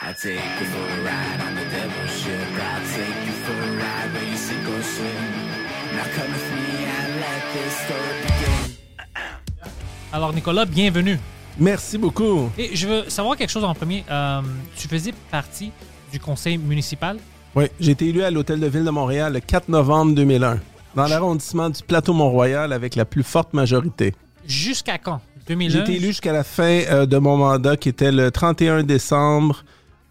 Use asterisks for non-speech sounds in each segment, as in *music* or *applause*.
I take you for a ride on the devil's ship. I'll take you for a ride where you sink or swim. Now come with me and let this story begin. Alors, Nicolas, bienvenue. Merci beaucoup. Et je veux savoir quelque chose en premier. Euh, tu faisais partie du conseil municipal? Oui, j'ai été élu à l'Hôtel de Ville de Montréal le 4 novembre 2001, dans l'arrondissement du Plateau Mont-Royal avec la plus forte majorité. Jusqu'à quand? J'ai 2001? été élu jusqu'à la fin euh, de mon mandat qui était le 31 décembre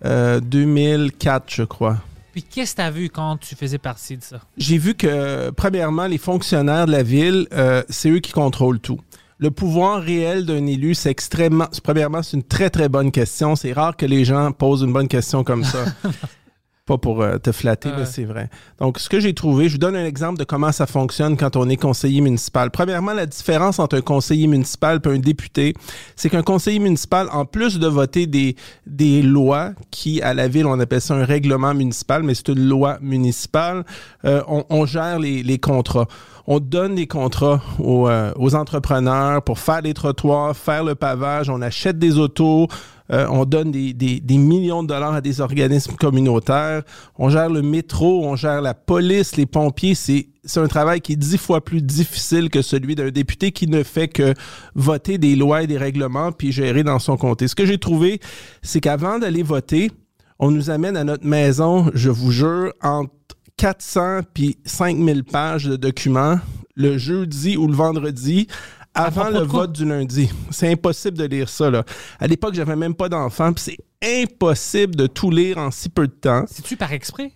euh, 2004, je crois. Puis qu'est-ce que tu as vu quand tu faisais partie de ça? J'ai vu que, premièrement, les fonctionnaires de la ville, euh, c'est eux qui contrôlent tout. Le pouvoir réel d'un élu, c'est extrêmement. Premièrement, c'est une très, très bonne question. C'est rare que les gens posent une bonne question comme ça. *laughs* Pas pour euh, te flatter, mais c'est vrai. Donc, ce que j'ai trouvé, je vous donne un exemple de comment ça fonctionne quand on est conseiller municipal. Premièrement, la différence entre un conseiller municipal et un député, c'est qu'un conseiller municipal, en plus de voter des, des lois qui, à la ville, on appelle ça un règlement municipal, mais c'est une loi municipale, euh, on, on gère les, les contrats. On donne des contrats aux, euh, entrepreneurs pour faire des trottoirs, faire le pavage, on achète des autos, euh, on donne des, des- millions de dollars à des organismes communautaires. On gère le métro, on gère la police, les pompiers. C'est c'est un travail qui est dix fois plus difficile que celui d'un député qui ne fait que voter des lois et des règlements puis gérer dans son comté. Ce que j'ai trouvé, c'est qu'avant d'aller voter, on nous amène à notre maison, je vous jure, entre 400 puis 5000 pages de documents le jeudi ou le vendredi avant le vote du lundi. C'est impossible de lire ça. Là. À l'époque, j'avais même pas d'enfant, puis c'est impossible de tout lire en si peu de temps. C'est-tu par exprès?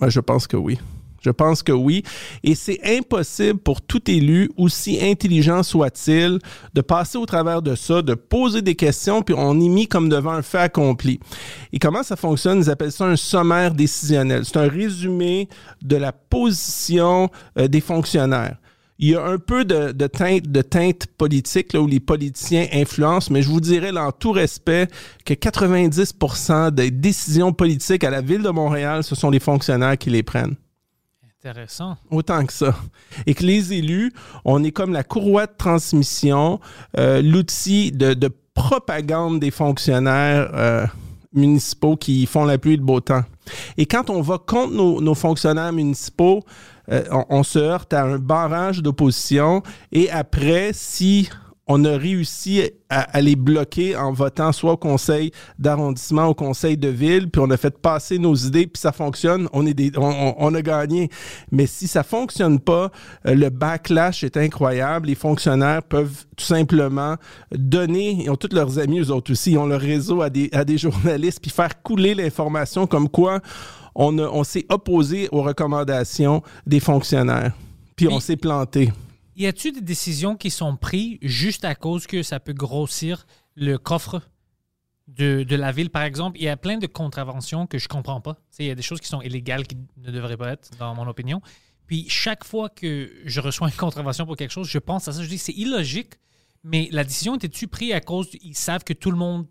Moi, je pense que oui. Je pense que oui. Et c'est impossible pour tout élu, aussi intelligent soit-il, de passer au travers de ça, de poser des questions, puis on est mis comme devant un fait accompli. Et comment ça fonctionne? Ils appellent ça un sommaire décisionnel. C'est un résumé de la position euh, des fonctionnaires. Il y a un peu de, teinte, de teinte politique là, où les politiciens influencent, mais je vous dirais là, en tout respect que 90% des décisions politiques à la ville de Montréal, ce sont les fonctionnaires qui les prennent. Intéressant. Autant que ça. Et que les élus, on est comme la courroie de transmission, euh, l'outil de, de propagande des fonctionnaires euh, municipaux qui font la pluie le beau temps. Et quand on va contre nos, nos fonctionnaires municipaux, euh, on, on se heurte à un barrage d'opposition. Et après, si on a réussi à, à les bloquer en votant soit au conseil d'arrondissement, au conseil de ville, puis on a fait passer nos idées, puis ça fonctionne, on, est des, on, on- a gagné. Mais si ça fonctionne pas, euh, le backlash est incroyable. Les fonctionnaires peuvent tout simplement donner, ils ont tous leurs amis, eux autres aussi, ils ont leur réseau à des, à des journalistes, puis faire couler l'information comme quoi on, a- on s'est opposé aux recommandations des fonctionnaires. Puis on s'est planté. Y a-tu des décisions qui sont prises juste à cause que ça peut grossir le coffre de, la ville, par exemple? Il y a plein de contraventions que je comprends pas. Il y a des choses qui sont illégales qui ne devraient pas être, dans mon opinion. Puis chaque fois que je reçois une contravention pour quelque chose, je pense à ça. Je dis c'est illogique, mais la décision était-tu prise à cause ils savent que tout le monde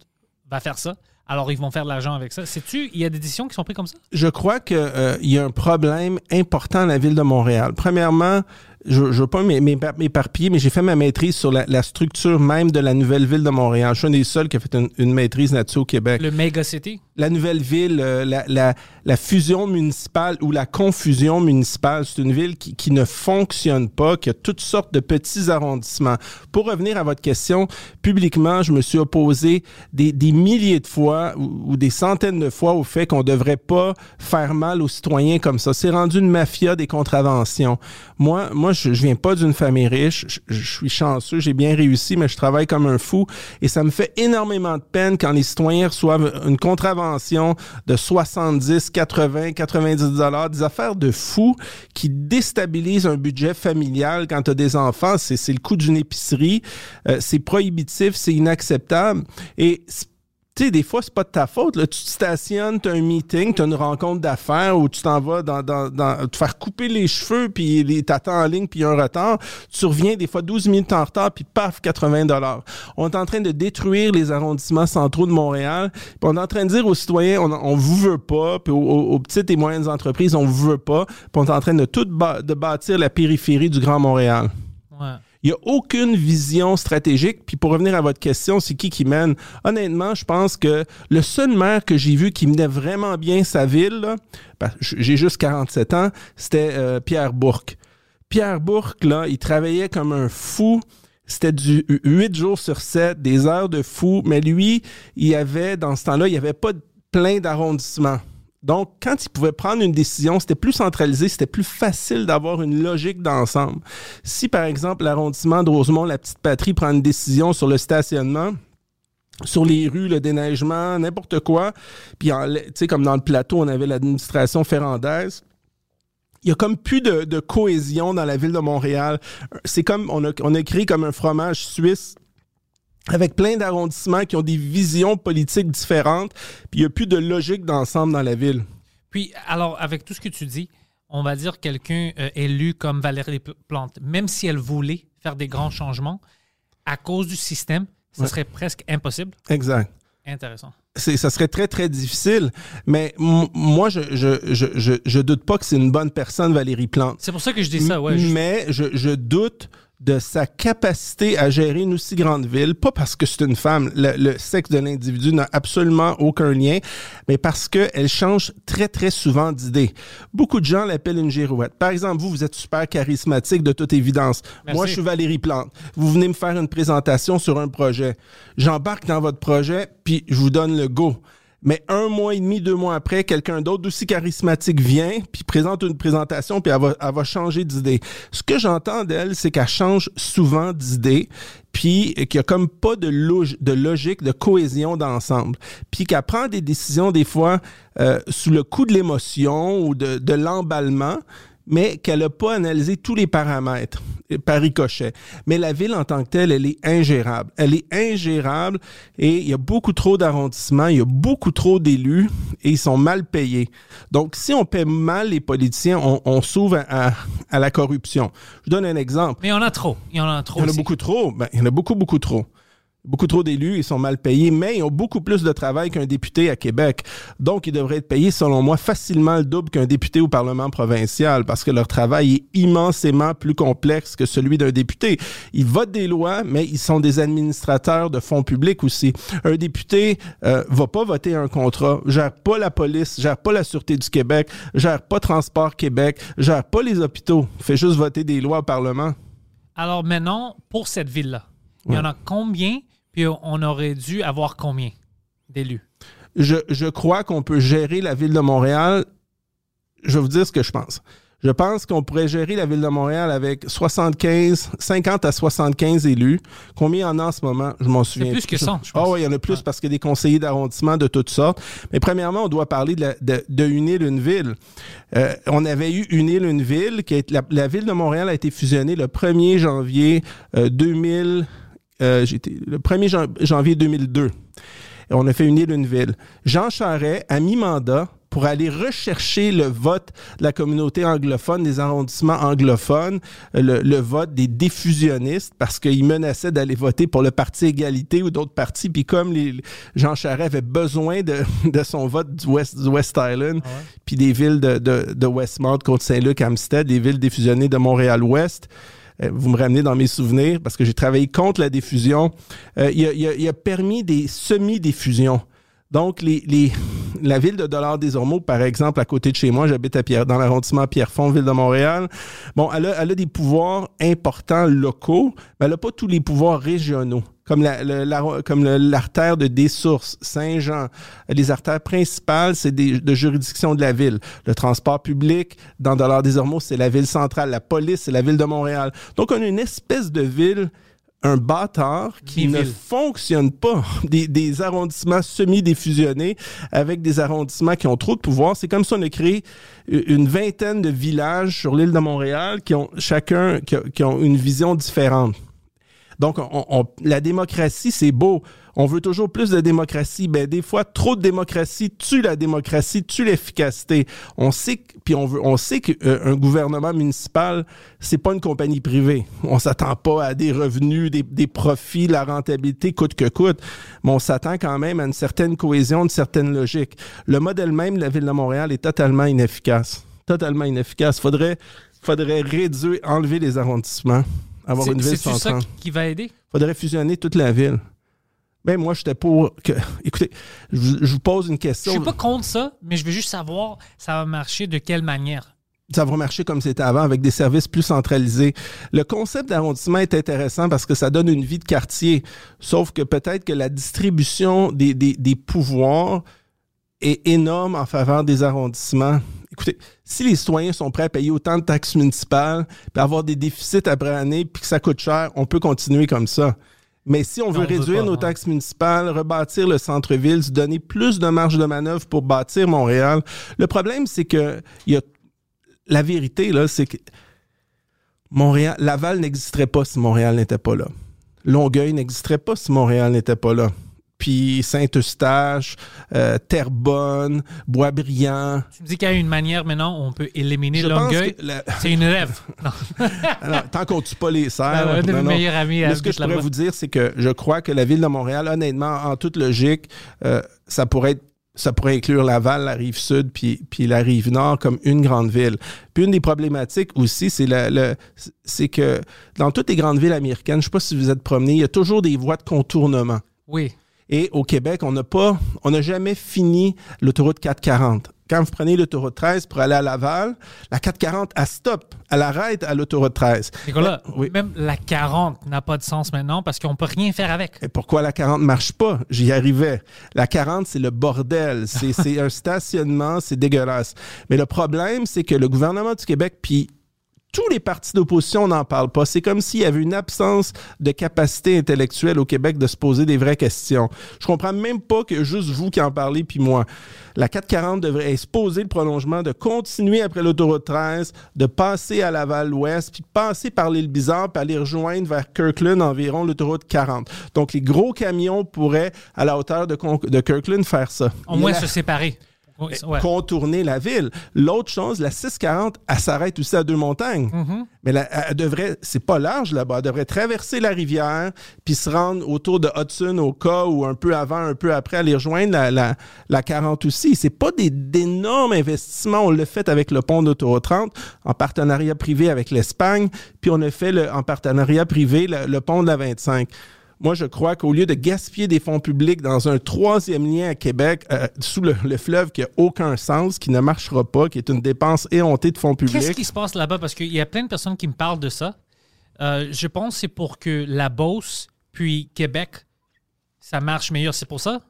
va faire ça? Alors ils vont faire de l'argent avec ça? Sais-tu, il y a des décisions qui sont prises comme ça? Je crois qu'il y a un problème important à la ville de Montréal. Premièrement, je ne veux pas m'é- m'é- m'éparpiller, mais j'ai fait ma maîtrise sur la, la structure même de la nouvelle ville de Montréal. Je suis un des seuls qui a fait une, une maîtrise là-dessus au Québec. Le méga city? La nouvelle ville, euh, la, la- la fusion municipale ou la confusion municipale, c'est une ville qui, qui ne fonctionne pas, qui a toutes sortes de petits arrondissements. Pour revenir à votre question, publiquement, je me suis opposé des, des milliers de fois ou, des centaines de fois au fait qu'on ne devrait pas faire mal aux citoyens comme ça. C'est rendu une mafia des contraventions. Moi, moi je, je viens pas d'une famille riche. Je, je suis chanceux, j'ai bien réussi, mais je travaille comme un fou. Et ça me fait énormément de peine quand les citoyens reçoivent une contravention de 70, 80, 90 dollars, des affaires de fous qui déstabilisent un budget familial quand tu as des enfants. C'est le coût d'une épicerie. Euh, c'est prohibitif, c'est inacceptable. Et tu sais, des fois, c'est pas de ta faute. Là. Tu te stationnes, tu as un meeting, tu as une rencontre d'affaires où tu t'en vas dans, dans, te faire couper les cheveux, puis t'attends en ligne, puis il y a un retard. Tu reviens des fois 12 minutes en retard, puis paf, 80 dollars. On est en train de détruire les arrondissements centraux de Montréal. Puis on est en train de dire aux citoyens, on, on vous veut pas, puis aux, petites et moyennes entreprises, on vous veut pas. Puis on est en train de tout de bâtir la périphérie du Grand Montréal. Ouais. Il n'y a aucune vision stratégique. Puis pour revenir à votre question, c'est qui qui mène? Honnêtement, je pense que le seul maire que j'ai vu qui menait vraiment bien sa ville, ben, j'ai juste 47 ans, c'était euh, Pierre Bourque. Pierre Bourque, là, il travaillait comme un fou. C'était du 8 jours sur 7, des heures de fou. Mais lui, il avait, dans ce temps-là, il n'y avait pas plein d'arrondissements. Donc, quand il pouvait prendre une décision, c'était plus centralisé, c'était plus facile d'avoir une logique d'ensemble. Si, par exemple, l'arrondissement de Rosemont, la petite patrie, prend une décision sur le stationnement, sur les rues, le déneigement, n'importe quoi, puis, tu sais, comme dans le plateau, on avait l'administration ferrandaise, il y a comme plus de, cohésion dans la ville de Montréal. C'est comme, on a, on a comme un fromage suisse avec plein d'arrondissements qui ont des visions politiques différentes, puis il n'y a plus de logique d'ensemble dans la ville. Puis, alors, avec tout ce que tu dis, on va dire quelqu'un euh, élu comme Valérie Plante, même si elle voulait faire des grands changements, à cause du système, ça serait presque impossible. Exact. Intéressant. ça serait très, très difficile. Mais moi, je je, je, doute pas que c'est une bonne personne, Valérie Plante. C'est pour ça que je dis ça, ouais. Mais je, doute de sa capacité à gérer une aussi grande ville, pas parce que c'est une femme, le, sexe de l'individu n'a absolument aucun lien, mais parce qu'elle change très, très souvent d'idée. Beaucoup de gens l'appellent une girouette. Par exemple, vous, vous êtes super charismatique de toute évidence. Moi, je suis Valérie Plante. Vous venez me faire une présentation sur un projet. J'embarque dans votre projet, puis je vous donne le go. Mais un mois et demi, deux mois après, quelqu'un d'autre d'aussi charismatique vient, puis présente une présentation, puis elle va, elle va changer d'idée. Ce que j'entends d'elle, c'est qu'elle change souvent d'idée, puis qu'il n'y a comme pas de, de logique, de cohésion d'ensemble. Puis qu'elle prend des décisions des fois euh, sous le coup de l'émotion ou de, de l'emballement, mais qu'elle n'a pas analysé tous les paramètres par ricochet. Mais la ville en tant que telle, elle est ingérable. Elle est ingérable et il y a beaucoup trop d'arrondissements, il y a beaucoup trop d'élus et ils sont mal payés. Donc, si on paie mal les politiciens, on, s'ouvre à, la corruption. Je donne un exemple. Mais il y en a trop. Il y en a trop. Il y en a beaucoup trop. Ben, il y en a beaucoup, beaucoup trop beaucoup trop d'élus, ils sont mal payés, mais ils ont beaucoup plus de travail qu'un député à Québec. Donc, ils devraient être payés, selon moi, facilement le double qu'un député au Parlement provincial, parce que leur travail est immensément plus complexe que celui d'un député. Ils votent des lois, mais ils sont des administrateurs de fonds publics aussi. Un député euh, va pas voter un contrat, gère pas la police, gère pas la Sûreté du Québec, gère pas Transport Québec, gère pas les hôpitaux, fait juste voter des lois au Parlement. Alors maintenant, pour cette ville-là, il y en a combien puis on aurait dû avoir combien d'élus? Je, crois qu'on peut gérer la ville de Montréal. Je vais vous dire ce que je pense. Je pense qu'on pourrait gérer la ville de Montréal avec 75, 50 à 75 élus. Combien il y en a en ce moment? Je m'en souviens. plus que ça, je pense. Ah oui, il y en a plus parce qu'il y a des conseillers d'arrondissement de toutes sortes. Mais premièrement, on doit parler de, de, une île, une ville. Euh, on avait eu une île, une ville. Qui est, la, ville de Montréal a été fusionnée le 1er janvier 2000. Euh, j'étais le 1er janvier 2002. On a fait une île, une ville. Jean Charest a mis mandat pour aller rechercher le vote de la communauté anglophone, des arrondissements anglophones, le, vote des diffusionnistes, parce qu'il menaçait d'aller voter pour le Parti Égalité ou d'autres partis. Puis comme les, Jean Charest avait besoin de, *laughs* son vote du West, West Island, ah puis des villes de, de, de Westmount, Côte-Saint-Luc, Amstead, des villes diffusionnées de Montréal-Ouest, vous me ramenez dans mes souvenirs parce que j'ai travaillé contre la diffusion. Euh, il, a, permis des semi-diffusions. Donc, les, la ville de Dollard des Ormeaux, par exemple, à côté de chez moi, j'habite à Pierre, dans l'arrondissement Pierrefonds, ville de Montréal. Bon, elle a, elle a des pouvoirs importants locaux, mais elle n'a pas tous les pouvoirs régionaux comme la, comme l'artère de des sources, Saint-Jean. Les artères principales, c'est de juridiction de la ville. Le transport public, dans Dollars des Ormeaux, c'est la ville centrale. La police, c'est la ville de Montréal. Donc, on a une espèce de ville un bâtard qui ne fonctionne pas. *laughs* Des, des arrondissements semi-défusionnés avec des arrondissements qui ont trop de pouvoir. C'est comme si on a créé une vingtaine de villages sur l'île de Montréal qui ont chacun qui ont une vision différente. Donc, on- on- la démocratie, c'est beau. On veut toujours plus de démocratie. Ben, des fois, trop de démocratie tue la démocratie, tue l'efficacité. On sait, puis on veut, on sait qu'un gouvernement municipal, c'est pas une compagnie privée. On s'attend pas à des revenus, des, des profits, la rentabilité coûte que coûte. Mais on s'attend quand même à une certaine cohésion, une certaine logique. Le modèle même de la ville de Montréal est totalement inefficace. Totalement inefficace. Faudrait, faudrait réduire, enlever les arrondissements, avoir C'est une ville c'est-tu ça centrale qui va aider? faudrait fusionner toute la ville. Ben, moi, j'étais pour que. *laughs* Écoutez, je, vous- je vous pose une Je question. suis pas contre ça, mais je veux juste savoir ça va marcher de quelle manière? Ça va marcher comme c'était avant, avec des services plus centralisés. Le concept d'arrondissement est intéressant parce que ça donne une vie de quartier. Sauf que peut-être que la distribution des, des- des pouvoirs est énorme en faveur des arrondissements. Écoutez, si les citoyens sont prêts à payer autant de taxes municipales, puis avoir des déficits après année, puis que ça coûte cher, on peut continuer comme ça. Mais si on veut on veut réduire pas, nos taxes municipales, rebâtir le centre-ville, se donner plus de marge de manœuvre pour bâtir Montréal, le problème, c'est que il y a la vérité, là, c'est que Montréal, Laval n'existerait pas si Montréal n'était pas là. Longueuil n'existerait pas si Montréal n'était pas là. Puis Saint-Eustache, euh, Terrebonne, Boisbriand. Tu me dis qu'il y a une manière maintenant où on peut éliminer Je Longueuil. la- C'est une rêve. *laughs* Alors, tant qu'on tue pas les serres. Ben ouais, un de non, mes non. meilleurs amis Mais ce que je pourrais vous dire, c'est que je crois que la ville de Montréal, honnêtement, en toute logique, euh, ça pourrait être ça pourrait inclure Laval, la rive sud, puis, puis la rive nord comme une grande ville. Puis une des problématiques aussi, c'est la- le, c'est que dans toutes les grandes villes américaines, je sais pas si vous êtes promené, il y a toujours des voies de contournement. Oui. Et au Québec, on n'a pas, on n'a jamais fini l'autoroute 440. Quand vous prenez l'autoroute 13 pour aller à Laval, la 440, elle stop, elle arrête à l'autoroute 13. Nicolas, Oui. même la 40 n'a pas de sens maintenant parce qu'on peut rien faire avec. Et pourquoi la 40 marche pas? J'y arrivais. La 40, c'est le bordel. C'est *laughs* c'est un stationnement, c'est dégueulasse. Mais le problème, c'est que le gouvernement du Québec, puis tous les partis d'opposition n'en parlent pas. C'est comme s'il y avait une absence de capacité intellectuelle au Québec de se poser des vraies questions. Je comprends même pas que juste vous qui en parlez, puis moi. La 440 devrait exposer le prolongement de continuer après l'autoroute 13, de passer à Laval-Ouest, puis passer par l'île Bizarre, puis aller rejoindre vers Kirkland environ l'autoroute 40. Donc, les gros camions pourraient, à la hauteur de, Kirkland, faire ça. Au moins la- se séparer. Ouais. contourner la ville. L'autre chose, la 640, elle s'arrête aussi à Deux-Montagnes. Mm-hmm. Mais la- elle devrait, c'est pas large là-bas, elle devrait traverser la rivière puis se rendre autour de Hudson au cas ou un peu avant, un peu après, aller rejoindre la, la, la 40 aussi. C'est pas des, d'énormes investissements. On l'a fait avec le pont d'autoroute 30 en partenariat privé avec l'Espagne, puis on a fait le- en partenariat privé le, le pont de la 25. Moi, je crois qu'au lieu de gaspiller des fonds publics dans un troisième lien à Québec, euh, sous le, le fleuve qui n'a aucun sens, qui ne marchera pas, qui est une dépense éhontée de fonds Qu'est-ce publics, qui se passe là-bas? Parce qu'il y a plein de personnes qui me parlent de ça. Euh, je pense que c'est pour que la Beauce puis Québec, ça marche meilleur. C'est pour ça?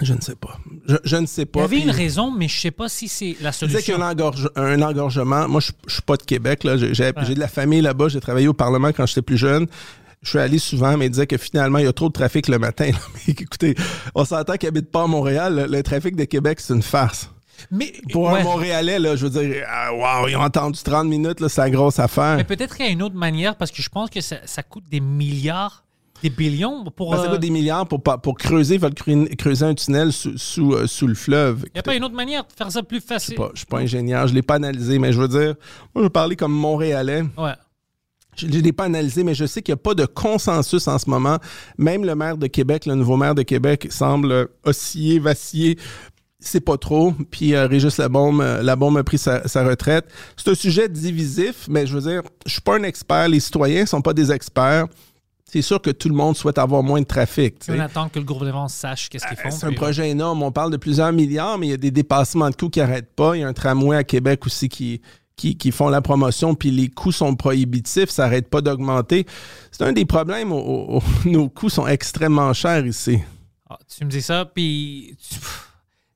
je ne sais pas. Je, je ne sais Il pas. y avait une raison, mais je sais pas si c'est la Je disais qu'il y solution. a un, engorge- un engorgement. Moi, je ne suis pas de Québec. j'ai de la famille là-bas. J'ai travaillé au Parlement quand j'étais plus jeune. Je suis allé souvent, mais il disait que finalement, il y a trop de trafic le matin. là. *laughs* Mais écoutez, on s'entend qu'il habite pas à Montréal. Le, le trafic de Québec, c'est une farce. Mais, Pour ouais. un Montréalais, là, je veux dire, ah, wow, ils ont entendu 30 minutes, c'est la grosse affaire. Mais peut-être qu'il y a une autre manière parce que je pense que ça, ça coûte des milliards, des billions pour. Ben, ça euh, coûte des milliards pour, pour creuser, creuser un tunnel sous, sous, euh, sous le fleuve. Il n'y a pas une autre manière de faire ça plus Je facile. ne suis pas ingénieur, je ne l'ai pas analysé, mais je veux dire, moi, je veux parler comme Montréalais. Ouais. Je ne l'ai pas analysé, mais je sais qu'il n'y a pas de consensus en ce moment. Même le maire de Québec, le nouveau maire de Québec, semble osciller, vaciller. C'est pas trop. Puis euh, Régis Labaume, euh, a pris sa, sa retraite. C'est un sujet divisif, mais je veux dire, je suis pas un expert. Les citoyens sont pas des experts. C'est sûr que tout le monde souhaite avoir moins de trafic. On attend que le gouvernement sache qu'est-ce qu'ils font. Euh, C'est un projet énorme. On parle de plusieurs milliards, mais il y a des dépassements de coûts qui n'arrêtent pas. Il y a un tramway à Québec aussi qui, qui, qui font la promotion, puis les coûts sont prohibitifs, ça n'arrête pas d'augmenter. C'est un des problèmes. au- au- au- *laughs* nos coûts sont extrêmement chers ici. Ah, tu me dis ça, puis tu-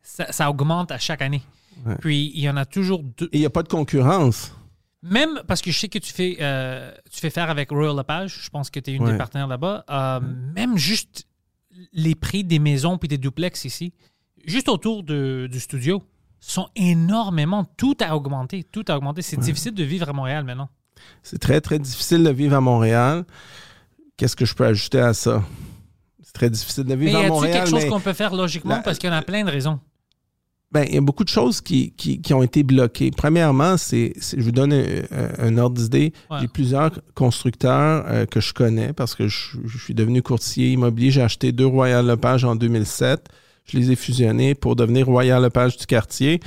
ça, ça augmente à chaque année. Puis il y en a toujours deux. Et il n'y a pas de concurrence. Même parce que je sais que tu fais, euh, tu fais faire avec Royal Lepage, je pense que tu es une Ouais. des partenaires là-bas. Euh, Même juste les prix des maisons puis des duplex ici, juste autour de- du studio, sont énormément. Tout a augmenté. Tout a augmenté. C'est difficile de vivre à Montréal maintenant. C'est très, très difficile de vivre à Montréal. Qu'est-ce que je peux ajouter à ça? C'est très difficile de vivre y à a-t-il Montréal. quelque chose qu'on peut faire logiquement? La- parce qu'il y en a plein de raisons. Ben, il y a beaucoup de choses qui, qui, qui ont été bloquées. Premièrement, c'est, je vous donne un ordre d'idée. Ouais. J'ai plusieurs constructeurs euh, que je connais parce que je, je suis devenu courtier immobilier. J'ai acheté deux Royal Lepage en 2007. Je les ai fusionnés pour devenir Royal Lepage du quartier.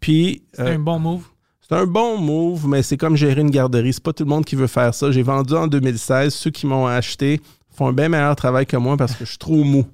Puis, C'est euh, un bon move. c'est un bon move, mais c'est comme gérer une garderie. C'est pas tout le monde qui veut faire ça. J'ai vendu en 2016. Ceux qui m'ont acheté font un bien meilleur travail que moi parce que je suis trop mou.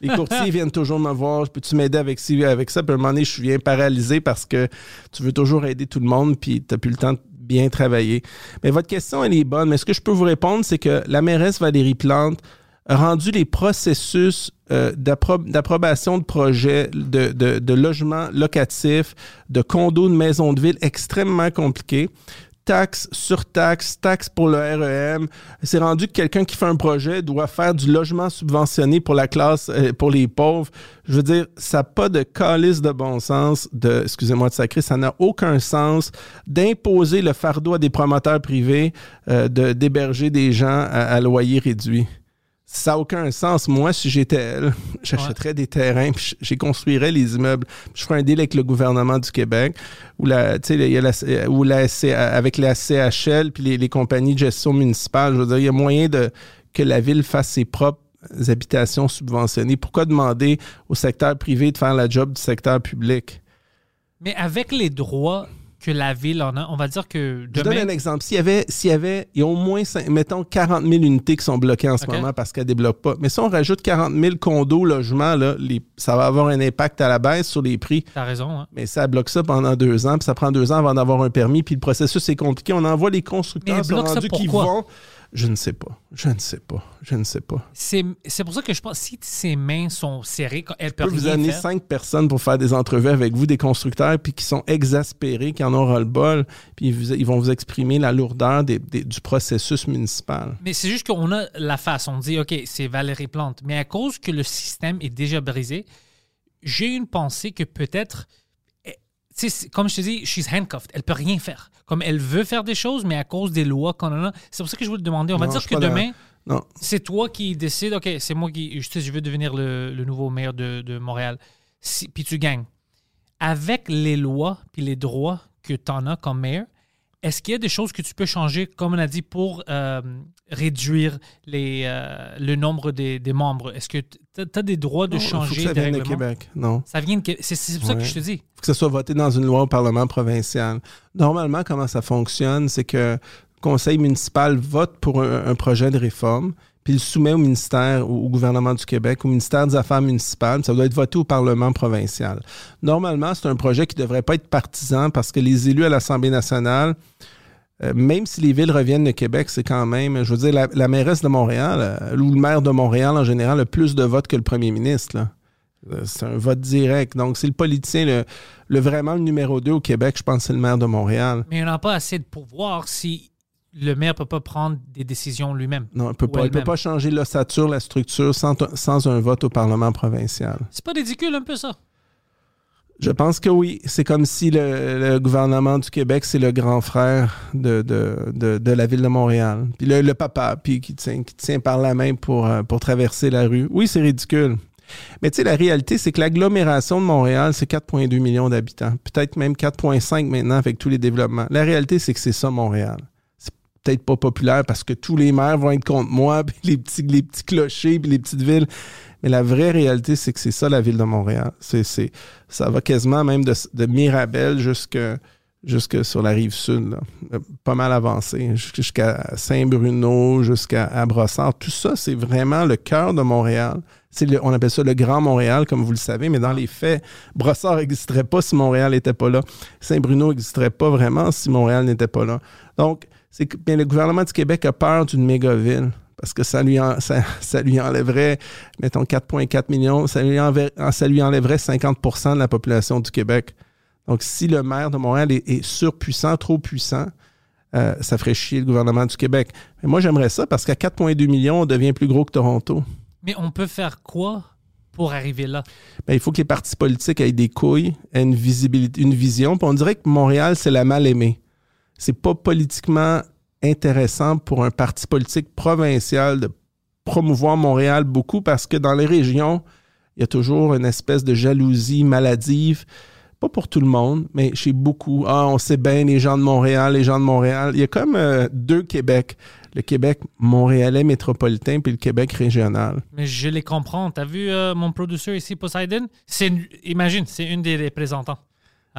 Les courtiers *laughs* viennent toujours me voir. Peux-tu m'aider avec, ci, avec ça? Puis à un moment donné, je viens paralysé parce que tu veux toujours aider tout le monde puis tu n'as plus le temps de bien travailler. Mais votre question, elle est bonne. Mais ce que je peux vous répondre, c'est que la mairesse Valérie Plante rendu les processus euh, d'appro- d'approbation de projets de, de, de logements locatifs, de condos, de maisons de ville extrêmement compliqués. Taxes sur taxes, taxes pour le REM. C'est rendu que quelqu'un qui fait un projet doit faire du logement subventionné pour la classe, euh, pour les pauvres. Je veux dire, ça n'a pas de calice de bon sens, de, excusez-moi de sacrer, ça n'a aucun sens d'imposer le fardeau à des promoteurs privés euh, d'héberger des gens à loyer réduit. Ça n'a aucun sens. Moi, si j'étais elle, *laughs* j'achèterais des terrains, puis j'y construirais les immeubles. Je ferais un deal avec le gouvernement du Québec, ou la, y a la, la, avec la CHL, puis les, les compagnies de gestion municipale. Je veux dire, il y a moyen de que la ville fasse ses propres habitations subventionnées. Pourquoi demander au secteur privé de faire la job du secteur public? Mais avec les droits que la ville en a, on va dire que Je donne un exemple. S'il y avait, s'il y avait, il y a au moins, mettons, 40 000 unités qui sont bloquées en ce moment parce qu'elles ne débloquent pas. Mais si on rajoute 40 000 condos, logements, là, les- ça va avoir un impact à la baisse sur les prix. T'as raison, hein. Mais ça bloque ça pendant deux ans, puis ça prend deux ans avant d'avoir un permis, puis le processus est compliqué. On envoie les constructeurs Mais sont bloque ça rendus qui vont. Je ne sais pas. Je ne sais pas. Je ne sais pas. C'est pour ça que je pense si ses mains sont serrées, elle peut vous amener cinq personnes pour faire des entrevues avec vous, des constructeurs, puis qui sont exaspérés, qui en ont ras-le-bol, puis ils, vous- ils vont vous exprimer la lourdeur des- des- du processus municipal. Mais c'est juste qu'on a la face. On dit, OK, c'est Valérie Plante. Mais à cause que le système est déjà brisé, j'ai une pensée que peut-être, eh, comme je te dis, she's handcuffed. Elle peut rien faire. Comme elle veut faire des choses, mais à cause des lois qu'on a. C'est pour ça que je voulais te demander. On va Non, dire que demain, c'est toi qui décides, OK, c'est moi qui, je, sais, je veux devenir le, le nouveau maire de, de Montréal. Si- puis tu gagnes. Avec les lois puis les droits que tu en as comme maire, est-ce qu'il y a des choses que tu peux changer, comme on a dit, pour euh, réduire les, euh, le nombre des, des membres? Est-ce que tu as des droits de Non, faut que changer ça vienne? Québec. Non. Ça vient de Québec. C'est c'est pour ça que je te dis. faut que ça soit voté dans une loi au Parlement provincial. Normalement, comment ça fonctionne, c'est que le conseil municipal vote pour un, un projet de réforme, puis il le soumet au ministère, au, au gouvernement du Québec, au ministère des Affaires municipales. Ça doit être voté au Parlement provincial. Normalement, c'est un projet qui ne devrait pas être partisan parce que les élus à l'Assemblée nationale, euh, même si les villes reviennent de Québec, c'est quand même, je veux dire, la, la mairesse de Montréal, euh, ou le maire de Montréal en général, a plus de votes que le premier ministre. là. Euh, C'est un vote direct. Donc, c'est le politicien, le, le vraiment le numéro 2 au Québec, je pense c'est le maire de Montréal. Mais on n'a pas assez de pouvoir si le maire ne peut pas prendre des décisions lui-même. Non, il ne peut, pas- il peut pas changer l'ossature, la structure sans, sans un vote au Parlement provincial. C'est pas ridicule un peu ça? Je pense que oui. C'est comme si le, le gouvernement du Québec, c'est le grand frère de, de, de, de la ville de Montréal. Puis le, le papa, puis qui tient, qui tient par la main pour, euh, pour traverser la rue. Oui, c'est ridicule. Mais tu sais, la réalité, c'est que l'agglomération de Montréal, c'est 4,2 millions d'habitants. Peut-être même 4,5 maintenant avec tous les développements. La réalité, c'est que c'est ça, Montréal. Peut-être pas populaire parce que tous les maires vont être contre moi, *laughs* les petits, les petits clochers, les petites villes. Mais la vraie réalité, c'est que c'est ça la ville de Montréal. C'est, ça va quasiment même de, de Mirabel jusque, jusque sur la rive sud. Euh, pas mal avancé, jusqu'à Saint-Bruno, jusqu'à Brossard. Tout ça, c'est vraiment le cœur de Montréal. On appelle ça le Grand Montréal, comme vous le savez, mais dans les faits, Brossard n'existerait pas si Montréal n'était pas là. Saint-Bruno n'existerait pas vraiment si Montréal n'était pas là. Donc, c'est que bien, le gouvernement du Québec a peur d'une méga-ville parce que ça lui, en- ça, ça lui enlèverait, mettons, 4,4 millions, ça lui, enver- ça lui enlèverait 50% de la population du Québec. Donc, si le maire de Montréal est, est surpuissant, trop puissant, euh, ça ferait chier le gouvernement du Québec. Mais moi, j'aimerais ça parce qu'à 4,2 millions, on devient plus gros que Toronto. Mais on peut faire quoi pour arriver là? Ben, il faut que les partis politiques aient des couilles, aient une visibilité, une vision. Puis on dirait que Montréal, c'est la mal aimée. C'est pas politiquement intéressant pour un parti politique provincial de promouvoir Montréal beaucoup parce que dans les régions, il y a toujours une espèce de jalousie maladive. Pas pour tout le monde, mais chez beaucoup. Ah, on sait bien les gens de Montréal, les gens de Montréal. Il y a comme euh, deux Québec. Le Québec montréalais métropolitain puis le Québec régional. Mais je les comprends. T'as vu euh, mon producteur ici, Poseidon? Imagine, c'est une des représentants.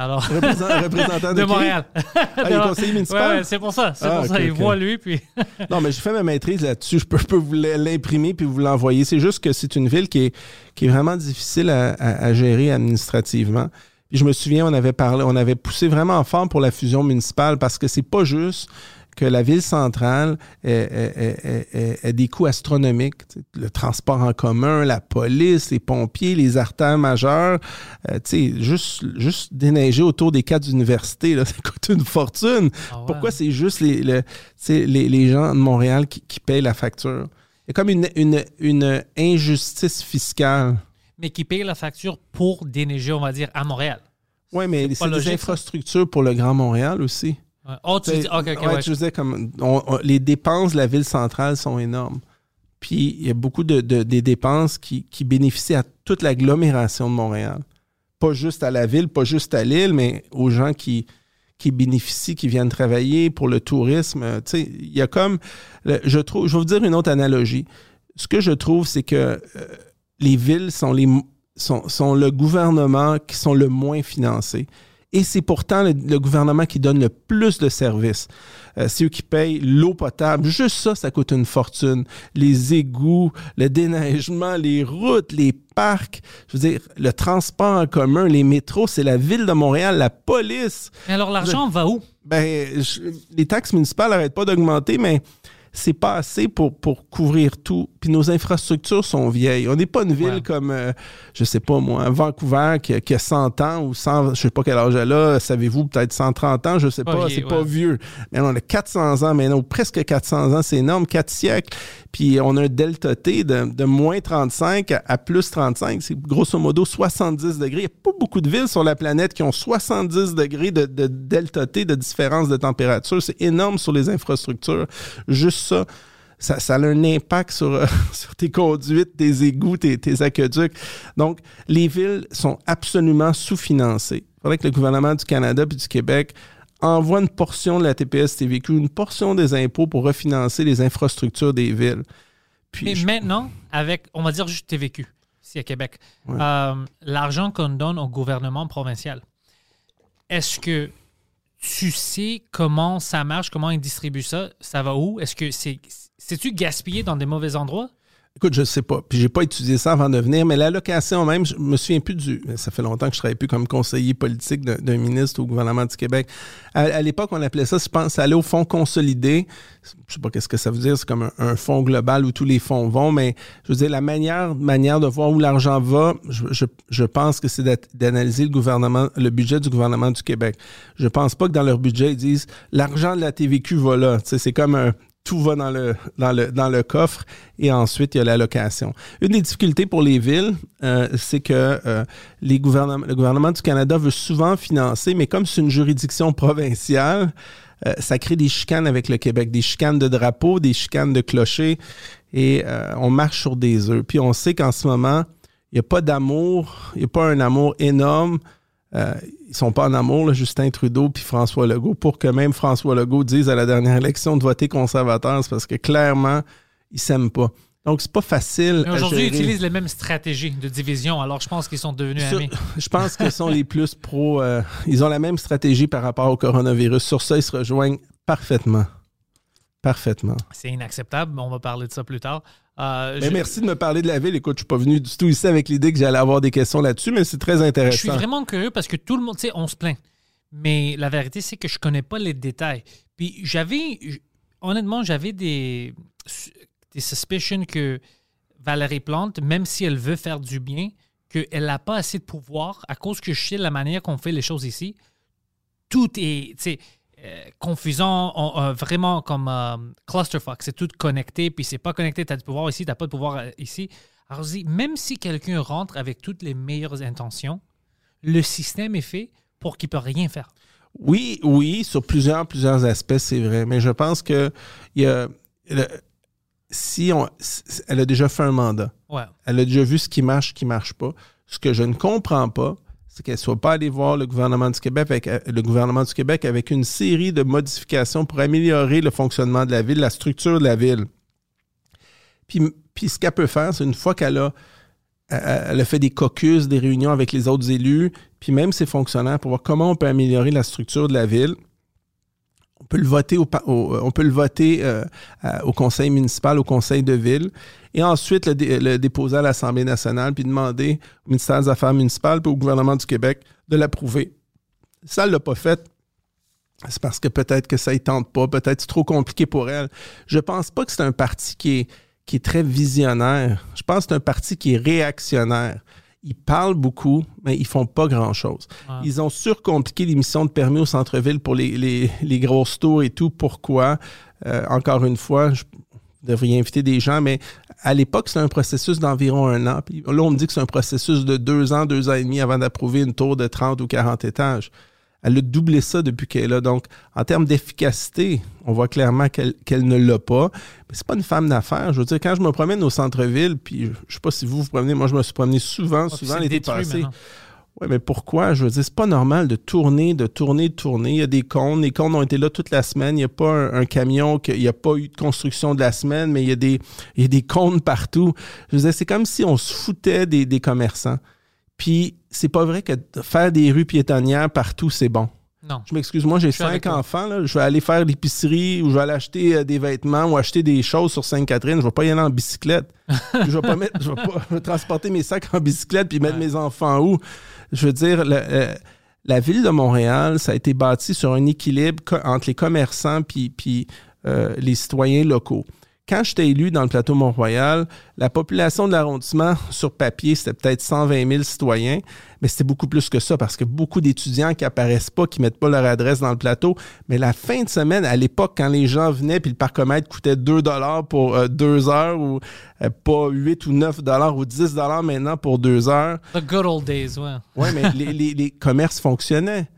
Alors, Représent- représentant *laughs* de, de? Montréal. Ah, il est conseiller municipal? Ouais, ouais, c'est pour ça. C'est Ah, pour ça. ok, Il voit lui, puis. *laughs* Non, mais j'ai fait ma maîtrise là-dessus. Je peux, vous l'imprimer puis vous l'envoyer. C'est juste que c'est une ville qui est, qui est vraiment difficile à, à- à gérer administrativement. Puis je me souviens, on avait parlé, on avait poussé vraiment fort pour la fusion municipale parce que c'est pas juste que la ville centrale ait des coûts astronomiques. Le transport en commun, la police, les pompiers, les artères majeures. Euh, juste, juste déneiger autour des quatre universités, là, *laughs* ça coûte une fortune. Ah ouais. Pourquoi c'est juste les, le- les, les gens de Montréal qui, qui payent la facture? Il y a comme une, une, une injustice fiscale. Mais qui paye la facture pour déneiger, on va dire, à Montréal. Oui, mais c'est des infrastructures pour le Grand Montréal aussi. Ouais. Oh, tu dis. Ouais, ouais. Disais, comme, on- on- les dépenses de la ville centrale sont énormes. Puis il y a beaucoup de, de- des dépenses qui, qui bénéficient à toute l'agglomération de Montréal. Pas juste à la ville, pas juste à l'île, mais aux gens qui, qui bénéficient, qui viennent travailler pour le tourisme. Euh, Tu sais, il y a comme. Je trouve, je vais vous dire une autre analogie. Ce que je trouve, c'est que euh, les villes sont, les, sont, sont le gouvernement qui sont le moins financés. Et c'est pourtant le, le gouvernement qui donne le plus de services. Euh, c'est eux qui payent l'eau potable. Juste ça, ça coûte une fortune. Les égouts, le déneigement, les routes, les parcs. Je veux dire, le transport en commun, les métros, c'est la ville de Montréal, la police. Mais alors, l'argent va où? Ben, je- les taxes municipales n'arrêtent pas d'augmenter, mais c'est pas assez pour, pour couvrir tout. Puis nos infrastructures sont vieilles. On n'est pas une ville Ouais. comme, euh, je sais pas moi, Vancouver qui, a- qui a 100 ans ou 100, je sais pas quel âge elle a, savez-vous, peut-être 130 ans, je sais Pas pas, c'est pas vieux. Mais on a 400 ans maintenant, ou presque 400 ans, c'est énorme, 4 siècles. Puis on a un delta T de, de moins 35 à, à plus 35. C'est grosso modo 70 degrés. Il n'y a pas beaucoup de villes sur la planète qui ont 70 degrés de, de delta T de différence de température. C'est énorme sur les infrastructures. Juste ça. Ça, ça a un impact sur, euh, *laughs* sur tes conduites, tes égouts, tes, tes aqueducs. Donc, les villes sont absolument sous-financées. Il faudrait que le gouvernement du Canada puis du Québec envoie une portion de la TPS TVQ, une portion des impôts pour refinancer les infrastructures des villes. Puis, Mais je- maintenant, avec, on va dire juste TVQ, ici à Québec, Ouais. euh, l'argent qu'on donne au gouvernement provincial, est-ce que tu sais comment ça marche, comment ils distribuent ça? Ça va où? Est-ce que c'est. C'est-tu gaspillé dans des mauvais endroits? Écoute, je sais pas. Puis j'ai pas étudié ça avant de venir, mais l'allocation même, je me souviens plus du. Ça fait longtemps que je travaille plus comme conseiller politique d'un ministre au gouvernement du Québec. À, l'époque, on appelait ça, je pense, ça allait au fonds consolidé. Je sais pas qu'est-ce que ça veut dire. C'est comme un, fonds global où tous les fonds vont, mais je veux dire, la manière, manière de voir où l'argent va, je, je, je pense que c'est d'analyser le gouvernement, le budget du gouvernement du Québec. Je pense pas que dans leur budget, ils disent l'argent de la TVQ va là. C'est comme un tout va dans le, dans le, dans le coffre et ensuite il y a l'allocation. Une des difficultés pour les villes, euh, c'est que euh, les gouvernements, le gouvernement du Canada veut souvent financer, mais comme c'est une juridiction provinciale, euh, ça crée des chicanes avec le Québec, des chicanes de drapeaux, des chicanes de clochers et euh, on marche sur des œufs. Puis on sait qu'en ce moment, il n'y a pas d'amour, il n'y a pas un amour énorme. Euh, ils sont pas en amour, là, Justin Trudeau puis François Legault, pour que même François Legault dise à la dernière élection de voter conservateur, c'est parce que clairement, ils s'aiment pas. Donc, c'est pas facile. Aujourd'hui, ils utilisent les mêmes stratégies de division, alors je pense qu'ils sont devenus Sur- amis. *laughs* je pense qu'ils sont les plus pro. euh, ils ont la même stratégie par rapport au coronavirus. Sur ça, ils se rejoignent parfaitement. Parfaitement. C'est inacceptable, mais on va parler de ça plus tard. Euh, Mais merci de me parler de la ville. Écoute, je suis pas venu du tout ici avec l'idée que j'allais avoir des questions là-dessus, mais c'est très intéressant. Je suis vraiment curieux parce que tout le monde, tu sais, on se plaint. Mais la vérité, c'est que je connais pas les détails. Puis j'avais, honnêtement, j'avais des, des suspicions que Valérie Plante, même si elle veut faire du bien, qu'elle n'a pas assez de pouvoir à cause que je sais la manière qu'on fait les choses ici. Tout est, tu sais, confusant, on- euh, vraiment comme euh, clusterfuck. C'est tout connecté, puis c'est pas connecté. Tu as du pouvoir ici, tu pas de pouvoir euh, ici. Alors, je dis, même si quelqu'un rentre avec toutes les meilleures intentions, le système est fait pour qu'il peut rien faire. Oui, oui, sur plusieurs, plusieurs aspects, c'est vrai. Mais je pense que il y a, le- si on, elle a déjà fait un mandat, Ouais. elle a déjà vu ce qui marche, ce qui marche pas. Ce que je ne comprends pas, c'est qu'elle soit pas allée voir le gouvernement du Québec avec euh, le gouvernement du Québec avec une série de modifications pour améliorer le fonctionnement de la ville, la structure de la ville. Puis, puis ce qu'elle peut faire, c'est une fois qu'elle a elle a fait des caucus, des réunions avec les autres élus, puis même ses fonctionnaires pour voir comment on peut améliorer la structure de la ville. On peut le voter au, pa- au- on peut le voter euh, au conseil municipal, au conseil de ville, et ensuite le, dé- le déposer à l'Assemblée nationale, puis demander au ministère des Affaires municipales puis au gouvernement du Québec de l'approuver. Ça, elle l'a pas fait. C'est parce que peut-être que ça ne tente pas, peut-être c'est trop compliqué pour elle. Je pense pas que c'est un parti qui est, qui est très visionnaire. Je pense que c'est un parti qui est réactionnaire. Ils parlent beaucoup, mais ils font pas grand-chose. Ils ont surcompliqué l'émission de permis au centre-ville pour les, les, les grosses tours et tout. Pourquoi? Euh, encore une fois, je devrais inviter des gens, mais à l'époque, c'était un processus d'environ un an. Puis là, on me dit que c'est un processus de deux ans, deux ans et demi avant d'approuver une tour de 30 ou 40 étages. Elle a doublé ça depuis qu'elle est là. Donc, en termes d'efficacité, on voit clairement qu'elle ne l'a pas. Mais c'est pas une femme d'affaires. Je veux dire, quand je me promène au centre-ville, puis je sais pas si vous vous promenez, moi je me suis promené souvent, Ah, souvent l'été passé. Oui, mais pourquoi? Je veux dire, c'est pas normal de tourner, de tourner, de tourner. Il y a des cônes. Les cônes ont été là toute la semaine. Il n'y a pas un, un camion, que- il n'y a pas eu de construction de la semaine, mais il y a des, il y a des cônes partout. Je veux dire, c'est comme si on se foutait des, des commerçants. Puis, c'est pas vrai que faire des rues piétonnières partout, c'est bon. Non. Je m'excuse, moi j'ai cinq enfants. Là. Je vais aller faire l'épicerie ou je vais aller acheter euh, des vêtements ou acheter des choses sur Sainte-Catherine. Je vais pas y aller en bicyclette. *laughs* je vais pas mettre, je vais pas *laughs* transporter mes sacs en bicyclette puis mettre Ouais. mes enfants où? Je veux dire, le- euh, la ville de Montréal, ça a été bâti sur un équilibre entre les commerçants puis, puis euh, les citoyens locaux. Quand j'étais élu dans le plateau Mont-Royal, la population de l'arrondissement, sur papier, c'était peut-être 120 000 citoyens, mais c'était beaucoup plus que ça parce que beaucoup d'étudiants qui apparaissent pas, qui mettent pas leur adresse dans le plateau. Mais la fin de semaine, à l'époque, quand les gens venaient puis le parcomètre coûtait 2 dollars pour euh, deux heures ou euh, pas 8 ou 9 dollars ou 10 dollars maintenant pour deux heures, The good old days, ouais. Ouais, mais les, les- les commerces fonctionnaient.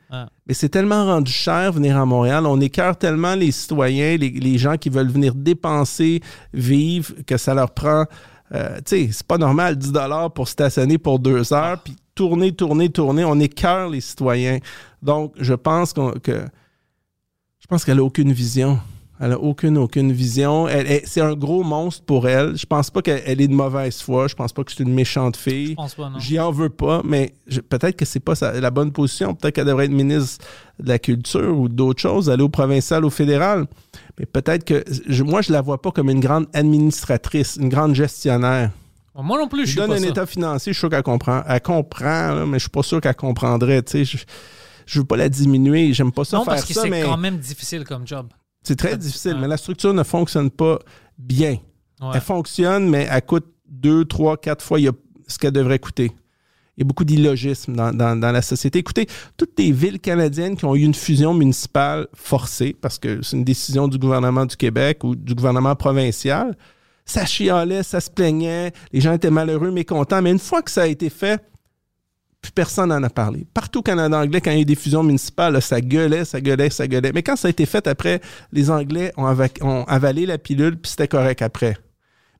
Mais c'est tellement rendu cher venir à Montréal. On écœure tellement les citoyens, les, les gens qui veulent venir dépenser, vivre, que ça leur prend. euh, tu sais, c'est pas normal, 10 pour stationner pour deux heures, puis tourner, tourner, tourner. On écœure les citoyens. Donc, je pense qu'on- que. Je pense qu'elle a aucune vision. Elle a aucune, aucune vision. Elle, elle- c'est un gros monstre pour elle. Je pense pas qu'elle elle est de mauvaise foi. Je pense pas que c'est une méchante fille. Je pense pas, non. J'y en veux pas, mais je- peut-être que c'est pas sa- la bonne position. Peut-être qu'elle devrait être ministre de la Culture ou d'autres choses, aller au provincial, au fédéral. Mais peut-être que je- moi, je la vois pas comme une grande administratrice, une grande gestionnaire. Moi non plus, je Je suis donne pas un ça. état financier, je suis sûr qu'elle comprend. Elle comprend, là, mais je suis pas sûr qu'elle comprendrait. tu sais. Je, je veux pas la diminuer. J'aime pas ça Non, faire parce que c'est mais quand même difficile comme job. C'est très Ouais. difficile. Mais la structure ne fonctionne pas bien. Ouais. Elle fonctionne, mais elle coûte deux, trois, quatre fois ce qu'elle devrait coûter. Il y a beaucoup d'illogisme dans, dans- dans la société. Écoutez, toutes les villes canadiennes qui ont eu une fusion municipale forcée, parce que c'est une décision du gouvernement du Québec ou du gouvernement provincial, ça chialait, ça se plaignait, les gens étaient malheureux, mécontents, mais une fois que ça a été fait, plus personne n'en a parlé. Partout au Canada anglais, quand il y a eu des fusions municipales, ça gueulait, ça gueulait, ça gueulait. Mais quand ça a été fait après, les Anglais ont, ava- ont avalé la pilule, puis c'était correct après.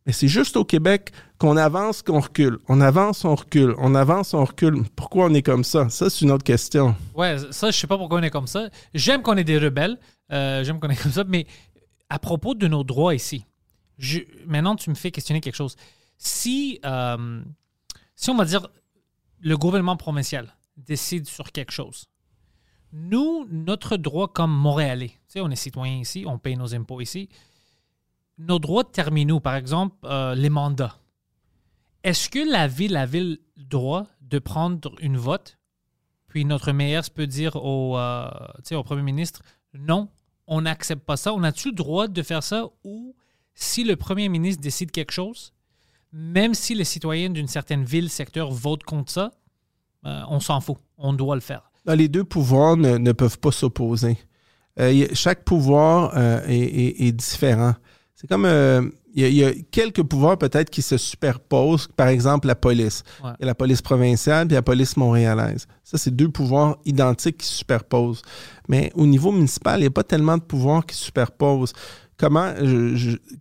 Mais c'est juste au Québec qu'on avance, qu'on recule. On avance, on recule. On avance, on recule. Pourquoi on est comme ça? Ça, c'est une autre question. Ouais, ça, je sais pas pourquoi on est comme ça. J'aime qu'on ait des rebelles. Euh, J'aime qu'on est comme ça. Mais à propos de nos droits ici, maintenant, tu me fais questionner quelque chose. Si, euh, si on va dire, le gouvernement provincial décide sur quelque chose, nous, notre droit comme Montréalais, on est citoyen ici, on paye nos impôts ici, nos droits terminaux, par exemple, euh, les mandats. Est-ce que la ville, la ville droit de prendre une vote? Puis notre maire peut dire au, euh, au premier ministre, non, on n'accepte pas ça. On a-tu le droit de faire ça ou si le premier ministre décide quelque chose, même si les citoyens d'une certaine ville, secteur votent contre ça, euh, on s'en fout. On doit le faire. Les deux pouvoirs ne, ne peuvent pas s'opposer. Euh, chaque pouvoir euh, est, est- est différent. C'est comme il y, a- il y a quelques pouvoirs peut-être qui se superposent. Par exemple, la police. Ouais. Il y a la police provinciale et la police montréalaise. Ça, c'est deux pouvoirs identiques qui se superposent. Mais au niveau municipal, il n'y a pas tellement de pouvoirs qui se superposent. Comment,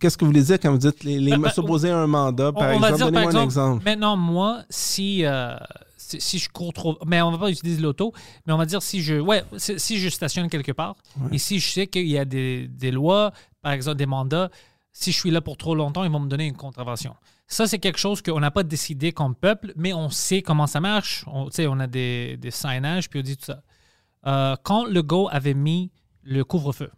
qu'est-ce que vous voulez dire quand vous dites les, les Ben, ben, s'opposer à un mandat, par on exemple? Donnez-moi un exemple, exemple. maintenant, moi, si, euh, si, si je cours trop. Mais on va pas utiliser l'auto, mais on va dire si je. Ouais, si, si je stationne quelque part, et si je sais qu'il y a des, des lois, par exemple des mandats, si je suis là pour trop longtemps, ils vont me donner une contravention. Ça, c'est quelque chose qu'on n'a pas décidé comme peuple, mais on sait comment ça marche. On, on a des, des signages, puis on dit tout ça. Euh, quand le Go avait mis le couvre-feu,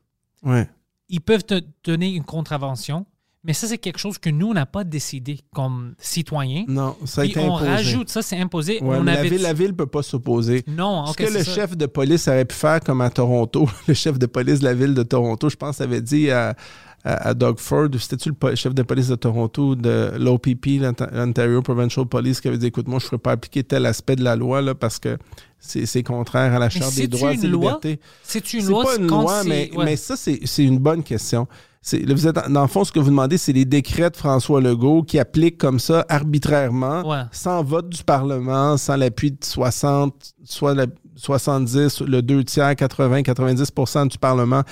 Ouais. Ils peuvent te donner une contravention, mais ça, c'est quelque chose que nous, on n'a pas décidé comme citoyens. Non, ça a Puis été on imposé. rajoute, ça, c'est imposé. Ouais, on mais la avait ville, la ville peut pas s'opposer. Non, Ce ok, que le ça. chef de police aurait pu faire, comme à Toronto, *laughs* le chef de police de la ville de Toronto, je pense, avait dit à, à, à Doug Ford, c'était-tu le chef de police de Toronto, de l'OPP, l'Ontario Provincial Police, qui avait dit écoute, moi, je ne ferai pas appliquer tel aspect de la loi là, parce que c'est contraire à la Charte des droits et libertés. C'est une C'est loi pas une loi, mais, ouais. mais ça, c'est une bonne question. Là, vous êtes, dans le fond, ce que vous demandez, c'est les décrets de François Legault qui appliquent comme ça arbitrairement, Ouais. sans vote du Parlement, sans l'appui de 60, soit la- 70, le 2 tiers, 80, 90% du Parlement.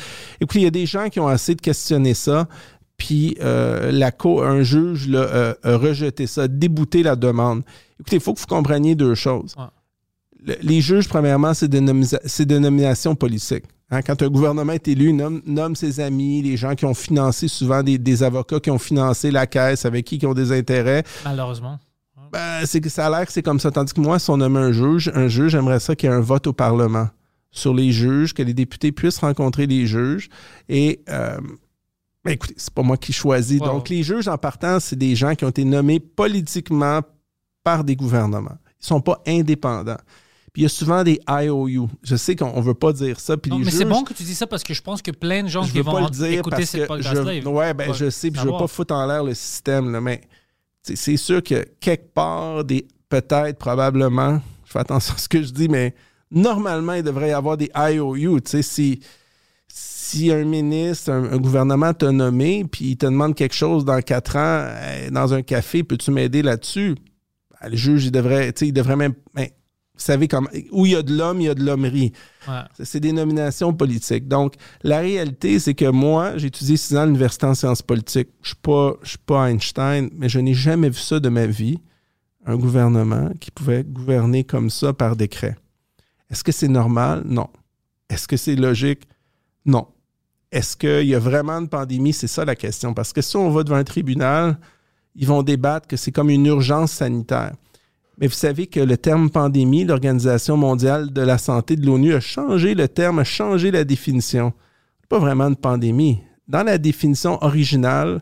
Écoutez, il y a des gens qui ont assez de questionner ça. Puis euh, la cour, un juge là, euh, a rejeté ça, débouté la demande. Écoutez, il faut que vous compreniez deux choses. Ouais. Les juges, premièrement, c'est des, nominations politiques. Hein, quand un gouvernement est élu, il nomme, nomme ses amis, les gens qui ont financé, souvent des, des avocats qui ont financé la caisse, avec qui qui ont des intérêts. Malheureusement. Ben, c'est que ça a l'air que c'est comme ça. Tandis que moi, si on nomme un juge, un juge, j'aimerais ça qu'il y ait un vote au Parlement sur les juges, que les députés puissent rencontrer les juges. Et euh, ben, écoutez, c'est pas moi qui choisis. Donc, les juges, en partant, c'est des gens qui ont été nommés politiquement par des gouvernements. Ils sont pas indépendants. Puis il y a souvent des IOU. Je sais qu'on ne veut pas dire ça. Puis Non, les mais c'est bon que tu dis ça parce que je pense que plein de gens je qui veux vont dire écouter cette podcast-là. ouais, ben, je sais, puis je veux savoir. pas foutre en l'air le système, là, mais c'est sûr que quelque part, des peut-être, probablement, je fais attention à ce que je dis, mais normalement, il devrait y avoir des IOU. Si, si un ministre, un, gouvernement t'a nommé, puis il te demande quelque chose dans quatre ans, euh, dans un café, peux-tu m'aider là-dessus? Ben, le juge, il devrait, il devrait même. ben, vous savez, comme, où il y a de l'homme, il y a de l'hommerie. Ouais. C'est- des nominations politiques. Donc, la réalité, c'est que moi, j'ai étudié six ans à l'université en sciences politiques. Je je suis pas Einstein, mais je n'ai jamais vu ça de ma vie. Un gouvernement qui pouvait gouverner comme ça par décret. Est-ce que c'est normal? Non. Est-ce que c'est logique? Non. Est-ce qu'il y a vraiment une pandémie? C'est ça la question. Parce que si on va devant un tribunal, ils vont débattre que c'est comme une urgence sanitaire. Mais vous savez que le terme pandémie, l'Organisation mondiale de la santé de l'ONU a changé le terme, a changé la définition. Pas vraiment une pandémie. Dans la définition originale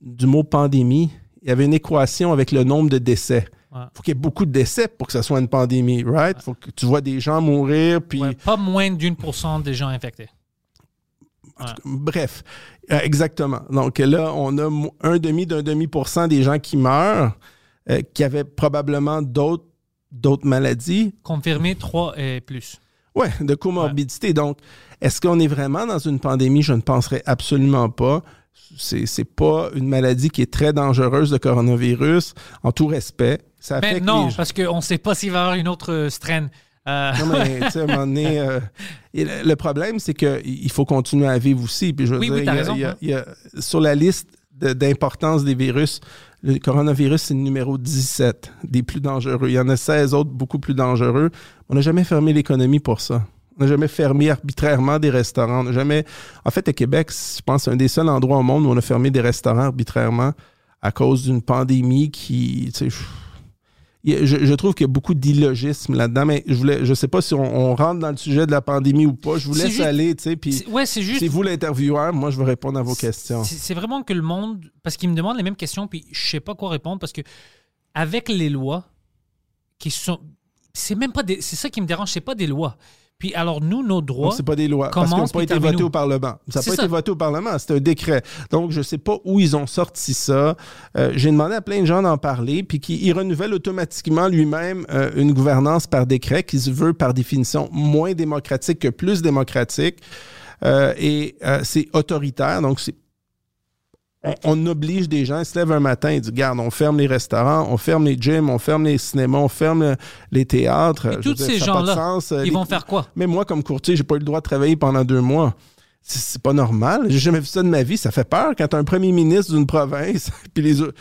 du mot pandémie, il y avait une équation avec le nombre de décès. Il Ouais. faut qu'il y ait beaucoup de décès pour que ce soit une pandémie, right? Il faut que tu vois des gens mourir, puis Ouais, pas moins d'une pour cent des gens infectés. Bref, euh, exactement. Donc là, on a un demi d'un demi pour cent des gens qui meurent, euh, qui avaient probablement d'autres d'autres maladies. Confirmé 3 et plus. Ouais, de comorbidité. Donc, est-ce qu'on est vraiment dans une pandémie? Je ne penserais absolument pas. C'est c'est pas une maladie qui est très dangereuse, le coronavirus, en tout respect. Ça Mais Ben non, les parce qu'on ne sait pas s'il va y avoir une autre euh, strain. Euh, Non, mais tu sais, à un moment donné, euh, le, problème, c'est qu'il faut continuer à vivre aussi. Puis je veux Oui, dire, oui, il y a- raison, il y a- hein. il y a- sur la liste de- d'importance des virus, le coronavirus, c'est le numéro 17 des plus dangereux. Il y en a 16 autres beaucoup plus dangereux. On n'a jamais fermé l'économie pour ça. On n'a jamais fermé arbitrairement des restaurants. On n'a jamais. En fait, à Québec, je pense c'est un des seuls endroits au monde où on a fermé des restaurants arbitrairement à cause d'une pandémie qui. tu sais, je, je trouve qu'il y a beaucoup d'illogisme là-dedans, mais je voulais, je sais pas si on, on rentre dans le sujet de la pandémie ou pas. Je vous laisse juste- aller, tu sais, puis c'est- ouais, c'est juste. c'est vous l'intervieweur, moi je vais répondre à vos questions. C'est vraiment que le monde. Parce qu'ils me demandent les mêmes questions, puis je sais pas quoi répondre, parce que avec les lois qui sont. C'est même pas des. C'est ça qui me dérange, c'est pas des lois. Puis alors, nous, nos droits. C'est pas des lois, parce qu'ils n'ont pas été votés au Parlement. Ça n'a pas ça. été voté au Parlement, c'est un décret. Donc, je sais pas où ils ont sorti ça. Euh, J'ai demandé à plein de gens d'en parler, puis qu'ils renouvellent automatiquement lui-même euh, une gouvernance par décret qui se veut, par définition, moins démocratique que plus démocratique. euh, et euh, c'est autoritaire. Donc, c'est on, on oblige des gens, ils se lèvent un matin et disent Regarde, on ferme les restaurants, on ferme les gyms, on ferme les cinémas, on ferme les théâtres. Et Je tous ces gens-là. Euh, ils les- vont faire quoi? Mais moi, comme courtier, j'ai pas eu le droit de travailler pendant deux mois. C'est- pas normal. J'ai jamais vu ça de ma vie. Ça fait peur quand un premier ministre d'une province. *laughs* Puis les autres.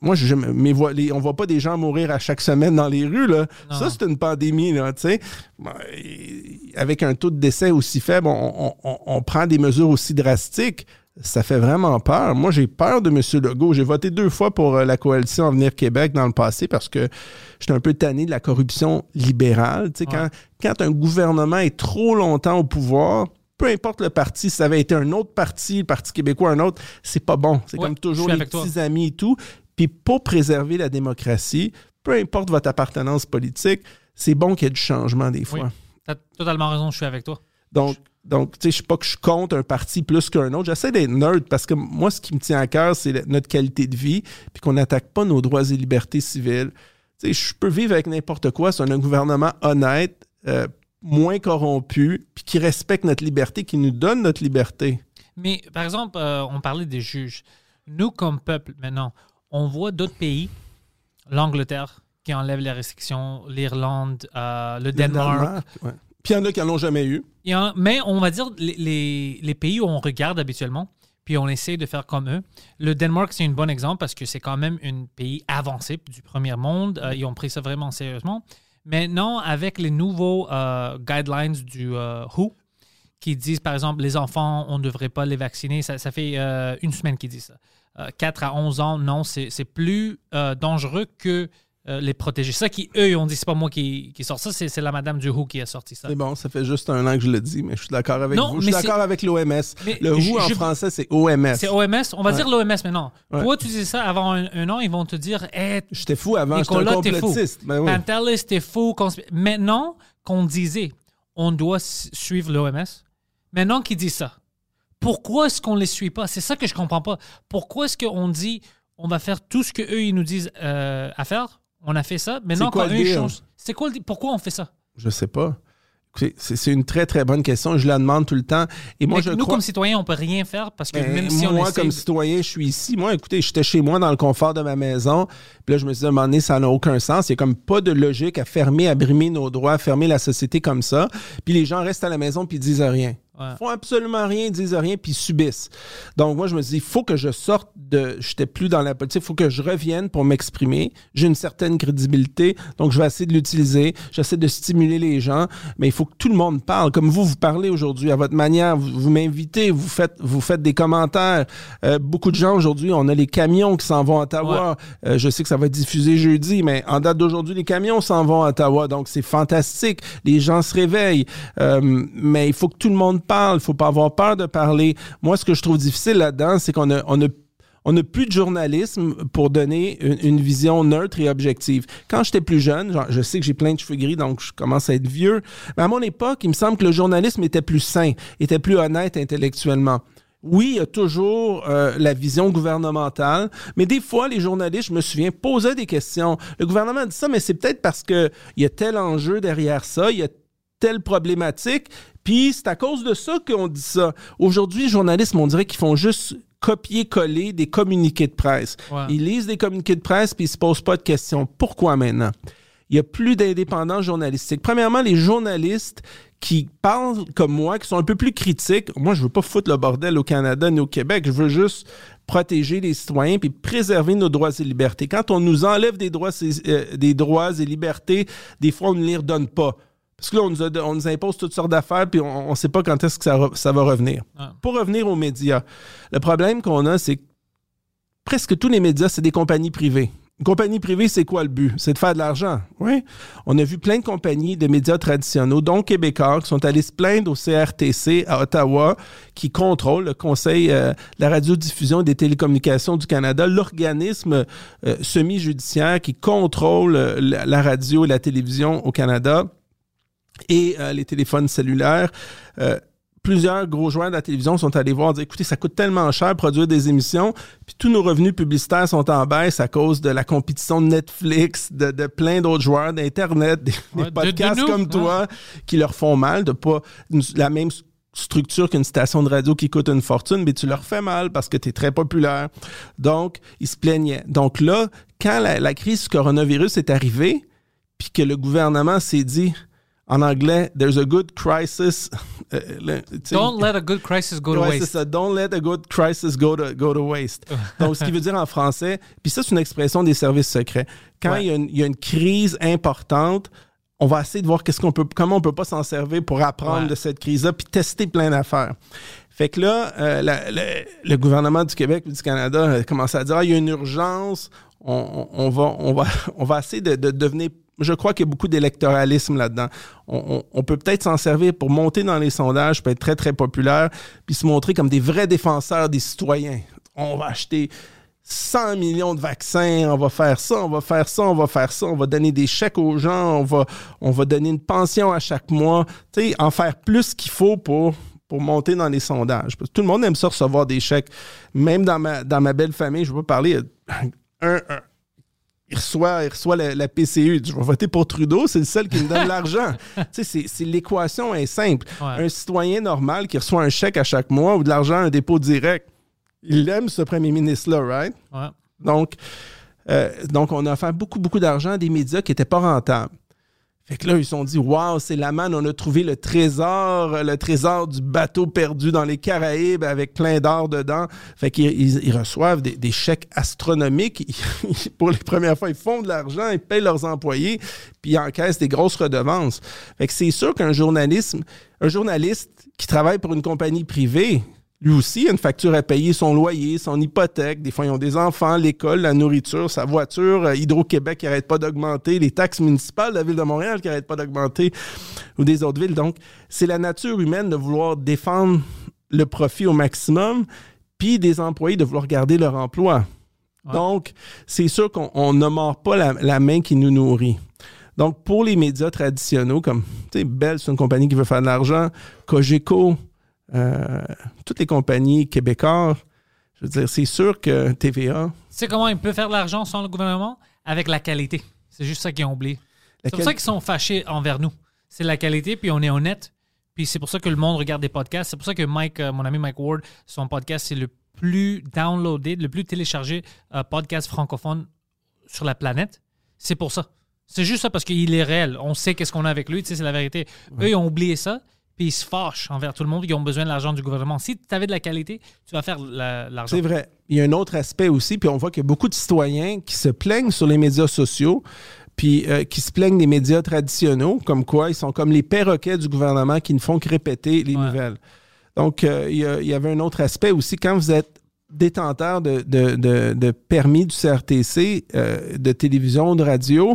Moi, jamais- mais les- on voit pas des gens mourir à chaque semaine dans les rues. Là. Non. Ça, c'est une pandémie. Là, tu sais. Bon, et Avec un taux de décès aussi faible, on, on- on- on prend des mesures aussi drastiques. Ça fait vraiment peur. Moi, j'ai peur de M. Legault. J'ai voté deux fois pour euh, la coalition Avenir Québec dans le passé parce que j'étais un peu tanné de la corruption libérale. Tu sais, Ouais. quand, quand un gouvernement est trop longtemps au pouvoir, peu importe le parti, si ça avait été un autre parti, le Parti québécois, un autre, c'est pas bon. C'est Ouais, comme toujours les toi. petits amis et tout. Puis pour préserver la démocratie, peu importe votre appartenance politique, c'est bon qu'il y ait du changement des fois. Oui. T'as totalement raison, je suis avec toi. Donc, donc tu sais, je sais pas que je compte un parti plus qu'un autre. J'essaie d'être neutre parce que moi, ce qui me tient à cœur, c'est notre qualité de vie, puis qu'on n'attaque pas nos droits et libertés civiles. Tu sais, je peux vivre avec n'importe quoi si on a un gouvernement honnête, euh, moins corrompu, puis qui respecte notre liberté, qui nous donne notre liberté. Mais par exemple, euh, on parlait des juges. Nous, comme peuple, maintenant, on voit d'autres pays, l'Angleterre, qui enlève les restrictions, l'Irlande, euh, le Le Danemark. ouais. Puis il y en a qui n'en ont jamais eu. Mais on va dire les, pays où on regarde habituellement, puis on essaie de faire comme eux. Le Danemark, c'est un bon exemple parce que c'est quand même un pays avancé du premier monde. Euh, ils ont pris ça vraiment sérieusement. Maintenant, avec les nouveaux euh, guidelines du euh, WHO, qui disent, par exemple, les enfants, on ne devrait pas les vacciner, ça, ça fait une semaine qu'ils disent ça. Euh, 4 à 11 ans, non, c'est plus dangereux que euh, les protéger. Ça qui, eux, ils ont dit, c'est pas moi qui, qui sort ça, c'est la madame du WHO qui a sorti ça. C'est bon, ça fait juste un an que je le dis, mais je suis d'accord avec Non, vous. Je suis d'accord avec l'OMS. Le WHO en je- français, c'est OMS. C'est OMS. On va Ouais. dire l'OMS maintenant. Ouais. Toi, tu disais ça avant un, un an, ils vont te dire hey, J'étais fou avant, j'étais un complotiste. Ben oui. Pantelis, t'es fou. consp- Maintenant qu'on disait on doit suivre l'OMS, maintenant qu'ils disent ça, pourquoi est-ce qu'on les suit pas? C'est ça que je comprends pas. Pourquoi est-ce qu'on dit on va faire tout ce qu'eux, ils nous disent euh, à faire? On a fait ça. Maintenant, quoi quand ils deal? changent. C'est quoi le? Pourquoi on fait ça? Je sais pas. C'est- une très, très bonne question. Je la demande tout le temps. Et moi, Mais je nous, crois... comme citoyens, on peut rien faire parce que Ben, même si on moi, essaie comme citoyen, je suis ici. Moi, écoutez, j'étais chez moi dans le confort de ma maison. Puis là, je me suis donné, ça n'a aucun sens. Il n'y a comme pas de logique à fermer, à brimer nos droits, à fermer la société comme ça. Puis les gens restent à la maison puis ils disent rien. Ouais. Font absolument rien, disent rien, puis subissent. Donc, moi, je me dis, il faut que je sorte de. J'étais plus dans la politique, il faut que je revienne pour m'exprimer. J'ai une certaine crédibilité, donc je vais essayer de l'utiliser. J'essaie de stimuler les gens, mais il faut que tout le monde parle. Comme vous, vous parlez aujourd'hui à votre manière, vous, vous m'invitez, vous faites, vous faites des commentaires. Euh, beaucoup de gens aujourd'hui, on a les camions qui s'en vont à Ottawa. Euh, je sais que ça va être diffusé jeudi, mais en date d'aujourd'hui, les camions s'en vont à Ottawa, donc c'est fantastique. Les gens se réveillent, Euh, mais il faut que tout le monde parle. Faut pas avoir peur de parler. Moi, ce que je trouve difficile là-dedans, c'est qu'on a, on a on n'a plus de journalisme pour donner une, vision neutre et objective. Quand j'étais plus jeune, je sais que j'ai plein de cheveux gris, donc je commence à être vieux, mais à mon époque, il me semble que le journalisme était plus sain, était plus honnête intellectuellement. Oui, il y a toujours euh, la vision gouvernementale, mais des fois, les journalistes, je me souviens, posaient des questions. Le gouvernement dit ça, mais c'est peut-être parce qu'il y a tel enjeu derrière ça, il y a telle problématique, puis c'est à cause de ça qu'on dit ça. Aujourd'hui, les journalistes, on dirait qu'ils font juste copier-coller des communiqués de presse. Ils lisent des communiqués de presse, puis ils se posent pas de questions. Pourquoi maintenant? Il n'y a plus d'indépendance journalistique. Premièrement, les journalistes qui parlent comme moi, qui sont un peu plus critiques. Moi, je veux pas foutre le bordel au Canada ni au Québec. Je veux juste protéger les citoyens puis préserver nos droits et libertés. Quand on nous enlève des droits, euh, des droits et libertés, des fois, on ne les redonne pas. Parce que là, on nous, a- on nous impose toutes sortes d'affaires, puis on ne sait pas quand est-ce que ça, re- ça va revenir. Ah. Pour revenir aux médias, le problème qu'on a, c'est que presque tous les médias, c'est des compagnies privées. Une compagnie privée, c'est quoi le but? C'est de faire de l'argent. Oui. On a vu plein de compagnies de médias traditionnels, dont Québécois, qui sont allés se plaindre au CRTC à Ottawa, qui contrôle le Conseil euh, de la radiodiffusion et des télécommunications du Canada, l'organisme euh, semi-judiciaire qui contrôle euh, la, la radio et la télévision au Canada et euh, les téléphones cellulaires. Euh, plusieurs gros joueurs de la télévision sont allés voir, dire, écoutez, ça coûte tellement cher de produire des émissions, puis tous nos revenus publicitaires sont en baisse à cause de la compétition de Netflix, de, de plein d'autres joueurs d'Internet, des, des Ouais, de- de podcasts nous, comme ouais. toi, qui leur font mal de pas une- la même structure qu'une station de radio qui coûte une fortune, mais tu leur fais mal parce que tu es très populaire. Donc, ils se plaignaient. Donc là, quand la, la crise du coronavirus est arrivée, puis que le gouvernement s'est dit, en anglais, there's a good crisis. *laughs* euh, le- Don't let a good crisis go to Ouais, waste. ça. Don't let a good crisis go to, go to waste. *laughs* Donc, ce qui veut dire en français, puis ça, c'est une expression des services secrets. Quand Ouais. il, y a une, il y a une crise importante, on va essayer de voir qu'est-ce qu'on peut, comment on peut pas s'en servir pour apprendre Ouais. de cette crise-là, puis tester plein d'affaires. Fait que là, euh, la- le, le gouvernement du Québec et du Canada a commencé à dire ah, il y a une urgence, on, on- on va, on, va, *laughs* on va essayer de, de devenir. Je crois qu'il y a beaucoup d'électoralisme là-dedans. On, peut peut-être s'en servir pour monter dans les sondages, peut être très, très populaire, puis se montrer comme des vrais défenseurs des citoyens. On va acheter 100 millions de vaccins, on va faire ça, on va faire ça, on va faire ça, on va donner des chèques aux gens, on va, on va donner une pension à chaque mois. Tu sais, en faire plus qu'il faut pour, pour monter dans les sondages. Tout le monde aime ça recevoir des chèques. Même dans ma, dans ma belle famille, je pas parler, un, un- il reçoit, il reçoit la, la PCU. Je vais voter pour Trudeau, c'est le seul qui me donne *laughs* l'argent. Tu sais, c'est- l'équation est simple. Ouais. Un citoyen normal qui reçoit un chèque à chaque mois ou de l'argent, un dépôt direct, il aime ce premier ministre-là, right? Ouais. Donc, euh, donc, on a fait beaucoup, beaucoup d'argent à des médias qui n'étaient pas rentables. Fait que là, ils se sont dit, waouh, c'est la manne, on a trouvé le trésor, le trésor du bateau perdu dans les Caraïbes avec plein d'or dedans. Fait qu'ils ils- ils reçoivent des, chèques astronomiques. *laughs* Pour les premières fois, ils font de l'argent, ils payent leurs employés, puis ils encaissent des grosses redevances. Fait que c'est sûr qu'un journalisme, un journaliste qui travaille pour une compagnie privée, lui aussi a une facture à payer, son loyer, son hypothèque. Des fois, ils ont des enfants, l'école, la nourriture, sa voiture, euh, Hydro-Québec qui n'arrête pas d'augmenter, les taxes municipales de la ville de Montréal qui n'arrêtent pas d'augmenter, ou des autres villes. Donc, c'est la nature humaine de vouloir défendre le profit au maximum, puis des employés de vouloir garder leur emploi. Donc, c'est sûr qu'on on ne mord pas la, la main qui nous nourrit. Donc, pour les médias traditionnels, comme, tu sais, Bell, c'est une compagnie qui veut faire de l'argent, Cogeco, euh, toutes les compagnies québécoises, je veux dire, c'est sûr que TVA, Tu sais comment ils peuvent faire de l'argent sans le gouvernement? Avec la qualité. C'est juste ça qu'ils ont oublié. C'est pour ça qu'ils sont fâchés envers nous. C'est la qualité, puis on est honnête. Puis c'est pour ça que le monde regarde des podcasts. C'est pour ça que Mike, euh, mon ami Mike Ward, son podcast, c'est le plus downloadé, le plus téléchargé euh, podcast francophone sur la planète. C'est pour ça. C'est juste ça parce qu'il est réel. On sait qu'est-ce qu'on a avec lui. Tu sais, c'est la vérité. Eux, ils ont oublié ça. Puis ils se fâchent envers tout le monde. Ils ont besoin de l'argent du gouvernement. Si tu avais de la qualité, tu vas faire la- l'argent. C'est vrai. Il y a un autre aspect aussi, puis on voit qu'il y a beaucoup de citoyens qui se plaignent sur les médias sociaux, puis euh, qui se plaignent des médias traditionnels, comme quoi ils sont comme les perroquets du gouvernement qui ne font que répéter les Ouais. nouvelles. Donc, euh, il y, a- il y avait un autre aspect aussi. Quand vous êtes détenteur de, de- de- de permis du CRTC, euh, de télévision, de radio,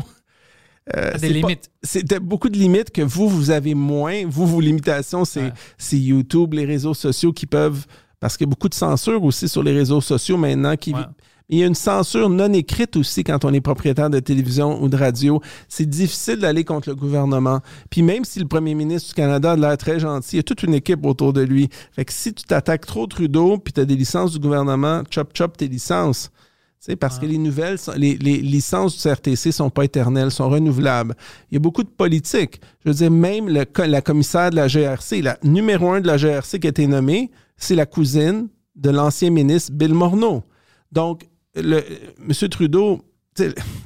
euh, Des limites. c'était beaucoup de limites que vous, vous avez moins. Vous, vos limitations, c'est Ouais. YouTube, les réseaux sociaux qui peuvent. Parce qu'il y a beaucoup de censure aussi sur les réseaux sociaux maintenant. Qui, Ouais. Il y a une censure non écrite aussi quand on est propriétaire de télévision ou de radio. C'est difficile d'aller contre le gouvernement. Puis même si le premier ministre du Canada a l'air très gentil, il y a toute une équipe autour de lui. Fait que si tu t'attaques trop Trudeau, puis tu as des licences du gouvernement, chop chop tes licences. Parce que les nouvelles, les, les licences du CRTC sont pas éternelles, sont renouvelables. Il y a beaucoup de politique. Je veux dire, même le, la commissaire de la GRC, la numéro un de la GRC qui a été nommée, c'est la cousine de l'ancien ministre Bill Morneau. Donc, le, M. Trudeau,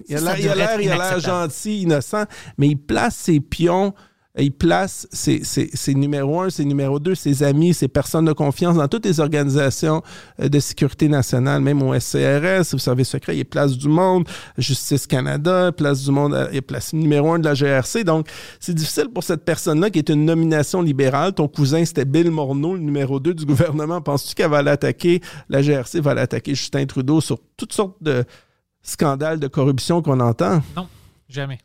il a l'air- gentil, innocent, mais il place ses pions, il place ses, ses- ses numéros un, ses numéros deux, ses amis, ses personnes de confiance dans toutes les organisations euh, de sécurité nationale, même au SCRS, au service secret, il est place du monde, Justice Canada, place du monde, euh, il est place numéro un de la GRC. Donc, c'est difficile pour cette personne-là qui est une nomination libérale. Ton cousin, c'était Bill Morneau, le numéro 2 du gouvernement. Penses-tu qu'elle va l'attaquer? La GRC va l'attaquer Justin Trudeau sur toutes sortes de scandales de corruption qu'on entend? Non, jamais.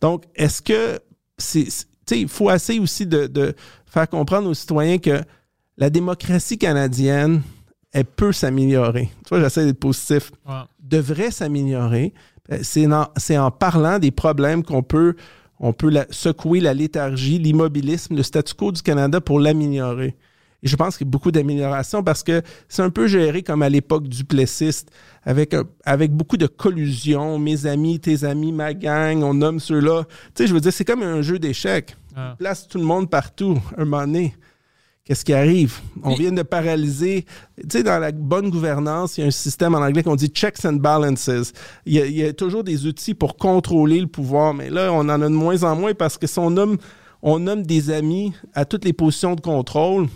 Donc, est-ce que c'est. Il faut essayer aussi de, de faire comprendre aux citoyens que la démocratie canadienne, elle peut s'améliorer. Tu vois, j'essaie d'être positif. Ouais. Devrait s'améliorer. Euh, C'est en, parlant des problèmes qu'on peut, on peut la- secouer la léthargie, l'immobilisme, le statu quo du Canada pour l'améliorer. Et je pense qu'il y a beaucoup d'améliorations parce que c'est un peu géré comme à l'époque du plessiste, avec, un- avec beaucoup de collusion. Mes amis, tes amis, ma gang, on nomme ceux-là. Tu sais, je veux dire, c'est comme un jeu d'échecs. Ouais. Place tout le monde partout, un moment donné. qu'est-ce qui arrive? On vient de paralyser. Tu sais, dans la bonne gouvernance, il y a un système en anglais qu'on dit checks and balances. Il y, a, il y, a, toujours des outils pour contrôler le pouvoir, mais là, on en a de moins en moins parce que si on nomme, on nomme des amis à toutes les positions de contrôle,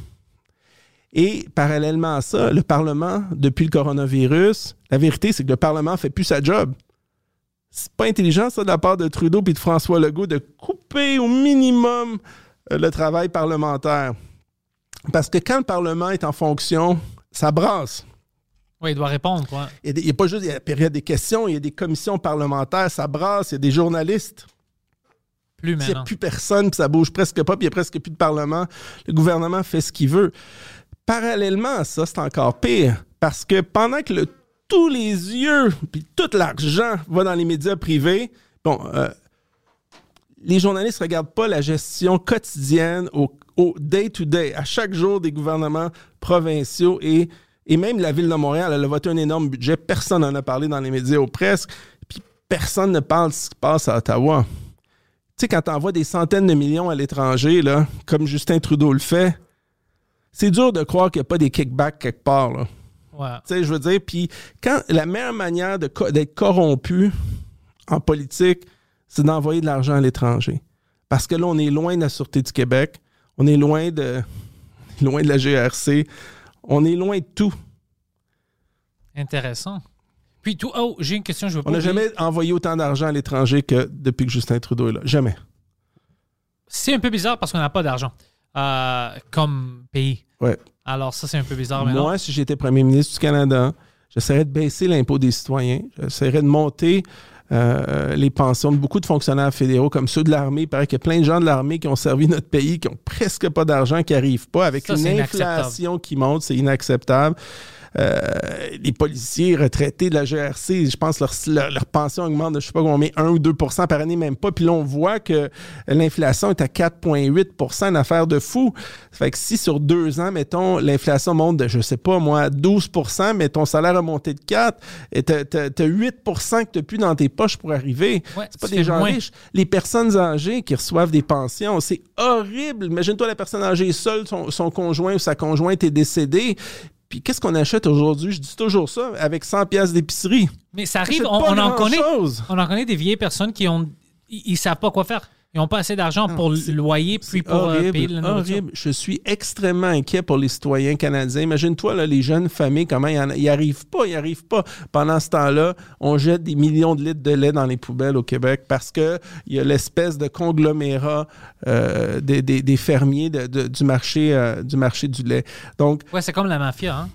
et parallèlement à ça, le Parlement, depuis le coronavirus, la vérité, c'est que le Parlement ne fait plus sa job. C'est pas intelligent, ça, de la part de Trudeau et de François Legault, de couper au minimum euh, le travail parlementaire. Parce que quand le Parlement est en fonction, ça brasse. Oui, il doit répondre. Quoi. Il n'y a, a, pas juste la période des questions, il y a des commissions parlementaires, ça brasse, il y a des journalistes. Plus maintenant. Il n'y a plus personne, puis ça bouge presque pas, puis il n'y a presque plus de Parlement. Le gouvernement fait ce qu'il veut. Parallèlement à ça, c'est encore pire. Parce que pendant que tous les yeux, puis tout l'argent va dans les médias privés, euh, les journalistes ne regardent pas la gestion quotidienne au, day-to-day, à chaque jour des gouvernements provinciaux et, même la ville de Montréal. Elle a voté un énorme budget. Personne n'en a parlé dans les médias ou presque. Puis personne ne parle de ce qui passe à Ottawa. Tu sais, quand tu envoies des centaines de millions à l'étranger, comme Justin Trudeau le fait, c'est dur de croire qu'il n'y a pas des kickbacks quelque part. Là. Tu sais, je veux dire, puis quand la meilleure manière d'être corrompu en politique, c'est d'envoyer de l'argent à l'étranger. Parce que là, on est loin de la Sûreté du Québec, on est loin de, *laughs* loin de la GRC, on est loin de tout. Intéressant. Puis, tout, oh, j'ai une question, je veux On n'a jamais envoyé autant d'argent à l'étranger que depuis que Justin Trudeau est là. Jamais. C'est un peu bizarre parce qu'on n'a pas d'argent euh, comme pays. Ouais. Alors, ça, c'est un peu bizarre. Moi, si j'étais premier ministre du Canada, j'essaierais de baisser l'impôt des citoyens. J'essaierais de monter euh, les pensions de beaucoup de fonctionnaires fédéraux, comme ceux de l'armée. Il paraît qu'il y a plein de gens de l'armée qui ont servi notre pays, qui ont presque pas d'argent, qui n'arrivent pas, avec Ça, une inflation qui monte. C'est inacceptable. Euh, les policiers retraités de la GRC, je pense leur, leur, leur pension augmente de je sais pas combien, 1 ou 2% par année, même pas. Puis là, on voit que l'inflation est à 4,8% une affaire de fou. Ça fait que si sur deux ans, mettons, l'inflation monte de, je sais pas moi, 12 mais ton salaire a monté de 4, et tu as, 8 que tu n'as plus dans tes poches pour arriver. Ouais, c'est pas des gens moins. riches. Les personnes âgées qui reçoivent des pensions, c'est horrible. Imagine-toi la personne âgée seule, son, son conjoint ou sa conjointe est décédée. Puis qu'est-ce qu'on achète aujourd'hui? Je dis toujours ça, avec 100 pièces d'épicerie. Mais ça arrive, on, en connaît. On en connaît des vieilles personnes qui ont. Ils, ils savent pas quoi faire. Ils n'ont pas assez d'argent pour le loyer puis pour euh, horrible, payer la nourriture. horrible. Je suis extrêmement inquiet pour les citoyens canadiens. Imagine-toi, là, les jeunes familles, comment ils n'y arrivent pas, ils n'y arrivent pas. Pendant ce temps-là, on jette des millions de litres de lait dans les poubelles au Québec parce qu'il y a l'espèce de conglomérat euh, des, des- des fermiers de- de- du, marché, euh, du marché du lait. Donc, Ouais, c'est comme la mafia. Hein?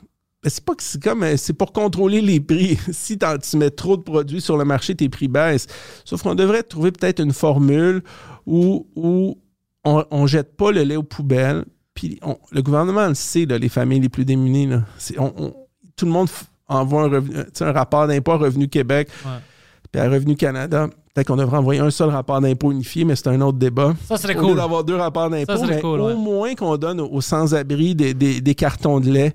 C'est pas que c'est comme euh, c'est pour contrôler les prix. *laughs* si tu mets trop de produits sur le marché, tes prix baissent. Sauf qu'on devrait trouver peut-être une formule où, où on, on jette pas le lait aux poubelles. Puis on- le gouvernement le sait, là, les familles les plus démunies. là. C'est- on- on- tout le monde envoie un, revenu- rapport d'impôt à Revenu Québec puis à Revenu Canada. Peut-être qu'on devrait envoyer un seul rapport d'impôt unifié, mais c'est un autre débat. Ça serait Au lieu cool. d'avoir deux rapports d'impôt, Ça serait mais cool, au moins qu'on donne aux, aux sans-abri des, des- des cartons de lait.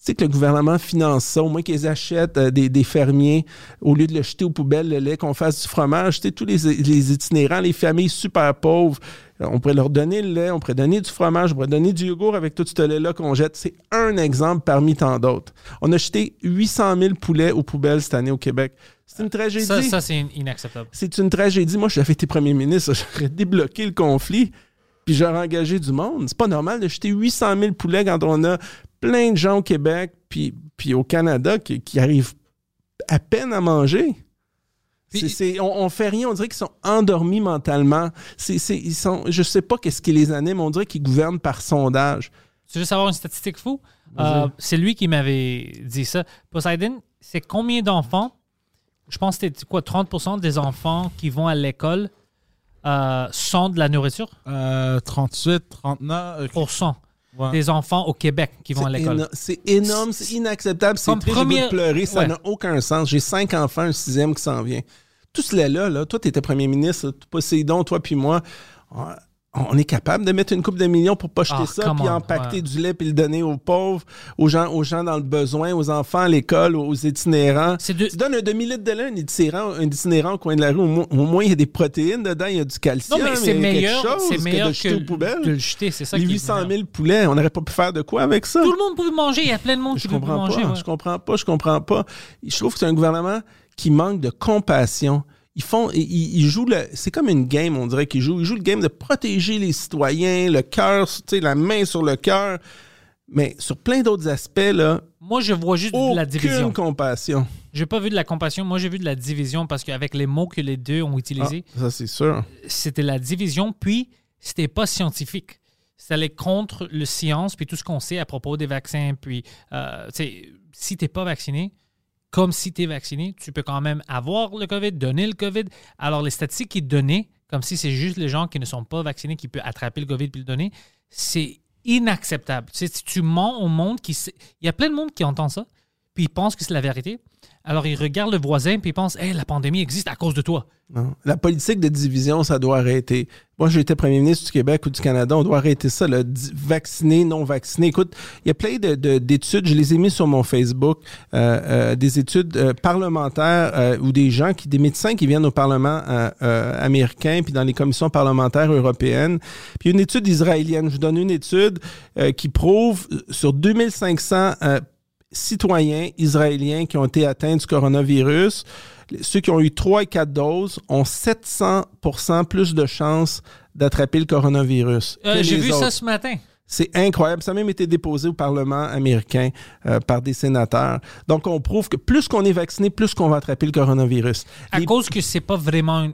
Tu sais que le gouvernement finance ça, au moins qu'ils achètent euh, des, des fermiers, au lieu de le jeter aux poubelles, le lait, qu'on fasse du fromage. Tu sais, tous les, les itinérants, les familles super pauvres, on pourrait leur donner le lait, on pourrait donner du fromage, on pourrait donner du yogourt avec tout ce lait-là qu'on jette. C'est un exemple parmi tant d'autres. On a jeté 800 000 poulets aux poubelles cette année au Québec. C'est une tragédie. Ça, ça c'est inacceptable. C'est une tragédie. Moi, j'avais été premier ministre, *laughs* j'aurais débloqué le conflit, puis j'aurais engagé du monde. C'est pas normal de jeter 800 000 poulets quand on a plein de gens au Québec, puis, puis au Canada qui, qui arrivent à peine à manger. Puis- C'est- c'est- on, on fait rien, on dirait qu'ils sont endormis mentalement. C'est, c'est- ils sont, je sais pas qu'est-ce qui les anime, on dirait qu'ils gouvernent par sondage. Tu veux savoir une statistique fou? Euh, c'est lui qui m'avait dit ça. Poseidon, c'est combien d'enfants? Je pense que c'était quoi, 30% des enfants qui vont à l'école euh, sont de la nourriture? Euh, 38, 39. euh, Pour cent ouais. des enfants au Québec qui vont à l'école. C'est énorme, c'est inacceptable, c'est triste, première- de pleurer, ça Ouais. n'a aucun sens. J'ai cinq enfants, un sixième qui s'en vient. Tout cela là, là toi, tu étais premier ministre, Poséidon, toi puis moi, on- est capable de mettre une coupe de millions pour pas jeter Ah, ça, puis empaqueter ouais. du lait, puis le donner aux pauvres, aux gens, aux gens dans le besoin, aux enfants à l'école, aux itinérants. C'est de- Tu donnes un demi-litre de lait un itinérant, un itinérant au coin de la rue, au, mo- au moins il y a des protéines dedans, il y a du calcium, Non, mais c'est quelque meilleur, chose que de que, jeter aux poubelles. de le jeter. C'est ça Les qui est 800 meilleur. 000 poulets, on n'aurait pas pu faire de quoi avec ça? Tout le monde pouvait manger. Il y a plein de monde qui Je peut comprends manger. pas, ouais. je comprends pas, je comprends pas. Je trouve que c'est un gouvernement qui manque de compassion. Ils font, ils, ils jouent le, c'est comme une game, on dirait qu'ils jouent. Ils jouent le game de protéger les citoyens, le cœur, tu sais, la main sur le cœur. Mais sur plein d'autres aspects, là, Moi, je vois juste de la division. aucune compassion. J'ai pas vu de la compassion. Moi, j'ai vu de la division parce qu'avec les mots que les deux ont utilisés, Ah, ça, c'est sûr. c'était la division, puis c'était pas scientifique. Ça allait contre le science, puis tout ce qu'on sait à propos des vaccins. Puis, euh, tu sais, si t'es pas vacciné, comme si tu es vacciné, tu peux quand même avoir le COVID, donner le COVID. Alors, les statistiques qui donnaient, comme si c'est juste les gens qui ne sont pas vaccinés qui peuvent attraper le COVID puis le donner, c'est inacceptable. Tu sais, tu mens au monde qui Il y a plein de monde qui entend ça, puis ils pensent que c'est la vérité. Alors, ils regardent le voisin, puis ils pensent, hey, la pandémie existe à cause de toi. Non. La politique de division, ça doit arrêter. Moi, j'étais premier ministre du Québec ou du Canada, on doit arrêter ça, là. Di- vacciné, non vacciné. Écoute, il y a plein de- de- d'études, je les ai mis sur mon Facebook, euh, euh, des études euh, parlementaires euh, ou des gens, qui, des médecins qui viennent au Parlement euh, euh, américain puis dans les commissions parlementaires européennes. Puis une étude israélienne, je vous donne une étude qui prouve sur 2500 euh, citoyens israéliens qui ont été atteints du coronavirus, ceux qui ont eu 3 et 4 doses ont 700% plus de chances d'attraper le coronavirus. Euh, J'ai vu ça ce matin. C'est incroyable. Ça a même été déposé au Parlement américain euh, par des sénateurs. Donc, on prouve que plus qu'on est vacciné, plus qu'on va attraper le coronavirus. À Les- cause que c'est pas vraiment une,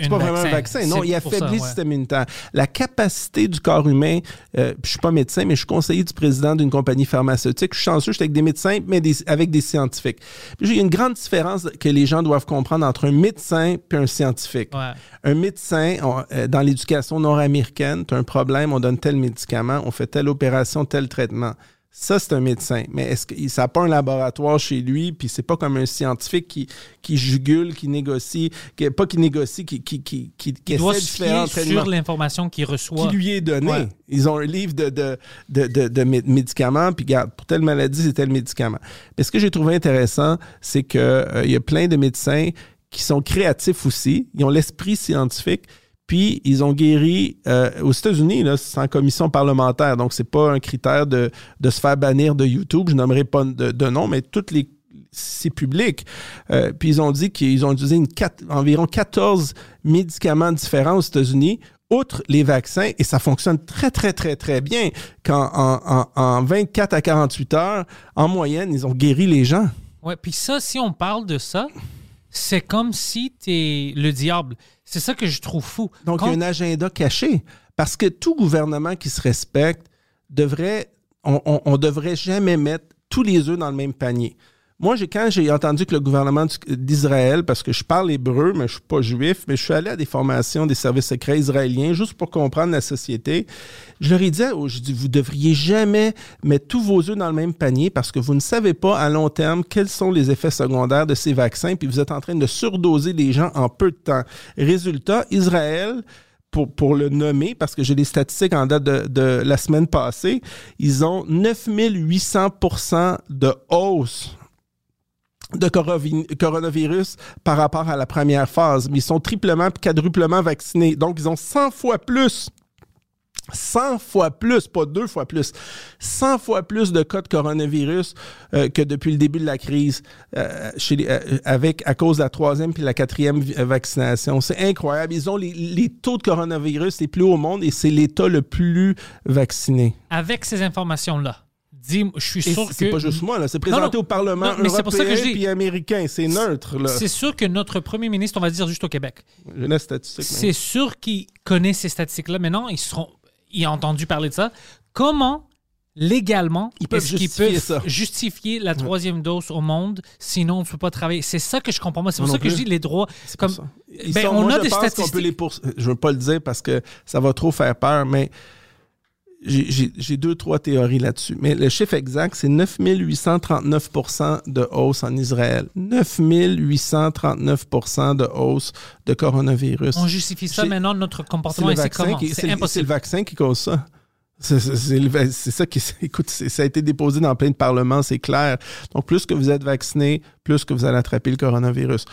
c'est pas vraiment un vaccin. Non, il ça, affaiblit le ouais. système immunitaire. La capacité du corps humain, euh, je suis pas médecin, mais je suis conseiller du président d'une compagnie pharmaceutique. Je suis chanceux, je suis avec des médecins, mais des- avec des scientifiques. Puis il y a une grande différence que les gens doivent comprendre entre un médecin et un scientifique. Ouais. Un médecin, on- euh, dans l'éducation nord-américaine, tu as un problème, on donne tel médicament, on fait telle opération, tel traitement. Ça, c'est un médecin. Mais est-ce que ça n'a pas un laboratoire chez lui, puis c'est pas comme un scientifique qui, qui jugule, qui négocie, qui, pas qui négocie, qui, qui, qui, qui, doit se fier sur l'information qu'il reçoit. qui lui est donné. Ouais. Ils ont un livre de, de, de, de- de mé- médicaments, puis regarde, pour telle maladie, c'est tel médicament. Mais ce que j'ai trouvé intéressant, c'est qu'il y a plein de médecins qui sont créatifs aussi, ils ont l'esprit scientifique, puis ils ont guéri euh, aux États-Unis, c'est en commission parlementaire, donc c'est pas un critère de, de se faire bannir de YouTube, je nommerai pas de, nom, mais toutes les c'est public. Euh, puis ils ont dit qu'ils ont utilisé environ 14 médicaments différents aux États-Unis, outre les vaccins, et ça fonctionne très, très, très, très bien. Quand en, en- en 24 à 48 heures, en moyenne, ils ont guéri les gens. Ouais, puis ça, si on parle de ça, c'est comme si tu es le diable. C'est ça que je trouve fou. Donc, Quand- il y a un agenda caché. Parce que tout gouvernement qui se respecte devrait, on, on devrait jamais mettre tous les œufs dans le même panier. Moi, quand j'ai entendu que le gouvernement d'Israël, parce que je parle hébreu, mais je suis pas juif, mais je suis allé à des formations des services secrets israéliens juste pour comprendre la société. Je leur ai dit, oh, je dis, vous devriez jamais mettre tous vos œufs dans le même panier parce que vous ne savez pas à long terme quels sont les effets secondaires de ces vaccins, puis vous êtes en train de surdoser les gens en peu de temps. Résultat, Israël, pour, pour le nommer, parce que j'ai des statistiques en date de, de la semaine passée, ils ont 9800% de hausse de coronavirus par rapport à la première phase. Mais ils sont triplement quadruplement vaccinés. Donc, ils ont 100 fois plus 100 fois plus, pas deux fois plus, 100 fois plus de cas de coronavirus euh, que depuis le début de la crise euh, euh, avec, à cause de la troisième puis la quatrième vaccination. C'est incroyable. Ils ont les taux de coronavirus les plus hauts au monde et c'est l'État le plus vacciné. Avec ces informations-là, dis je suis Et sûr c'est que. pas juste moi, là. C'est Non, non. présenté au Parlement Non, mais c'est pour ça que européen je dis- puis américain. C'est neutre, là. C'est sûr que notre premier ministre, on va dire juste au Québec, la statistique. c'est sûr qu'il connaît ces statistiques-là. Maintenant, ils seront, il a entendu parler de ça. Comment légalement Ils peuvent justifier peuvent ça. justifier la troisième dose au monde Sinon, on ne peut pas travailler? C'est ça que je comprends pas. C'est pour Moi ça non que je dis les droits. C'est Comme, pour ben, sont- on moi, a je des pense peut statistiques. les poursu- Je veux pas le dire parce que ça va trop faire peur, mais j'ai- deux, trois théories là-dessus. Mais le chiffre exact, c'est 9839% de hausse en Israël. 9839% de hausse de coronavirus. On justifie ça maintenant, notre comportement, et c'est comment? c'est C'est le- c'est le impossible. vaccin qui cause ça. C'est ça qui. Écoute, ça a été déposé dans plein de parlements, c'est clair. Donc, plus que vous êtes vacciné, plus que vous allez attraper le coronavirus.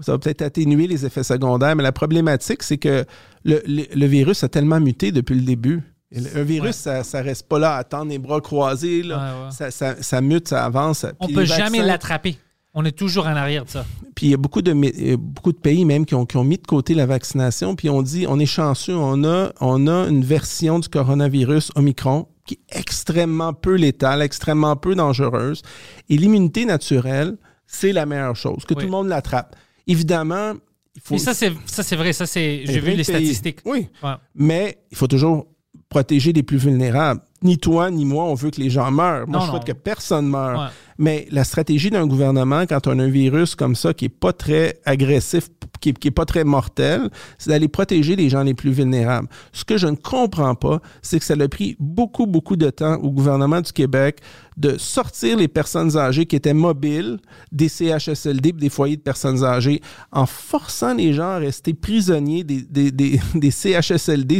Ça va peut-être atténuer les effets secondaires, mais la problématique, c'est que le, le- le virus a tellement muté depuis le début. Un virus, Ouais. ça, ça reste pas là à attendre les bras croisés. là. Ouais. Ça, ça- ça mute, ça avance. On Puis peut jamais l'attraper. On est toujours en arrière de ça. puis il y a beaucoup de, beaucoup de pays même qui ont, qui ont mis de côté la vaccination, puis on dit on est chanceux, on a, on a une version du coronavirus Omicron qui est extrêmement peu létale, extrêmement peu dangereuse. Et l'immunité naturelle, c'est la meilleure chose, que Oui. tout le monde l'attrape. Évidemment, il faut. Mais ça, c'est vrai. Ça, c'est. J'ai vu les pays- statistiques. Oui, Ouais. mais il faut toujours protéger les plus vulnérables. Ni toi, ni moi, on veut que les gens meurent. Moi, Non, je souhaite non. que personne meure. Ouais. Mais la stratégie d'un gouvernement, quand on a un virus comme ça qui est pas très agressif, qui est, qui est pas très mortel, c'est d'aller protéger les gens les plus vulnérables. Ce que je ne comprends pas, c'est que ça a pris beaucoup, beaucoup de temps au gouvernement du Québec de sortir les personnes âgées qui étaient mobiles des CHSLD, des foyers de personnes âgées, en forçant les gens à rester prisonniers des, des, des, *laughs* des CHSLD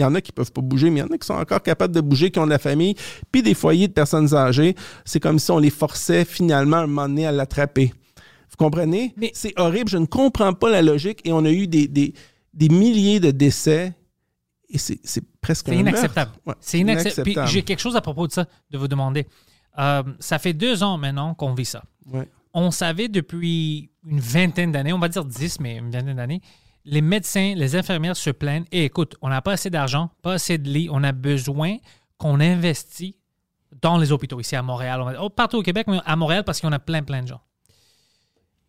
il y en a qui peuvent pas bouger, mais il y en a qui sont encore capables de bouger, qui ont de la famille, puis des foyers de personnes âgées. C'est comme si on les forçait finalement à un moment donné à l'attraper. Vous comprenez? Mais- C'est horrible, je ne comprends pas la logique et on a eu des, des, des milliers de décès et c'est presque C'est inacceptable. Ouais, C'est inacceptable. Puis j'ai quelque chose à propos de ça, de vous demander. Euh, ça fait deux ans maintenant qu'on vit ça. Ouais. On savait depuis une vingtaine d'années, on va dire dix, mais une vingtaine d'années, les médecins, les infirmières se plaignent. Et écoute, on n'a pas assez d'argent, pas assez de lits, on a besoin qu'on investisse dans les hôpitaux ici à Montréal. On va- oh, partout au Québec, mais à Montréal parce qu'on a plein, plein de gens.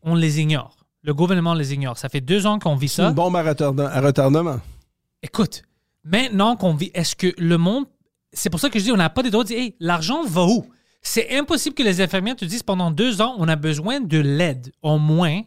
On les ignore. Le gouvernement les ignore. Ça fait deux ans qu'on vit ça. une bombe à retardement. Écoute, maintenant qu'on vit, est-ce que le monde. C'est pour ça que je dis, on n'a pas des droits de dire, hey, l'argent va où? C'est impossible que les infirmières te disent pendant deux ans, on a besoin de l'aide. Au moins,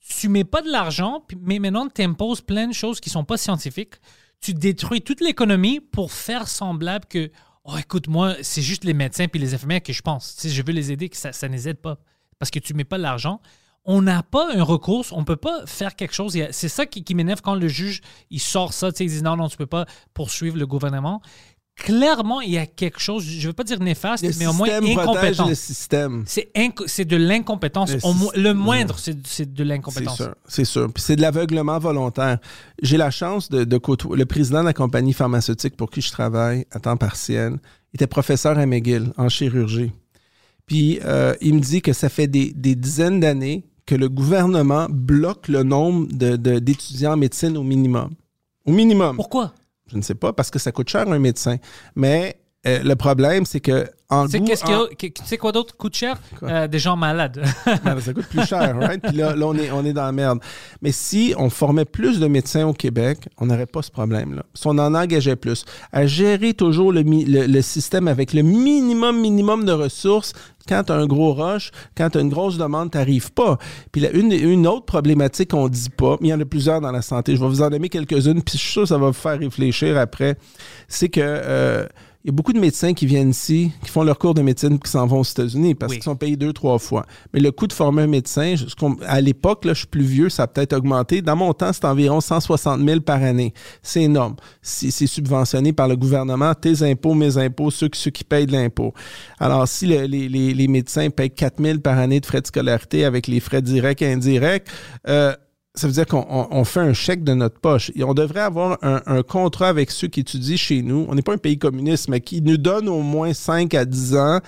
tu mets pas de l'argent, mais maintenant tu imposes plein de choses qui sont pas scientifiques. Tu détruis toute l'économie pour faire semblable que, oh écoute, moi, c'est juste les médecins puis les infirmières que je pense. Si je veux les aider, que ça, ne les aide pas. Parce que tu mets pas de l'argent. On n'a pas un recours, on peut pas faire quelque chose. C'est ça qui, m'énerve quand le juge il sort ça, il dit non, non, tu peux pas poursuivre le gouvernement. Clairement, il y a quelque chose, je veux pas dire néfaste, Le mais au moins incompétent. le système. C'est c'est de l'incompétence. Le mo- moindre, c'est c'est de C'est l'incompétence. sûr, c'est sûr. Puis c'est de l'aveuglement volontaire. J'ai la chance de, de côtoyer le président de la compagnie pharmaceutique pour qui je travaille à temps partiel. Il était professeur à McGill en chirurgie. Puis euh, il me dit que ça fait des, des dizaines d'années que le gouvernement bloque le nombre de- de- d'étudiants en médecine au minimum. Au minimum. Pourquoi? Je ne sais pas, parce que ça coûte cher un médecin. Mais euh, le problème, c'est que en Tu sais, goût- qu'est-ce qu'il y en- a- que- tu sais quoi d'autre coûte cher? Euh, des gens malades. *laughs* Ah, ben, ça coûte plus cher, right? Puis là, là, on, est, on est dans la merde. Mais si on formait plus de médecins au Québec, on n'aurait pas ce problème-là. Si on en engageait plus, à gérer toujours le, le, le système avec le minimum, minimum de ressources, quand tu as un gros rush, quand tu as une grosse demande, tu n'arrives pas. Puis là, une, une autre problématique qu'on ne dit pas, mais il y en a plusieurs dans la santé, je vais vous en nommer quelques-unes, puis je suis sûr que ça va vous faire réfléchir après, c'est que... euh, il y a beaucoup de médecins qui viennent ici, qui font leur cours de médecine puis qui s'en vont aux États-Unis parce Oui. qu'ils sont payés deux, trois fois. Mais le coût de former un médecin, je- à l'époque, là, je suis plus vieux, ça a peut-être augmenté. Dans mon temps, c'est environ 160 000 par année. C'est énorme. C'est subventionné par le gouvernement, tes impôts, mes impôts, ceux, qui- ceux qui payent de l'impôt. Alors, si le- les, les- les médecins payent 4 000 par année de frais de scolarité avec les frais directs et indirects, euh, ça veut dire qu'on on- on fait un chèque de notre poche. Et on devrait avoir un, un contrat avec ceux qui étudient chez nous. On n'est pas un pays communiste, mais qui nous donne au moins 5 à 10 ans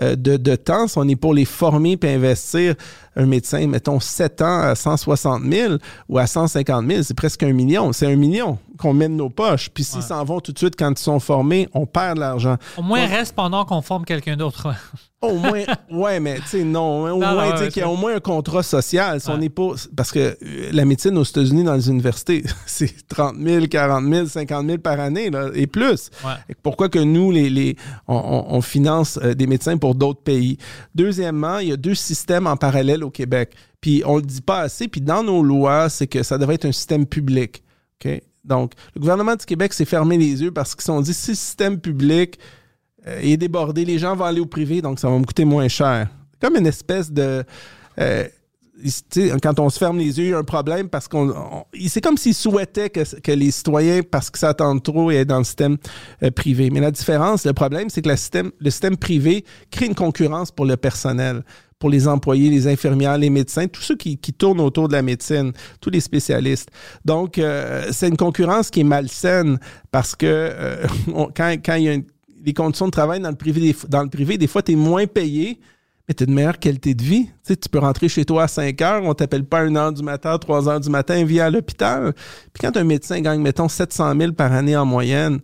euh, de, de temps. Si on est pour les former et investir un médecin, mettons 7 ans à 160 000 ou à 150 000, c'est presque un million. C'est un million qu'on met de nos poches. Puis s'ils Ouais. s'en vont tout de suite quand ils sont formés, on perd de l'argent. Au moins, Donc- reste pendant qu'on forme quelqu'un d'autre. *laughs* Au moins, ouais, mais tu sais, non. Au Non, moins, non, tu sais, ouais, qu'il y a au moins un contrat social. Si on pas. Parce que euh, la médecine aux États-Unis, dans les universités, *laughs* c'est 30 000, 40 000, 50 000 par année, là, et plus. Et Pourquoi que nous, les, les, on, on- on finance euh, des médecins pour d'autres pays? Deuxièmement, il y a deux systèmes en parallèle au Québec. Puis on le dit pas assez. Puis dans nos lois, c'est que ça devrait être un système public. Donc, le gouvernement du Québec s'est fermé les yeux parce qu'ils se sont dit si le système public euh, est débordé, les gens vont aller au privé, donc ça va me coûter moins cher. Comme une espèce de. euh, quand on se ferme les yeux, il y a un problème parce qu'on. on- c'est comme s'ils souhaitaient que, les citoyens, parce qu'ils s'attendent trop, aient dans le système euh, privé. Mais la différence, le problème, c'est que système, le système privé crée une concurrence pour le personnel, pour les employés, les infirmières, les médecins, tous ceux qui, qui tournent autour de la médecine, tous les spécialistes. Donc, euh, c'est une concurrence qui est malsaine parce que euh, *laughs* on- quand, quand il y a une- les conditions de travail dans le privé, dans le privé, des fois, tu es moins payé, mais tu as une meilleure qualité de vie. Tu, sais, tu peux rentrer chez toi à 5 heures, on t'appelle pas à 1 heure du matin, 3 heures du matin, viens à l'hôpital. Puis quand un médecin gagne, mettons, 700 000 par année en moyenne,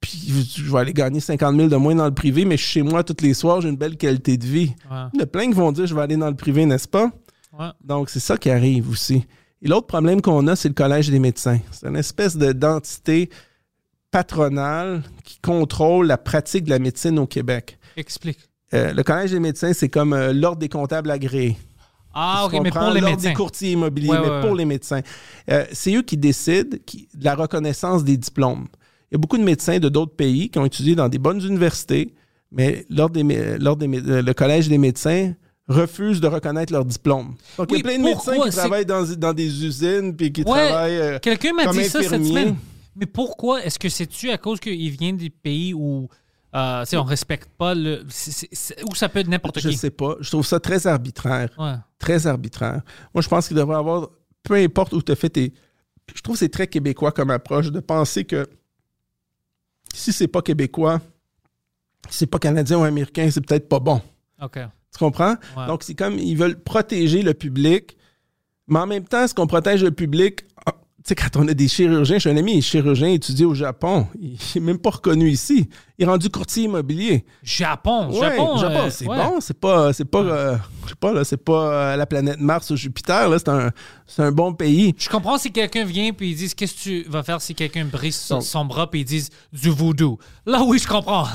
puis je vais aller gagner 50 000 de moins dans le privé, mais je suis chez moi tous les soirs, j'ai une belle qualité de vie. Ouais. Il y en a plein qui vont dire je vais aller dans le privé, n'est-ce pas? Ouais. Donc, c'est ça qui arrive aussi. Et l'autre problème qu'on a, c'est le Collège des médecins. C'est une espèce de- d'entité patronale qui contrôle la pratique de la médecine au Québec. Explique. Euh, le Collège des médecins, c'est comme euh, l'Ordre des comptables agréés. Ah, ok, mais pour les médecins. des courtiers immobiliers, Ouais, mais ouais, pour ouais. les médecins. Euh, c'est eux qui décident qui- de la reconnaissance des diplômes. Il y a beaucoup de médecins de d'autres pays qui ont étudié dans des bonnes universités, mais l'Ordre des l'Ordre des le Collège des médecins refuse de reconnaître leurs diplômes. Donc, Oui, il y a plein de médecins qui travaillent dans, dans des usines puis qui Ouais, travaillent. euh, Quelqu'un m'a comme dit ça cette infirmier. semaine. Mais pourquoi? Est-ce que c'est-tu à cause qu'il vient des pays où euh, on respecte pas le. où ça peut être n'importe je qui? sais pas. Je trouve ça très arbitraire. Ouais. très arbitraire. Moi, je pense qu'il devrait y avoir, peu importe où tu as fait tes. Je trouve que c'est très québécois comme approche de penser que si c'est pas québécois, si c'est pas canadien ou américain, c'est peut-être pas bon. OK. Tu comprends? Ouais. Donc, c'est comme ils veulent protéger le public, mais en même temps, est-ce qu'on protège le public? Ah, Tu sais, quand on a des chirurgiens, j'ai un ami, il est chirurgien étudié au Japon. Il n'est même pas reconnu ici. Il est rendu courtier immobilier. Japon. Ouais, Japon. euh, c'est ouais. bon, c'est pas, c'est pas, euh, je sais pas là, c'est pas euh, la planète Mars ou Jupiter là, c'est un, c'est un bon pays. Je comprends si quelqu'un vient puis ils disent qu'est-ce que tu vas faire si quelqu'un brise son, bras puis ils disent du voodoo? Là oui, je comprends.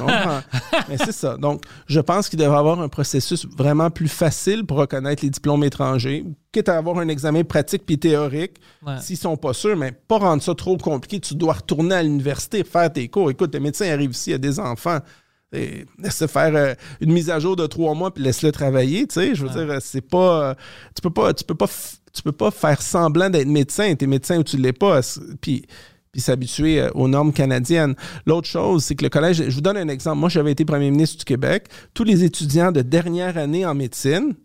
*laughs* Mais c'est ça. Donc, je pense qu'il devrait y avoir un processus vraiment plus facile pour reconnaître les diplômes étrangers, quitte à avoir un examen pratique puis théorique. Ouais. S'ils sont pas sûrs, mais pas rendre ça trop compliqué. Tu dois retourner à l'université, faire tes cours. Écoute, le médecin arrive ici, il a des enfants. Et laisse-le faire euh, une mise à jour de trois mois puis laisse-le travailler. Tu sais, je veux dire, c'est pas, euh, tu peux pas, tu peux pas, tu peux pas faire semblant d'être médecin. T'es médecin ou tu l'es pas. Puis puis s'habituer euh, aux normes canadiennes. L'autre chose, c'est que le collège, je vous donne un exemple. Moi, j'avais été premier ministre du Québec. Tous les étudiants de dernière année en médecine,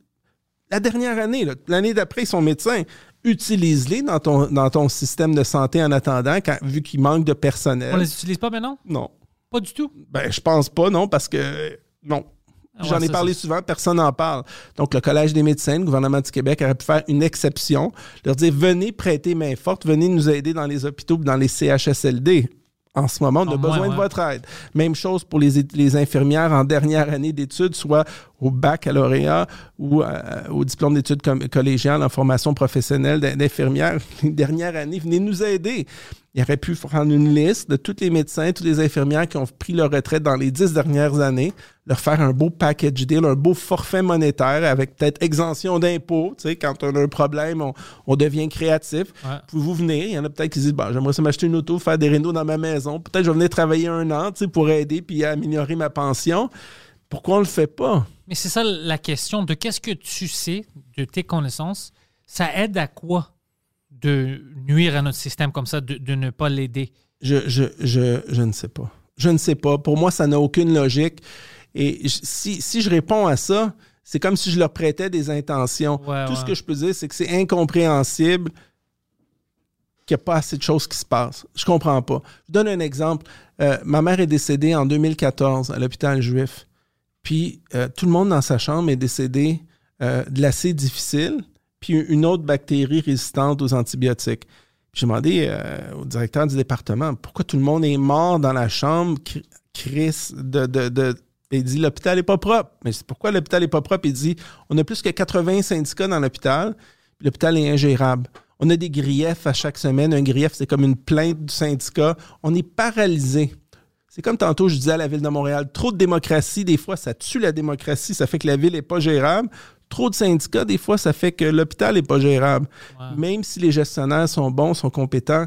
la dernière année, l'année d'après, ils sont médecins. Utilise-les dans ton, dans ton système de santé en attendant, quand- vu qu'il manque de personnel. On les utilise pas maintenant? Non. Pas du tout? Ben, je pense pas, non, parce que non. Ah ouais, J'en ai parlé souvent, personne n'en parle. Donc, le Collège des médecins, le gouvernement du Québec aurait pu faire une exception, leur dire venez prêter main forte, venez nous aider dans les hôpitaux, dans les CHSLD. En ce moment, on a besoin de votre aide. Même chose pour les, les infirmières en dernière année d'études, soit au baccalauréat ou euh, au diplôme d'études collégiales en formation professionnelle d'in- d'infirmière. *laughs* Les dernières années, venez nous aider. Il aurait pu prendre une liste de tous les médecins, toutes les infirmières qui ont pris leur retraite dans les dix dernières années, leur faire un beau package deal, un beau forfait monétaire avec peut-être exemption d'impôts. Tu sais, quand on a un problème, on, on devient créatif. Ouais. Pouvez-vous venir? Il y en a peut-être qui disent, bon, j'aimerais m'acheter une auto, faire des rénaux dans ma maison. Peut-être je vais venir travailler un an, tu sais, pour aider puis améliorer ma pension. Pourquoi on le fait pas? Mais c'est ça la question de qu'est-ce que tu sais de tes connaissances? Ça aide à quoi de nuire à notre système comme ça, de, de ne pas l'aider? Je, je, je, je ne sais pas. Je ne sais pas. Pour moi, ça n'a aucune logique. Et si, si je réponds à ça, c'est comme si je leur prêtais des intentions. Ouais, Tout ce que je peux dire, c'est que c'est incompréhensible qu'il n'y a pas assez de choses qui se passent. Je comprends pas. Je vous donne un exemple. Euh, ma mère est décédée en 2014 à l'hôpital juif. Puis euh, tout le monde dans sa chambre est décédé euh, de l'acide difficile, puis une autre bactérie résistante aux antibiotiques. J'ai demandé euh, au directeur du département pourquoi tout le monde est mort dans la chambre. Chris, il dit l'hôpital n'est pas propre. Mais c'est pourquoi l'hôpital n'est pas propre? Il dit on a plus que 80 syndicats dans l'hôpital, l'hôpital est ingérable. On a des griefs à chaque semaine. Un grief, c'est comme une plainte du syndicat. On est paralysé. C'est comme tantôt, je disais à la ville de Montréal, trop de démocratie, des fois, ça tue la démocratie, ça fait que la ville n'est pas gérable. Trop de syndicats, des fois, ça fait que l'hôpital n'est pas gérable. Même si les gestionnaires sont bons, sont compétents,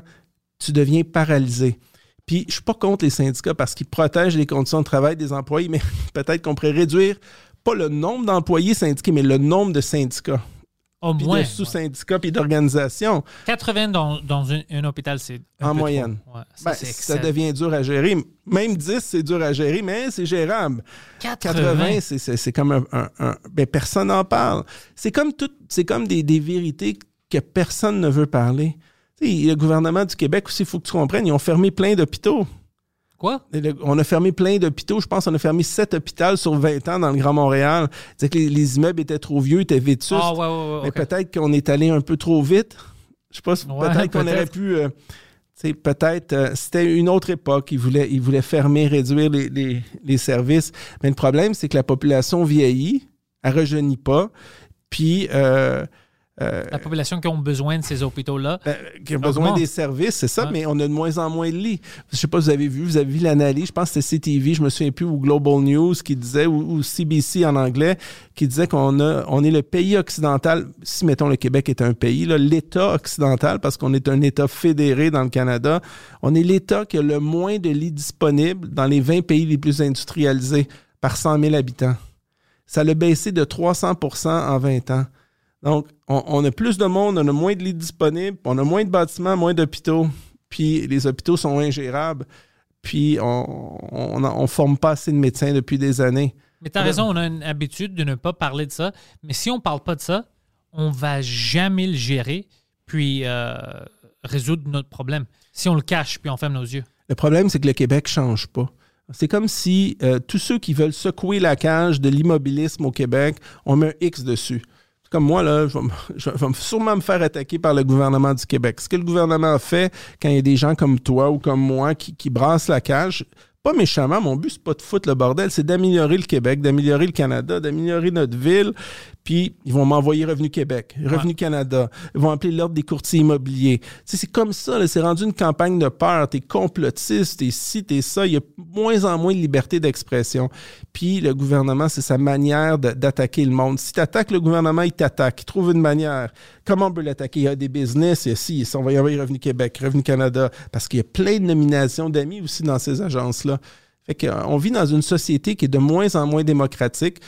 tu deviens paralysé. Puis je suis pas contre les syndicats parce qu'ils protègent les conditions de travail des employés, *laughs* mais peut-être qu'on pourrait réduire pas le nombre d'employés syndiqués, mais le nombre de syndicats. Au Puis moins. de sous-syndicats puis d'organisations. 80 dans, dans un, un hôpital, c'est. En moyenne. Ouais, ça, Ben, ça devient dur à gérer. Même 10, c'est dur à gérer, mais c'est gérable. 80, c'est- c'est c'est comme un, un- un- ben, personne n'en parle. C'est comme tout, c'est comme des, des vérités que personne ne veut parler. Le gouvernement du Québec aussi, il faut que tu comprennes, ils ont fermé plein d'hôpitaux. Quoi? On a fermé plein d'hôpitaux. Je pense qu'on a fermé 7 hôpitaux sur 20 ans dans le Grand Montréal. C'est que les, les immeubles étaient trop vieux, étaient vétustes. Ah, ouais, ouais, ouais. Mais peut-être qu'on est allé un peu trop vite. Je sais pas, peut-être qu'on aurait pu. euh, peut-être, euh, c'était une autre époque. Ils voulaient, ils voulaient fermer, réduire les, les- les services. Mais le problème, c'est que la population vieillit, elle rajeunit pas. Puis, euh, euh, La population qui ont besoin de ces hôpitaux-là. euh, qui a besoin Augmente. des services, c'est ça, Ouais. mais on a de moins en moins de lits. Je sais pas si vous avez vu, vous avez vu l'analyse, je pense que c'était CTV, je me souviens plus, ou Global News qui disait, ou, ou CBC en anglais, qui disait qu'on a, on est le pays occidental, si mettons le Québec est un pays, l'État occidental, parce qu'on est un État fédéré dans le Canada, on est l'État qui a le moins de lits disponibles dans les 20 pays les plus industrialisés par 100 000 habitants. Ça l'a baissé de 300% en 20 ans. Donc, on, on a plus de monde, on a moins de lits disponibles, on a moins de bâtiments, moins d'hôpitaux, puis les hôpitaux sont ingérables, puis on ne forme pas assez de médecins depuis des années. Mais tu as raison, on a une habitude de ne pas parler de ça. Mais si on ne parle pas de ça, on va jamais le gérer puis euh, résoudre notre problème. Si on le cache puis on ferme nos yeux. Le problème, c'est que le Québec ne change pas. C'est comme si euh, tous ceux qui veulent secouer la cage de l'immobilisme au Québec, on met un X dessus. Comme moi, là, je vais, sûrement me faire attaquer par le gouvernement du Québec. Ce que le gouvernement fait quand il y a des gens comme toi ou comme moi qui, qui brassent la cage, pas méchamment, mon but, c'est pas de foutre le bordel, c'est d'améliorer le Québec, d'améliorer le Canada, d'améliorer notre ville. Puis, ils vont m'envoyer Revenu Québec, Revenu Canada. Ils vont appeler l'Ordre des courtiers immobiliers. Tu sais, c'est comme ça, c'est rendu une campagne de peur. T'es complotiste, t'es ci, t'es ça. Il y a moins en moins de liberté d'expression. Puis, le gouvernement, c'est sa manière d'attaquer le monde. Si t'attaques le gouvernement, il t'attaque. Il trouve une manière. Comment on peut l'attaquer? Il y a des business, il y a ci, on va y envoyer Revenu Québec, Revenu Canada. Parce qu'il y a plein de nominations d'amis aussi dans ces agences-là. Fait qu'on vit dans une société qui est de moins en moins démocratique.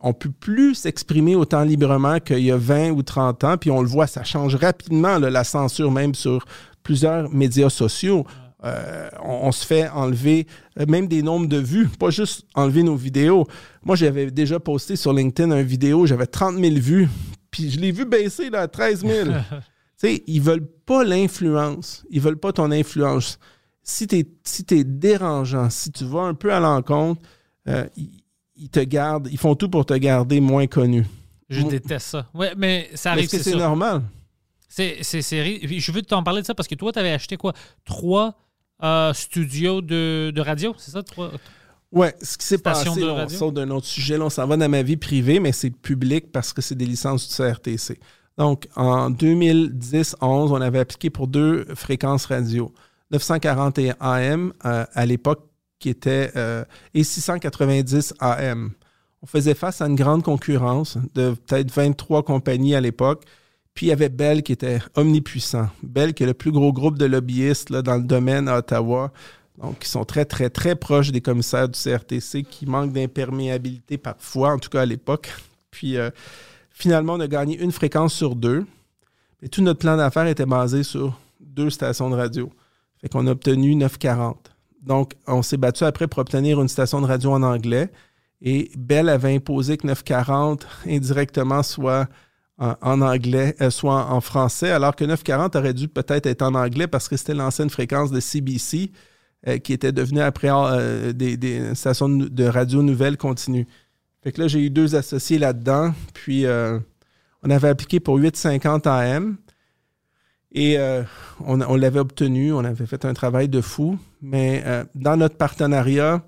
On peut plus s'exprimer autant librement qu'il y a 20 ou 30 ans, puis on le voit, ça change rapidement, là, la censure même sur plusieurs médias sociaux. Euh, on, on se fait enlever euh, même des nombres de vues, pas juste enlever nos vidéos. Moi, j'avais déjà posté sur LinkedIn une vidéo, j'avais 30 000 vues, puis je l'ai vu baisser là, à 13 000. tu sais, ils veulent pas l'influence, ils veulent pas ton influence. Si tu es, si dérangeant, si tu vas un peu à l'encontre, euh, ils, ils te gardent, ils font tout pour te garder moins connu. Je Moi- déteste ça. Ouais, mais ça arrive, Est-ce que c'est normal? C'est, Je veux t'en parler de ça parce que toi, tu avais acheté quoi? Trois euh, studios de, de radio, c'est ça? Trois... Ouais, ce qui s'est passé, de on sort d'un autre sujet, là, on s'en va dans ma vie privée, mais c'est public parce que c'est des licences du CRTC. Donc, en 2010-11, on avait appliqué pour deux fréquences radio. 940 AM euh, à l'époque qui était euh, et 690 AM. On faisait face à une grande concurrence de peut-être 23 compagnies à l'époque. Puis il y avait Bell qui était omnipuissant. Bell qui est le plus gros groupe de lobbyistes là, dans le domaine à Ottawa. Donc, qui sont très, très, très proches des commissaires du CRTC, qui manquent d'imperméabilité parfois, en tout cas à l'époque. Puis, euh, finalement, on a gagné une fréquence sur deux. Et tout notre plan d'affaires était basé sur deux stations de radio. Fait qu'on a obtenu 940. Donc, on s'est battu après pour obtenir une station de radio en anglais. Et Bell avait imposé que 940 *laughs* indirectement soit en, anglais, euh, soit en français, alors que 940 aurait dû peut-être être en anglais parce que c'était l'ancienne fréquence de CBC euh, qui était devenue après euh, des, stations de, radio nouvelles continues. Fait que là, j'ai eu deux associés là-dedans. Puis, on avait appliqué pour 850 AM. Et euh, on, on l'avait obtenu, on avait fait un travail de fou, mais euh, dans notre partenariat,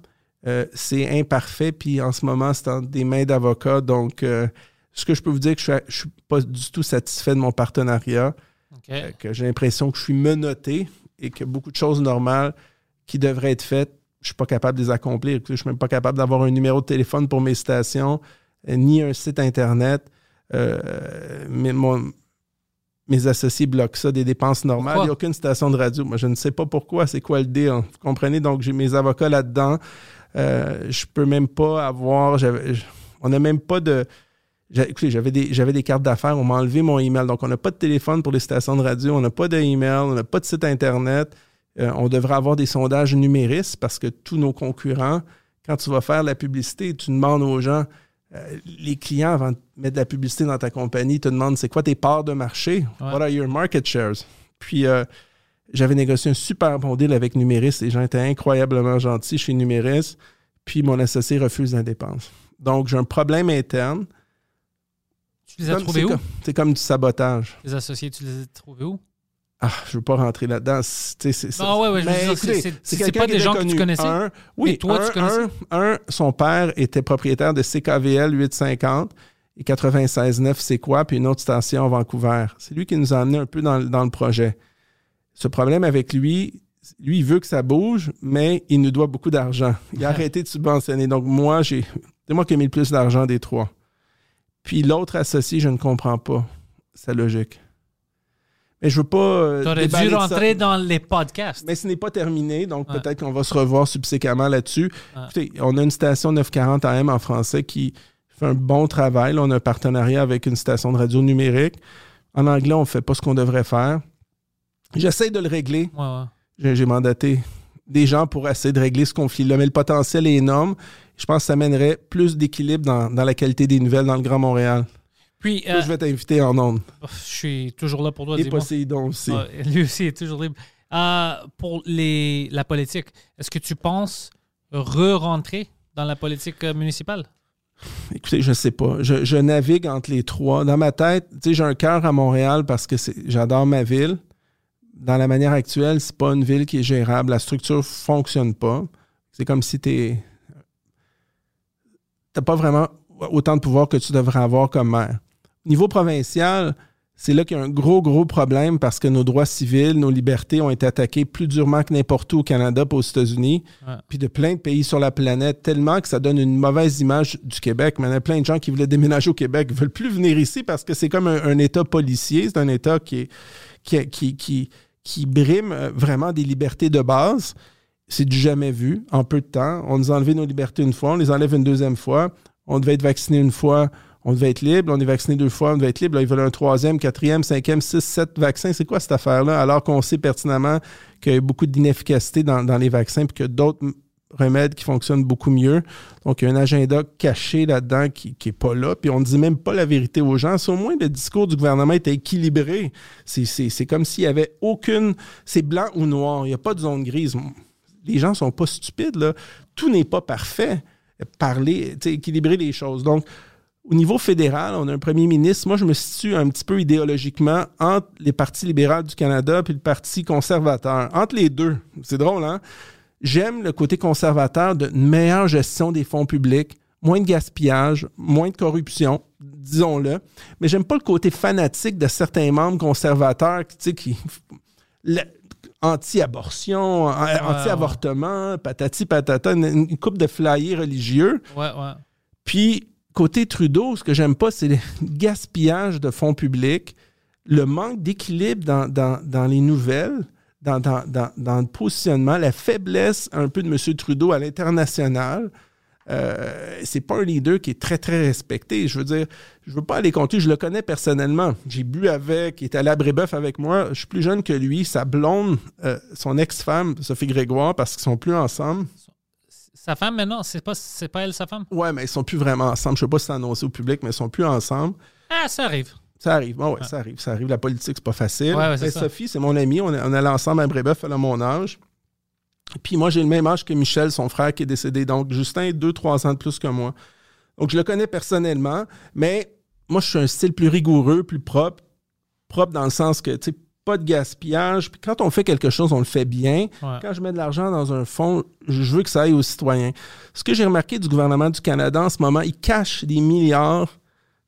euh, c'est imparfait, puis en ce moment, c'est entre des mains d'avocats. Donc, ce que je peux vous dire, que je ne suis, pas du tout satisfait de mon partenariat, que j'ai l'impression que je suis menotté et que beaucoup de choses normales qui devraient être faites, je ne suis pas capable de les accomplir. Je ne suis même pas capable d'avoir un numéro de téléphone pour mes stations, ni un site Internet. Mais mon, mes associés bloquent ça des dépenses normales. Pourquoi? Il n'y a aucune station de radio. Moi, je ne sais pas pourquoi. C'est quoi le deal? Vous comprenez? Donc, j'ai mes avocats là-dedans. Euh, je peux même pas avoir. on n'a même pas de. Écoutez, j'avais des, j'avais des cartes d'affaires. On m'a enlevé mon email. Donc, on n'a pas de téléphone pour les stations de radio. On n'a pas d'email. On n'a pas de site Internet. Euh, on devrait avoir des sondages numéristes parce que tous nos concurrents, quand tu vas faire la publicité, tu demandes aux gens, euh, les clients, avant de mettre de la publicité dans ta compagnie, te demandent c'est quoi tes parts de marché? Ouais. What are your market shares? Puis, euh, j'avais négocié un super bon deal avec Numéris. Les gens étaient incroyablement gentils chez Numéris. Puis, mon associé refuse la dépense. Donc, j'ai un problème interne. Tu les as trouvés où? C'est comme du sabotage. Les associés, tu les as trouvés où? Ah, je veux pas rentrer là-dedans. Ah ouais, ouais, je veux Mais dire, écoutez, c'est- pas des gens que tu connaissais? Un, oui, toi, un, tu connaissais? un, un, son père était propriétaire de CKVL 850 et 96.9, c'est quoi? Puis une autre station à Vancouver. C'est lui qui nous a amené un peu dans, le- dans le projet. Ce problème avec lui, lui, il veut que ça bouge, mais il nous doit beaucoup d'argent. Il a arrêté de subventionner. Donc, moi, j'ai. C'est moi qui ai mis le plus d'argent des trois. Puis l'autre associé, je ne comprends pas sa logique. Mais je veux pas. euh, T'aurais dû rentrer dans les podcasts. Mais ce n'est pas terminé, donc Ouais. peut-être qu'on va se revoir subséquemment là-dessus. Ouais. Écoutez, on a une station 940 AM en français qui fait un bon travail. Là, on a un partenariat avec une station de radio numérique. En anglais, on ne fait pas ce qu'on devrait faire. J'essaie de le régler. Ouais, j'ai mandaté des gens pour essayer de régler ce conflit-là, mais le potentiel est énorme. Je pense que ça mènerait plus d'équilibre dans, dans la qualité des nouvelles dans le Grand Montréal. Puis, euh, je vais t'inviter en ondes. je suis toujours là pour toi. Et. Poséidon aussi. *laughs* Lui aussi est toujours libre. Euh, pour les, la politique, est-ce que tu penses re-rentrer dans la politique euh, municipale? Écoutez, je sais pas. Je, je navigue entre les trois. Dans ma tête, tu sais, j'ai un cœur à Montréal parce que j'adore ma ville. Dans la manière actuelle, c'est pas une ville qui est gérable. La structure fonctionne pas. C'est comme si tu n'as pas vraiment autant de pouvoir que tu devrais avoir comme maire. Niveau provincial, c'est là qu'il y a un gros, gros problème parce que nos droits civils, nos libertés ont été attaqués plus durement que n'importe où au Canada et aux États-Unis, Ouais. puis de plein de pays sur la planète, tellement que ça donne une mauvaise image du Québec. Mais il y a plein de gens qui voulaient déménager au Québec ne veulent plus venir ici parce que c'est comme un, un État policier, c'est un État qui, est- qui, qui, qui, qui brime euh, vraiment des libertés de base. C'est du jamais vu en peu de temps. On nous a enlevé nos libertés une fois, on les enlève une deuxième fois. On devait être vacciné une fois, on devait être libre. On est vacciné deux fois, on devait être libre. Là, ils veulent un troisième, quatrième, cinquième, six, sept vaccins. C'est quoi cette affaire-là? Alors qu'on sait pertinemment qu'il y a beaucoup d'inefficacité dans, les vaccins puis que d'autres remèdes qui fonctionnent beaucoup mieux. Donc, il y a un agenda caché là-dedans qui n'est pas là. Puis on ne dit même pas la vérité aux gens. Au moins le discours du gouvernement était équilibré, c'est- comme s'il n'y avait aucune... C'est blanc ou noir. Il n'y a pas de zone grise. Les gens sont pas stupides. Là. Tout n'est pas parfait. Parler, équilibrer les choses. Donc, au niveau fédéral, on a un premier ministre. Moi, je me situe un petit peu idéologiquement entre les partis libéraux du Canada et le Parti conservateur. Entre les deux. C'est drôle, hein? J'aime le côté conservateur d'une meilleure gestion des fonds publics, moins de gaspillage, moins de corruption, disons-le. Mais j'aime pas le côté fanatique de certains membres conservateurs qui, tu sais, qui *laughs* le- anti-abortion, an- anti-avortement, patati patata, une, une coupe de flyers religieux. Ouais, ouais. Puis, côté Trudeau, ce que j'aime pas, c'est le *laughs* gaspillage de fonds publics, le manque d'équilibre dans, dans- les nouvelles, dans, dans- le positionnement, la faiblesse un peu de M. Trudeau à l'international. Euh, c'est pas un leader qui est très, très respecté. Je veux dire, je veux pas aller lui, je le connais personnellement. J'ai bu avec, il est allé à Brébeuf avec moi. Je suis plus jeune que lui. Sa blonde, euh, son ex-femme, Sophie Grégoire, parce qu'ils sont plus ensemble. Sa femme, maintenant, c'est pas, c'est pas elle, sa femme? Ouais, mais ils sont plus vraiment ensemble. Je sais pas si c'est annoncé au public, mais ils sont plus ensemble. Ah, ça arrive. Ça arrive. Bon, ouais, ça arrive. Ça arrive. La politique, c'est pas facile. Ouais, ouais, c'est ça. Sophie, c'est mon amie. On, est- on allait ensemble à Brébeuf, elle a mon âge. Puis moi, j'ai le même âge que Michel, son frère qui est décédé. Donc, Justin est deux, trois ans de plus que moi. Donc, je le connais personnellement, mais moi, je suis un style plus rigoureux, plus propre. Propre dans le sens que, tu sais, pas de gaspillage. Puis quand on fait quelque chose, on le fait bien. Ouais. Quand je mets de l'argent dans un fonds, je veux que ça aille aux citoyens. Ce que j'ai remarqué du gouvernement du Canada en ce moment, il cache des milliards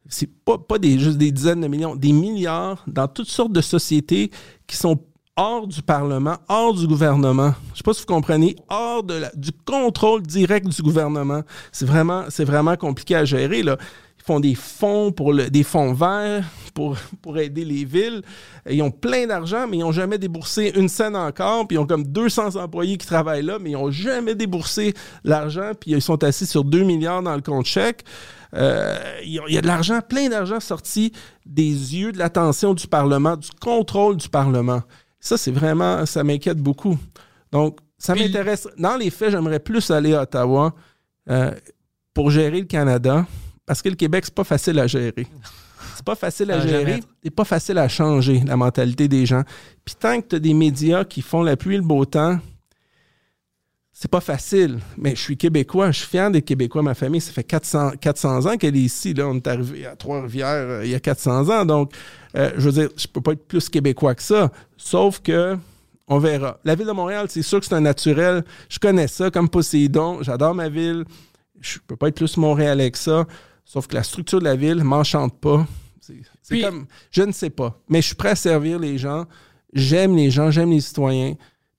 c'est pas, pas des, juste des dizaines de millions, des milliards dans toutes sortes de sociétés qui sont hors du Parlement, hors du gouvernement. Je sais pas si vous comprenez, hors de la- du contrôle direct du gouvernement. C'est vraiment, c'est vraiment compliqué à gérer. Là. Ils font des fonds pour le, des fonds verts pour, pour aider les villes. Ils ont plein d'argent, mais ils n'ont jamais déboursé une scène encore. Puis ils ont comme 200 employés qui travaillent là, mais ils n'ont jamais déboursé l'argent. Puis ils sont assis sur 2 milliards dans le compte chèque. Euh, il y a de l'argent, plein d'argent sorti des yeux de l'attention du Parlement, du contrôle du Parlement. Ça, c'est vraiment, ça m'inquiète beaucoup. Donc, ça m'intéresse. Dans les faits, j'aimerais plus aller à Ottawa euh, pour gérer le Canada, parce que le Québec, c'est pas facile à gérer. C'est pas facile à jamais gérer, c'est pas facile à changer la mentalité des gens. Puis tant que tu as des médias qui font la pluie et le beau temps, c'est pas facile. Mais je suis québécois, je suis fier des Québécois. Ma famille, ça fait 400, 400 ans qu'elle est ici. Là. On est arrivé à Trois-Rivières euh, il y a 400 ans. Donc, euh, je veux dire, je peux pas être plus québécois que ça. Sauf que, on verra. La ville de Montréal, c'est sûr que c'est un naturel. Je connais ça comme Poséidon. J'adore ma ville. Je peux pas être plus montréalais que ça. Sauf que la structure de la ville m'enchante pas. C'est comme, je ne sais pas. Mais je suis prêt à servir les gens. J'aime les gens, j'aime les citoyens.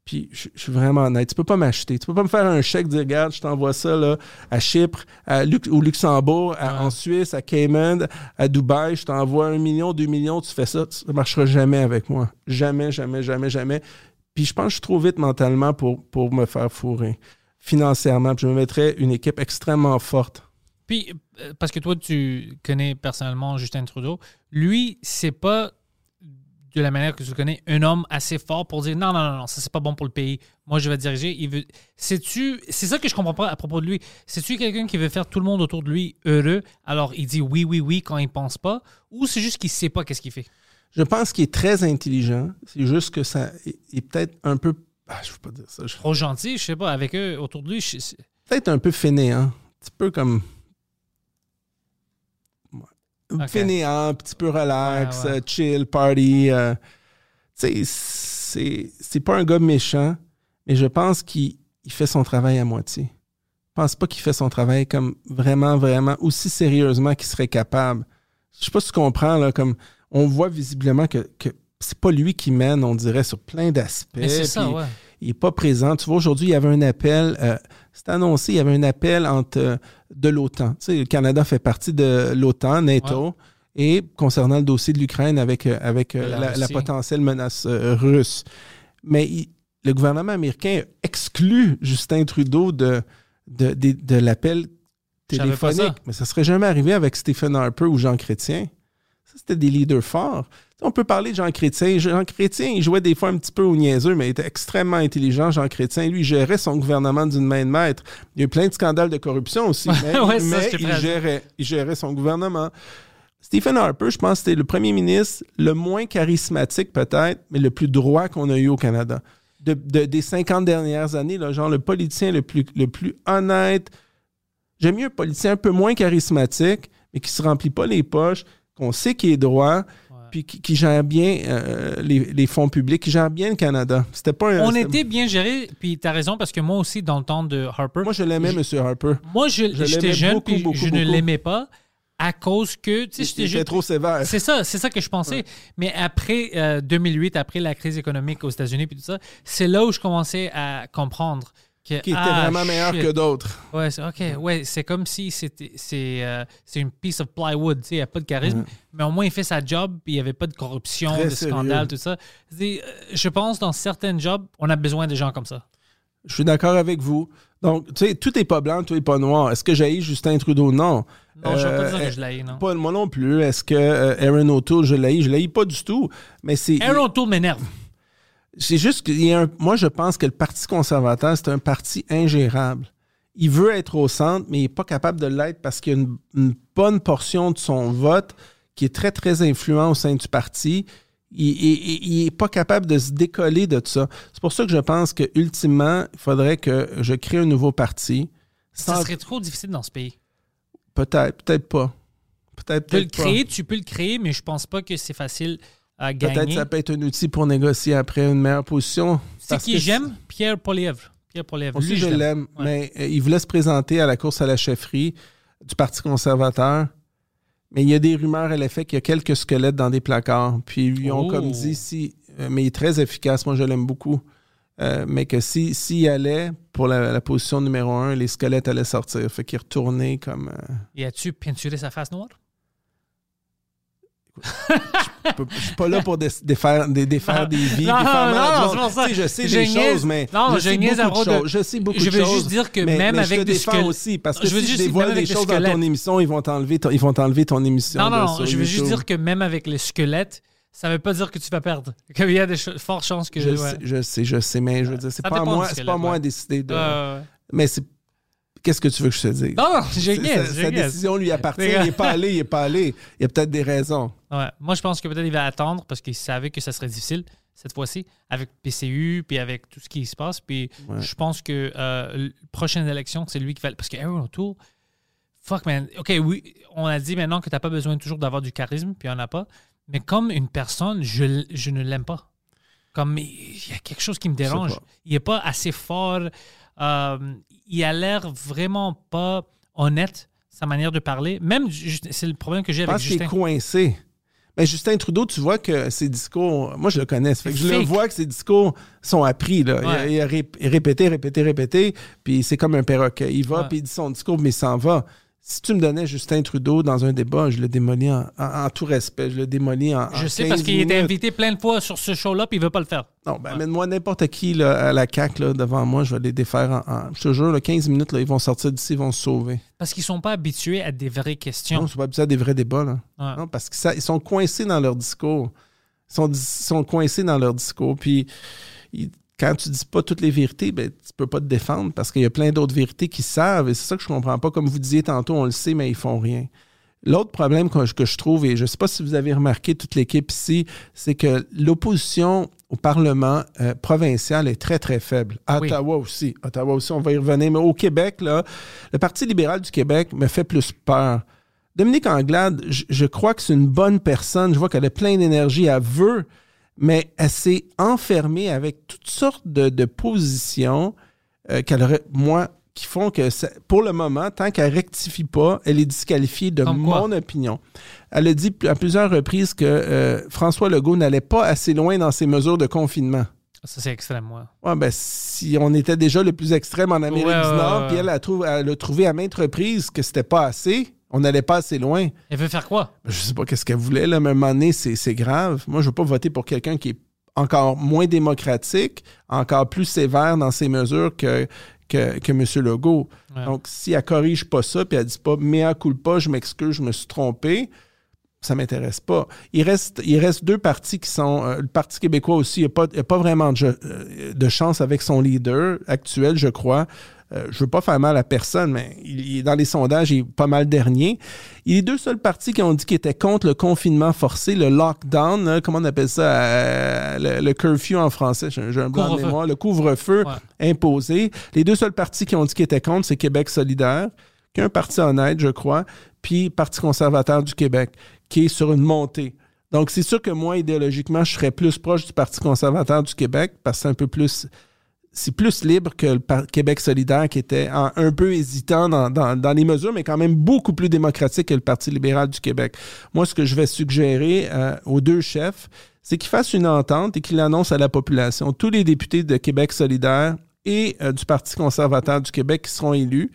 Puis je, je suis vraiment honnête. Tu peux pas m'acheter. Tu peux pas me faire un chèque, dire regarde, je t'envoie ça là, à Chypre, à Lux- au Luxembourg, à- en Suisse, à Cayman, à Dubaï. Je t'envoie un million, deux millions, tu fais ça. Ça marchera jamais avec moi. Jamais, jamais, jamais, jamais. Puis je pense que je suis trop vite mentalement pour, pour me faire fourrer financièrement. Puis je me mettrais une équipe extrêmement forte. Puis, euh, parce que toi, tu connais personnellement Justin Trudeau, lui, c'est pas de la manière que tu le connais, un homme assez fort pour dire non, non, non, non, ça c'est pas bon pour le pays. Moi, je vais diriger. Il veut. C'est-tu. C'est ça que je comprends pas à propos de lui. C'est-tu quelqu'un qui veut faire tout le monde autour de lui heureux, alors il dit oui, oui, oui quand il pense pas, ou c'est juste qu'il sait pas qu'est-ce qu'il fait? Je pense qu'il est très intelligent. C'est juste que ça est, est peut-être un peu. Ah, je veux pas dire ça. Je- Trop gentil, je sais pas, avec eux autour de lui. je- Peut-être un peu fainéant. Un petit peu comme. Fainéant, un petit peu relax, Ouais, ouais. euh, chill, party. euh, tu sais, c'est pas un gars méchant, mais je pense qu'il il fait son travail à moitié. Je pense pas qu'il fait son travail comme vraiment, vraiment, aussi sérieusement qu'il serait capable. Je sais pas si tu comprends, là, comme on voit visiblement que, que c'est pas lui qui mène, on dirait, sur plein d'aspects. C'est ça, ouais. Il n'est pas présent. Tu vois, aujourd'hui, il y avait un appel, euh, c'est annoncé, il y avait un appel entre, euh, de l'OTAN. Tu sais, le Canada fait partie de l'OTAN, NATO, et concernant le dossier de l'Ukraine avec, euh, avec la la, la Russie. potentielle menace russe. Mais il- le gouvernement américain exclut Justin Trudeau de, de, de, de l'appel téléphonique. ça. Mais ça serait jamais arrivé avec Stephen Harper ou Jean Chrétien. Ça, c'était des leaders forts. On peut parler de Jean Chrétien. Jean Chrétien, il jouait des fois un petit peu au niaiseux, mais il était extrêmement intelligent, Jean Chrétien. Lui, il gérait son gouvernement d'une main de maître. Il y a eu plein de scandales de corruption aussi, *laughs* mais, Ouais, ça, mais j'étais il, gérait, il gérait son gouvernement. Stephen Harper, je pense que c'était le premier ministre le moins charismatique peut-être, mais le plus droit qu'on a eu au Canada. De, de- des 50 dernières années, là, genre le politicien le plus, le plus honnête. J'aime mieux un politicien un peu moins charismatique, mais qui se remplit pas les poches, qu'on sait qu'il est droit, puis qui, qui gère bien euh, les, les fonds publics, qui gère bien le Canada. C'était pas un- On était bien géré, puis tu as raison, parce que moi aussi, dans le temps de Harper, Moi, je l'aimais, M. Harper. moi, je- je j'étais l'aimais jeune, beaucoup, puis beaucoup, je ne l'aimais pas à cause que, tu sais, j'étais trop sévère. C'est ça, c'est ça que je pensais. Mais après euh, 2008, après la crise économique aux États-Unis puis tout ça, c'est là où je commençais à comprendre que Qui était ah, vraiment meilleur shit. que d'autres. Ouais, c'est ok. Ouais, comme si c'était c'est euh, une piece of plywood, il n'y a pas de charisme, mais au moins il fait sa job, puis il n'y avait pas de corruption, Très de sérieux. scandale, tout ça. Euh, Je pense dans certains jobs, on a besoin de gens comme ça. Je suis d'accord avec vous. Donc, tu sais, tout est pas blanc, tout est pas noir. Est-ce que j'ai Justin Trudeau? Non. Non, je ne vais pas Euh, dire que je l'ai, non. Pas moi non plus. Est-ce que euh, Aaron O'Toole, je l'ai? Je l'ai pas du tout. Mais c'est. Aaron O'Toole m'énerve. C'est juste qu'il y a un. Moi, je pense que le Parti conservateur, c'est un parti ingérable. Il veut être au centre, mais il n'est pas capable de l'être parce qu'il y a une, une bonne portion de son vote qui est très, très influent au sein du parti. Il n'est pas capable de se décoller de tout ça. C'est pour ça que je pense que ultimement, il faudrait que je crée un nouveau parti. Ça serait trop difficile dans ce pays. Peut-être, peut-être pas. Peut-être, De le peut-être pas. créer, tu peux le créer, mais je pense pas que c'est facile à gagner. Peut-être ça peut être un outil pour négocier après une meilleure position. C'est qui j'aime? Pierre Polièvre. Pierre Polièvre. Lui, je l'aime, mais euh, il voulait se présenter à la course à la chefferie du Parti conservateur. Mais il y a des rumeurs à l'effet qu'il y a quelques squelettes dans des placards. Puis ils ont Oh. comme dit si. euh, mais il est très efficace. Moi, je l'aime beaucoup. euh, mais que s'il si, allait pour la, la position numéro un, les squelettes allaient sortir. Fait qu'il retournait comme. euh, Y a-tu peinturé sa face noire? Je je suis pas là pour dé- défaire, dé- défaire des vies. Non, défaire non, non, ça. Je sais Je des choses, mais non, je je sais beaucoup de de- choses. Je sais beaucoup Je de veux choses. juste dire que mais, même mais avec je te des squelettes- aussi parce que Je veux si je juste dire, dévoile des choses dans ton émission, ils vont t'enlever ton, ils vont t'enlever ton émission. Non, non, de- non. Je veux juste dire que même avec les squelettes, ça veut pas dire que tu vas perdre. *laughs* Qu'il y a des cho- fortes chances que. Je, ouais. sais, je sais, je sais, mais je veux dire, c'est pas moi, c'est pas moi à décider de. Mais c'est. Qu'est-ce que tu veux que je te dise? non, non, je sa, je décision lui appartient. Il n'est pas allé, il n'est pas allé. Il y a peut-être des raisons. Ouais. Moi, je pense que peut-être il va attendre parce qu'il savait que ça serait difficile cette fois-ci avec PCU puis avec tout ce qui se passe. Puis Ouais. je pense que euh, la prochaine élection, c'est lui qui va. Parce que Aaron O'Toole, fuck man. OK, oui, on a dit maintenant que tu n'as pas besoin toujours d'avoir du charisme, puis il n'y en a pas. Mais comme une personne, je, je ne l'aime pas. Comme il y a quelque chose qui me dérange. Il n'est pas assez fort. Euh, il a l'air vraiment pas honnête, sa manière de parler. Même, c'est le problème que j'ai avec pense qu'il est Justin. coincé. Mais Justin Trudeau, tu vois que ses discours, moi je le connais, ça fait que je le vois que ses discours sont appris. Là. Il, a, il répété, répété, répété, puis c'est comme un perroquet. Il va, Ouais. puis il dit son discours, mais il s'en va. Si tu me donnais Justin Trudeau dans un débat, je le démolis en, en- en tout respect. Je le démolis en. Je en sais 15 parce qu'il était invité plein de fois sur ce show-là, puis il veut pas le faire. Non, ben, amène-moi n'importe qui là, à la CAQ là, devant moi, je vais les défaire en. je te jure, là, 15 minutes, ils vont sortir d'ici, ils vont se sauver. Parce qu'ils sont pas habitués à des vraies questions. Non, c'est pas besoin des vrais débats. Là. Ouais. Non, parce qu'ils sont coincés dans leur discours. Ils sont, ils sont coincés dans leur discours. Puis ils- quand tu dis pas toutes les vérités, ben, tu peux pas te défendre parce qu'il y a plein d'autres vérités qui savent. Et c'est ça que je comprends pas. Comme vous disiez tantôt, on le sait, mais ils font rien. L'autre problème que je, que je trouve, et je ne sais pas si vous avez remarqué toute l'équipe ici, c'est que l'opposition au Parlement euh, provincial est très, très faible. À Oui. Ottawa aussi. Ottawa aussi, on va y revenir. Mais au Québec, là, le Parti libéral du Québec me fait plus peur. Dominique Anglade, je, je crois que c'est une bonne personne. Je vois qu'elle a plein d'énergie, elle veut, mais elle s'est enfermée avec toutes sortes de, de positions euh, qu'elle aurait, moi, qui font que, ça- pour le moment, tant qu'elle rectifie pas, elle est disqualifiée de Comme quoi? mon opinion. Elle a dit à plusieurs reprises que euh, François Legault n'allait pas assez loin dans ses mesures de confinement. Ça, c'est extrême, moi. Ouais, ben, si on était déjà le plus extrême en Amérique Ouais, du ouais, Nord, ouais, puis ouais. elle a, trouvé, elle a trouvé à maintes reprises que c'était pas assez, on n'allait pas assez loin. Elle veut faire quoi? Je sais pas qu'est-ce qu'elle voulait, là, mais à un moment donné, c'est c'est grave. Moi, je veux pas voter pour quelqu'un qui est encore moins démocratique, encore plus sévère dans ses mesures que, que, que M. Legault. Ouais. Donc, si elle corrige pas ça, puis elle dit pas « mea culpa, je m'excuse, je me suis trompé », ça m'intéresse pas. Il reste, il reste deux partis qui sont... euh, le Parti québécois aussi, il n'y a, pas- a vraiment de, euh, de chance avec son leader actuel, je crois. Euh, je veux pas faire mal à personne, mais il, il est dans les sondages, il est pas mal dernier. Il y a deux seuls partis qui ont dit qu'ils étaient contre le confinement forcé, le lockdown, là, comment on appelle ça, euh, le, le curfew en français, j'ai un blanc de Couvre-feu. mémoire, le couvre-feu Ouais. imposé. Les deux seuls partis qui ont dit qu'ils étaient contre, c'est Québec solidaire, qui est un parti honnête, je crois, puis Parti conservateur du Québec, qui est sur une montée. Donc, c'est sûr que moi, idéologiquement, je serais plus proche du Parti conservateur du Québec parce que c'est un peu plus. C'est plus libre que le Québec solidaire qui était un peu hésitant dans les mesures, mais quand même beaucoup plus démocratique que le Parti libéral du Québec. Moi, ce que je vais suggérer euh, aux deux chefs, c'est qu'ils fassent une entente et qu'ils l'annoncent à la population. Tous les députés de Québec solidaire et euh, du Parti conservateur du Québec qui seront élus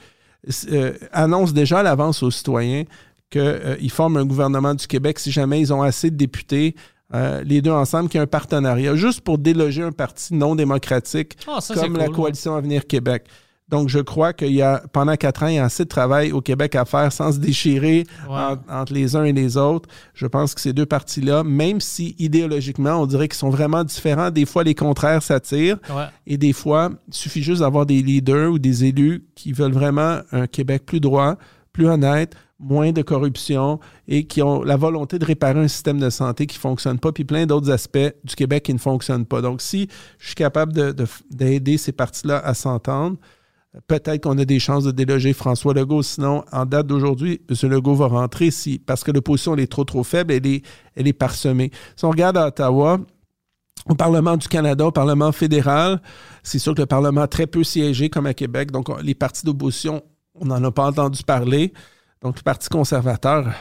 euh, annoncent déjà à l'avance aux citoyens qu'ils forment un gouvernement du Québec si jamais ils ont assez de députés, euh, les deux ensemble, qui a un partenariat, juste pour déloger un parti non démocratique Ah, ça, comme la cool, coalition Avenir Québec. Donc, je crois qu'il y a, pendant quatre ans, il y a assez de travail au Québec à faire sans se déchirer Ouais. en- entre les uns et les autres. Je pense que ces deux partis-là, même si idéologiquement, on dirait qu'ils sont vraiment différents, des fois, les contraires s'attirent. Ouais. Et des fois, il suffit juste d'avoir des leaders ou des élus qui veulent vraiment un Québec plus droit, plus honnête, moins de corruption et qui ont la volonté de réparer un système de santé qui ne fonctionne pas, puis plein d'autres aspects du Québec qui ne fonctionnent pas. Donc, si je suis capable de- de- d'aider ces partis-là à s'entendre, peut-être qu'on a des chances de déloger François Legault. Sinon, en date d'aujourd'hui, M. Legault va rentrer si, parce que l'opposition est trop, trop faible, elle est, elle est parsemée. Si on regarde à Ottawa, au Parlement du Canada, au Parlement fédéral, c'est sûr que le Parlement a très peu siégé comme à Québec. Donc, on- les partis d'opposition, on n'en a pas entendu parler. Donc, le Parti conservateur,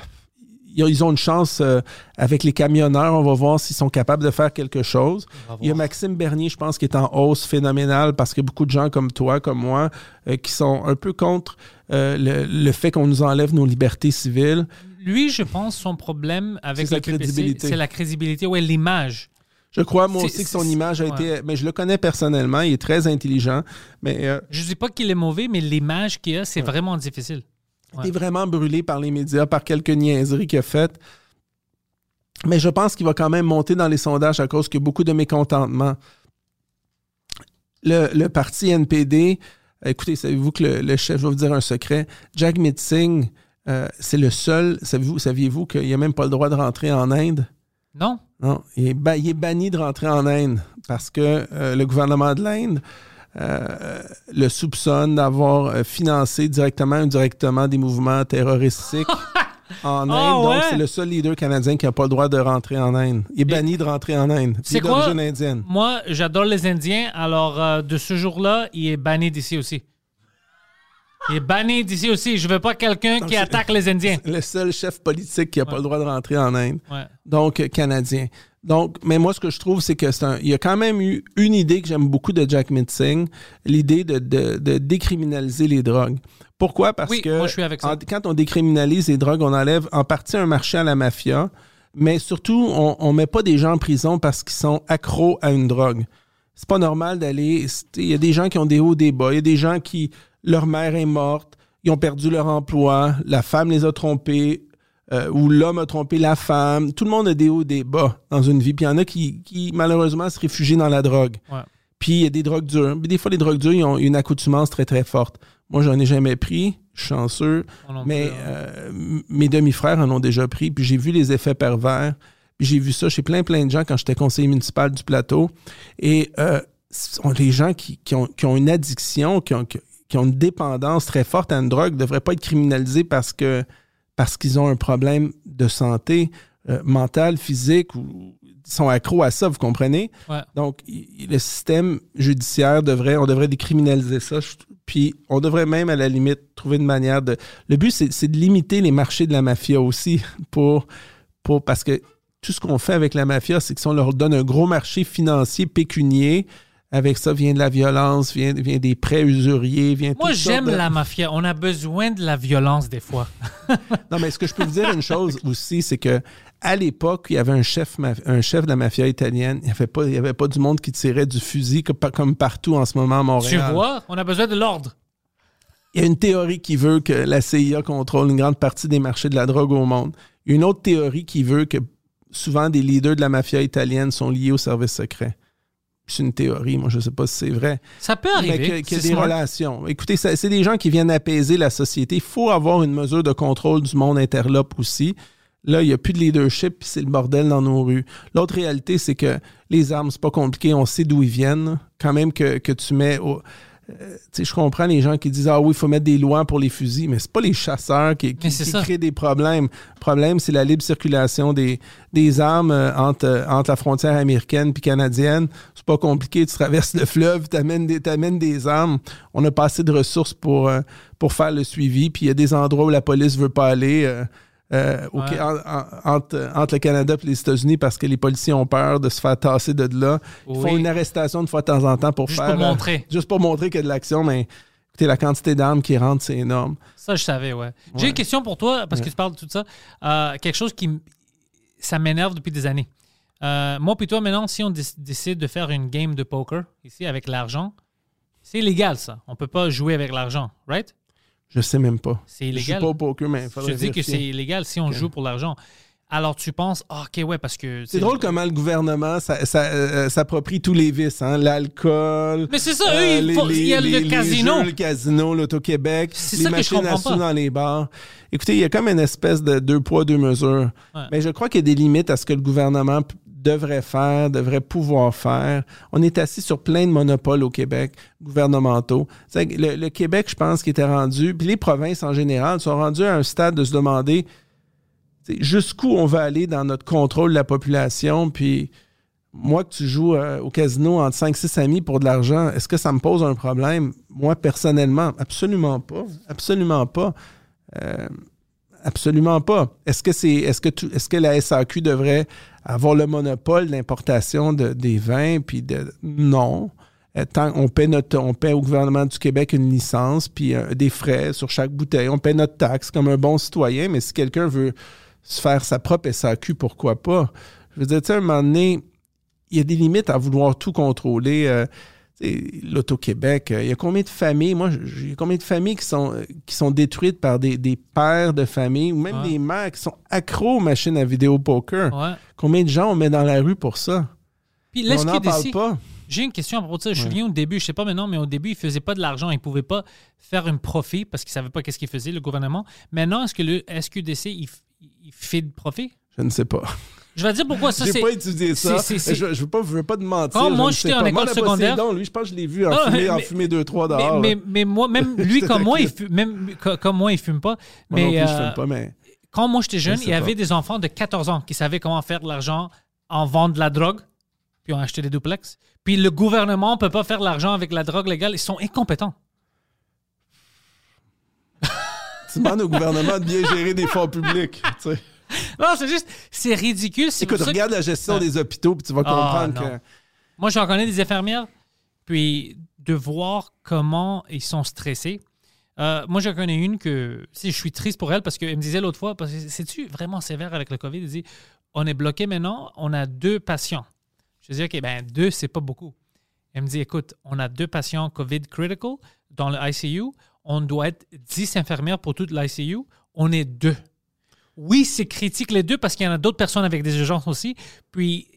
ils ont une chance euh, avec les camionneurs. On va voir s'ils sont capables de faire quelque chose. Il y a. Maxime Bernier, je pense, qui est en hausse phénoménale parce que beaucoup de gens comme toi, comme moi, euh, qui sont un peu contre euh, le, le fait qu'on nous enlève nos libertés civiles. Lui, je pense, son problème avec PPC, crédibilité. c'est la crédibilité, ouais, l'image. Je crois, moi aussi, que son image a ouais. été... Mais je le connais personnellement, il est très intelligent, mais Je dis pas qu'il est mauvais, mais l'image qu'il a, c'est vraiment difficile. Il est vraiment brûlé par les médias, par quelques niaiseries qu'il a faites. Mais je pense qu'il va quand même monter dans les sondages à cause qu'il y a beaucoup de mécontentement. Le, le parti NPD, écoutez, savez-vous que le, le chef, je vais vous dire un secret, Jack Singh, euh, c'est le seul, saviez-vous qu'il n'a même pas le droit de rentrer en Inde? Non? Non, il est, ba- il est banni de rentrer en Inde parce que euh, le gouvernement de l'Inde euh, le soupçonne d'avoir euh, financé directement ou indirectement des mouvements terroristiques *laughs* en Inde. Ah Donc, ouais? c'est le seul leader canadien qui n'a pas le droit de rentrer en Inde. Il est banni de rentrer en Inde. C'est quoi? indienne. Moi, j'adore les Indiens, alors euh, de ce jour-là, il est banni d'ici aussi. Il est banni d'ici aussi. Je veux pas quelqu'un qui attaque les Indiens. *laughs* Le seul chef politique qui n'a pas le droit de rentrer en Inde. Ouais. donc euh, canadien. Donc, mais moi, ce que je trouve, c'est que c'est un- il y a quand même eu une idée que j'aime beaucoup de Jack Singh, l'idée de, de- de décriminaliser les drogues. Pourquoi? Parce Oui, que moi, je suis avec ça. en- quand on décriminalise les drogues, on enlève en partie un marché à la mafia, mais surtout, on ne met pas des gens en prison parce qu'ils sont accros à une drogue. C'est pas normal d'aller. Il y a des gens qui ont des hauts, des bas. Il y a des gens qui, leur mère est morte, ils ont perdu leur emploi, la femme les a trompés, euh, ou l'homme a trompé la femme. Tout le monde a des hauts, des bas dans une vie. Puis il y en a qui, qui, malheureusement, se réfugient dans la drogue. Ouais. Puis il y a des drogues dures. Puis des fois, les drogues dures, ils ont une accoutumance très, très forte. Moi, j'en ai jamais pris. Je suis chanceux. Mais hein. euh, mes demi-frères en ont déjà pris. Puis j'ai vu les effets pervers. Puis j'ai vu ça chez plein, plein de gens quand j'étais conseiller municipal du plateau. Et euh, sont les gens qui, qui ont, qui ont une addiction, qui ont, qui- ont une dépendance très forte à une drogue, ne devraient pas être criminalisés parce que parce qu'ils ont un problème de santé euh, mentale, physique, ou ils sont accros à ça, vous comprenez? Ouais. Donc, le système judiciaire devrait, on devrait décriminaliser ça. Je- Puis, on devrait même, à la limite, trouver une manière de. Le but, c'est c'est de limiter les marchés de la mafia aussi, *laughs* pour, pour parce que tout ce qu'on fait avec la mafia, c'est que si on leur donne un gros marché financier pécunier, avec ça vient de la violence, vient, vient des prêts usuriers, vient Moi, j'aime de- la mafia. On a besoin de la violence des fois. *laughs* Non, mais ce que je peux vous dire une chose aussi, c'est que à l'époque, il y avait un chef, un chef de la mafia italienne. Il n'y avait, pas- il y avait pas du monde qui tirait du fusil comme, comme partout en ce moment à Montréal. Tu vois, on a besoin de l'ordre. Il y a une théorie qui veut que la CIA contrôle une grande partie des marchés de la drogue au monde. Une autre théorie qui veut que souvent des leaders de la mafia italienne sont liés au service secret. C'est une théorie, moi je ne sais pas si c'est vrai. Ça peut Mais arriver. qu'il y a c'est des smart. relations. Écoutez, c'est des gens qui viennent apaiser la société. Il faut avoir une mesure de contrôle du monde interlope aussi. Là, il n'y a plus de leadership, puis c'est le bordel dans nos rues. L'autre réalité, c'est que les armes, c'est pas compliqué, on sait d'où ils viennent. Quand même que, que tu mets au. Euh, je comprends les gens qui disent Ah oui, il faut mettre des lois pour les fusils, mais c'est pas les chasseurs qui, créent des problèmes. Le problème, c'est la libre circulation des, des armes euh, entre, euh, entre la frontière américaine puis canadienne. C'est pas compliqué. Tu traverses le fleuve, tu amènes des, t'amènes des armes. On a pas assez de ressources pour, euh, pour faire le suivi. Puis il y a des endroits où la police veut pas aller. Euh, au- Ouais. en- en- entre, entre le Canada et les États-Unis parce que les policiers ont peur de se faire tasser de là. Ils font une arrestation de fois de temps en temps pour Juste faire. pour euh, montrer. juste pour montrer qu'il y a de l'action, mais écoutez, la quantité d'armes qui rentrent, c'est énorme. Ça, je savais, ouais. J'ai Ouais. une question pour toi, parce que tu parles de tout ça. Euh, quelque chose qui ça m'énerve depuis des années. Moi puis toi, maintenant, si on déc- décide de faire une game de poker ici avec l'argent, c'est illégal, ça. On peut pas jouer avec l'argent, right? Je sais même pas. C'est Je suis illégal. pas au poker, mais il Je dis que c'est illégal si on joue pour l'argent. Alors tu penses, ah, ok, ouais, parce que. C'est drôle comment le gouvernement ça- ça, euh, s'approprie tous les vices, hein? l'alcool. Mais c'est ça, eux, ils font- il y a le casino. jeux, le casino, l'Auto-Québec, C'est les ça que je machines à sous dans les bars. Écoutez, il y a comme une espèce de deux poids, deux mesures. Ouais. Mais je crois qu'il y a des limites à ce que le gouvernement devrait faire, devrait pouvoir faire. On est assis sur plein de monopoles au Québec, gouvernementaux. Le, Québec, je pense, qui était rendu, puis les provinces en général, sont rendues à un stade de se demander jusqu'où on va aller dans notre contrôle de la population, puis moi que tu joues euh, au casino entre 5-6 amis pour de l'argent, est-ce que ça me pose un problème? Moi, personnellement, absolument pas. Absolument pas. Euh, Absolument pas. Est-ce que c'est est-ce que est-ce que la SAQ devrait avoir le monopole d'importation de- des vins puis de non. Euh, on paie au gouvernement du Québec une licence puis euh, des frais sur chaque bouteille, on paie notre taxe comme un bon citoyen, mais si quelqu'un veut se faire sa propre SAQ, pourquoi pas? Je veux dire, tu sais, à un moment donné, il y a des limites à vouloir tout contrôler. euh, L'Auto-Québec, euh, il y a combien de familles, moi, il y a combien de familles qui sont, euh, qui sont détruites par des, des pères de famille ou même Ouais. des mères qui sont accros aux machines à vidéo poker? Ouais. Combien de gens on met dans la rue pour ça? Puis on n'en parle pas. j'ai une question à propos de ça. Je souviens au début, je sais pas maintenant, mais au début, ils faisaient pas de l'argent. Ils pouvaient pas faire un profit parce qu'ils savaient pas qu'est-ce qu'ils faisaient, le gouvernement. Maintenant, est-ce que le SQDC, il, il fait de profit? Je ne sais pas. Je vais te dire pourquoi ça, J'ai c'est... pas étudié ça. c'est- Je, je veux pas, je veux pas te mentir. Quand je moi, ne j'étais en école Moi, secondaire- Poséidon, lui, je pense que je l'ai vu en Non, fumer, en mais- fumer deux, trois Mais, dehors. mais, mais moi, même lui *laughs* comme moi, il fume, même co- comme moi, il fume pas. Moi non Mais plus, je euh, fume pas, mais quand moi j'étais jeune, il y avait des enfants de 14 ans qui savaient comment faire de l'argent en vendant de la drogue, puis ont acheté des duplex. Puis le gouvernement peut pas faire de l'argent avec la drogue légale. Ils sont incompétents. tu demandes au gouvernement de bien gérer des fonds publics. *laughs* tu sais. *laughs* Non, c'est juste, c'est ridicule. C'est Écoute, que- regarde la gestion Ah. des hôpitaux, puis tu vas Ah, comprendre que. Moi, j'en connais des infirmières, puis de voir comment ils sont stressés. Euh, moi, j'en connais une que si je suis triste pour elle parce qu'elle me disait l'autre fois, parce que c'est-tu vraiment sévère avec le COVID? Elle dit On est bloqué maintenant, on a deux patients. Je dis OK, ben deux, c'est pas beaucoup. Elle me dit Écoute, on a deux patients COVID critical dans le ICU, on doit être 10 infirmières pour toute l'ICU, on est deux. Oui, c'est critique les deux parce qu'il y en a d'autres personnes avec des urgences aussi. Puis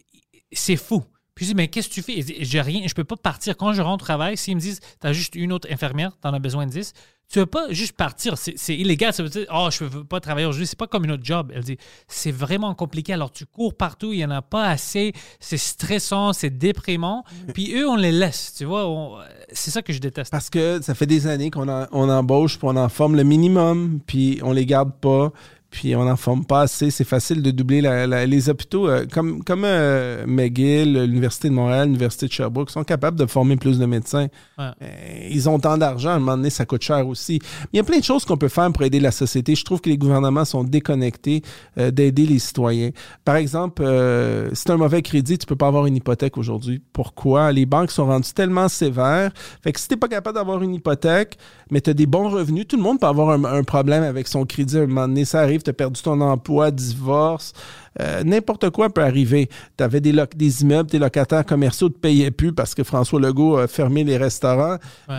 c'est fou. Puis je dis, mais qu'est-ce que tu fais? J'ai rien, je peux pas partir. Quand je rentre au travail, s'ils me disent, tu as juste une autre infirmière, tu en as besoin de 10, tu ne peux pas juste partir. C'est illégal. Ça veut dire, oh, je ne veux pas travailler aujourd'hui. C'est pas comme une autre job. Elle dit, c'est vraiment compliqué. Alors tu cours partout, il n'y en a pas assez. C'est stressant, c'est déprimant. Puis eux, on les laisse. Tu vois, c'est ça que je déteste. Parce que ça fait des années qu'on on embauche, puis on en forme le minimum, puis on les garde pas, puis on n'en forme pas assez. C'est facile de doubler la- la- les hôpitaux. euh, comme comme euh, McGill, l'Université de Montréal, l'Université de Sherbrooke, sont capables de former plus de médecins. Ouais. Euh, ils ont tant d'argent, à un moment donné, ça coûte cher aussi. Mais il y a plein de choses qu'on peut faire pour aider la société. Je trouve que les gouvernements sont déconnectés d'aider les citoyens. Par exemple, si tu as un mauvais crédit, tu peux pas avoir une hypothèque aujourd'hui. Pourquoi? Les banques sont rendues tellement sévères. Fait que si tu pas capable d'avoir une hypothèque, mais tu as des bons revenus, tout le monde peut avoir un, un problème avec son crédit. À un moment donné, ça arrive, tu as perdu ton emploi, divorce. Euh, N'importe quoi peut arriver. Tu avais des, des immeubles, tes locataires commerciaux ne te payaient plus parce que François Legault a fermé les restaurants.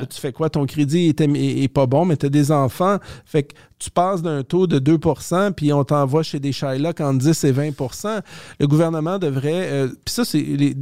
Tu fais quoi? Ton crédit était- est, est pas bon, mais tu as des enfants. Fait que tu passes d'un taux de 2% puis on t'envoie chez des Shylock entre 10 et 20% Le gouvernement devrait... euh, puis ça, c'est...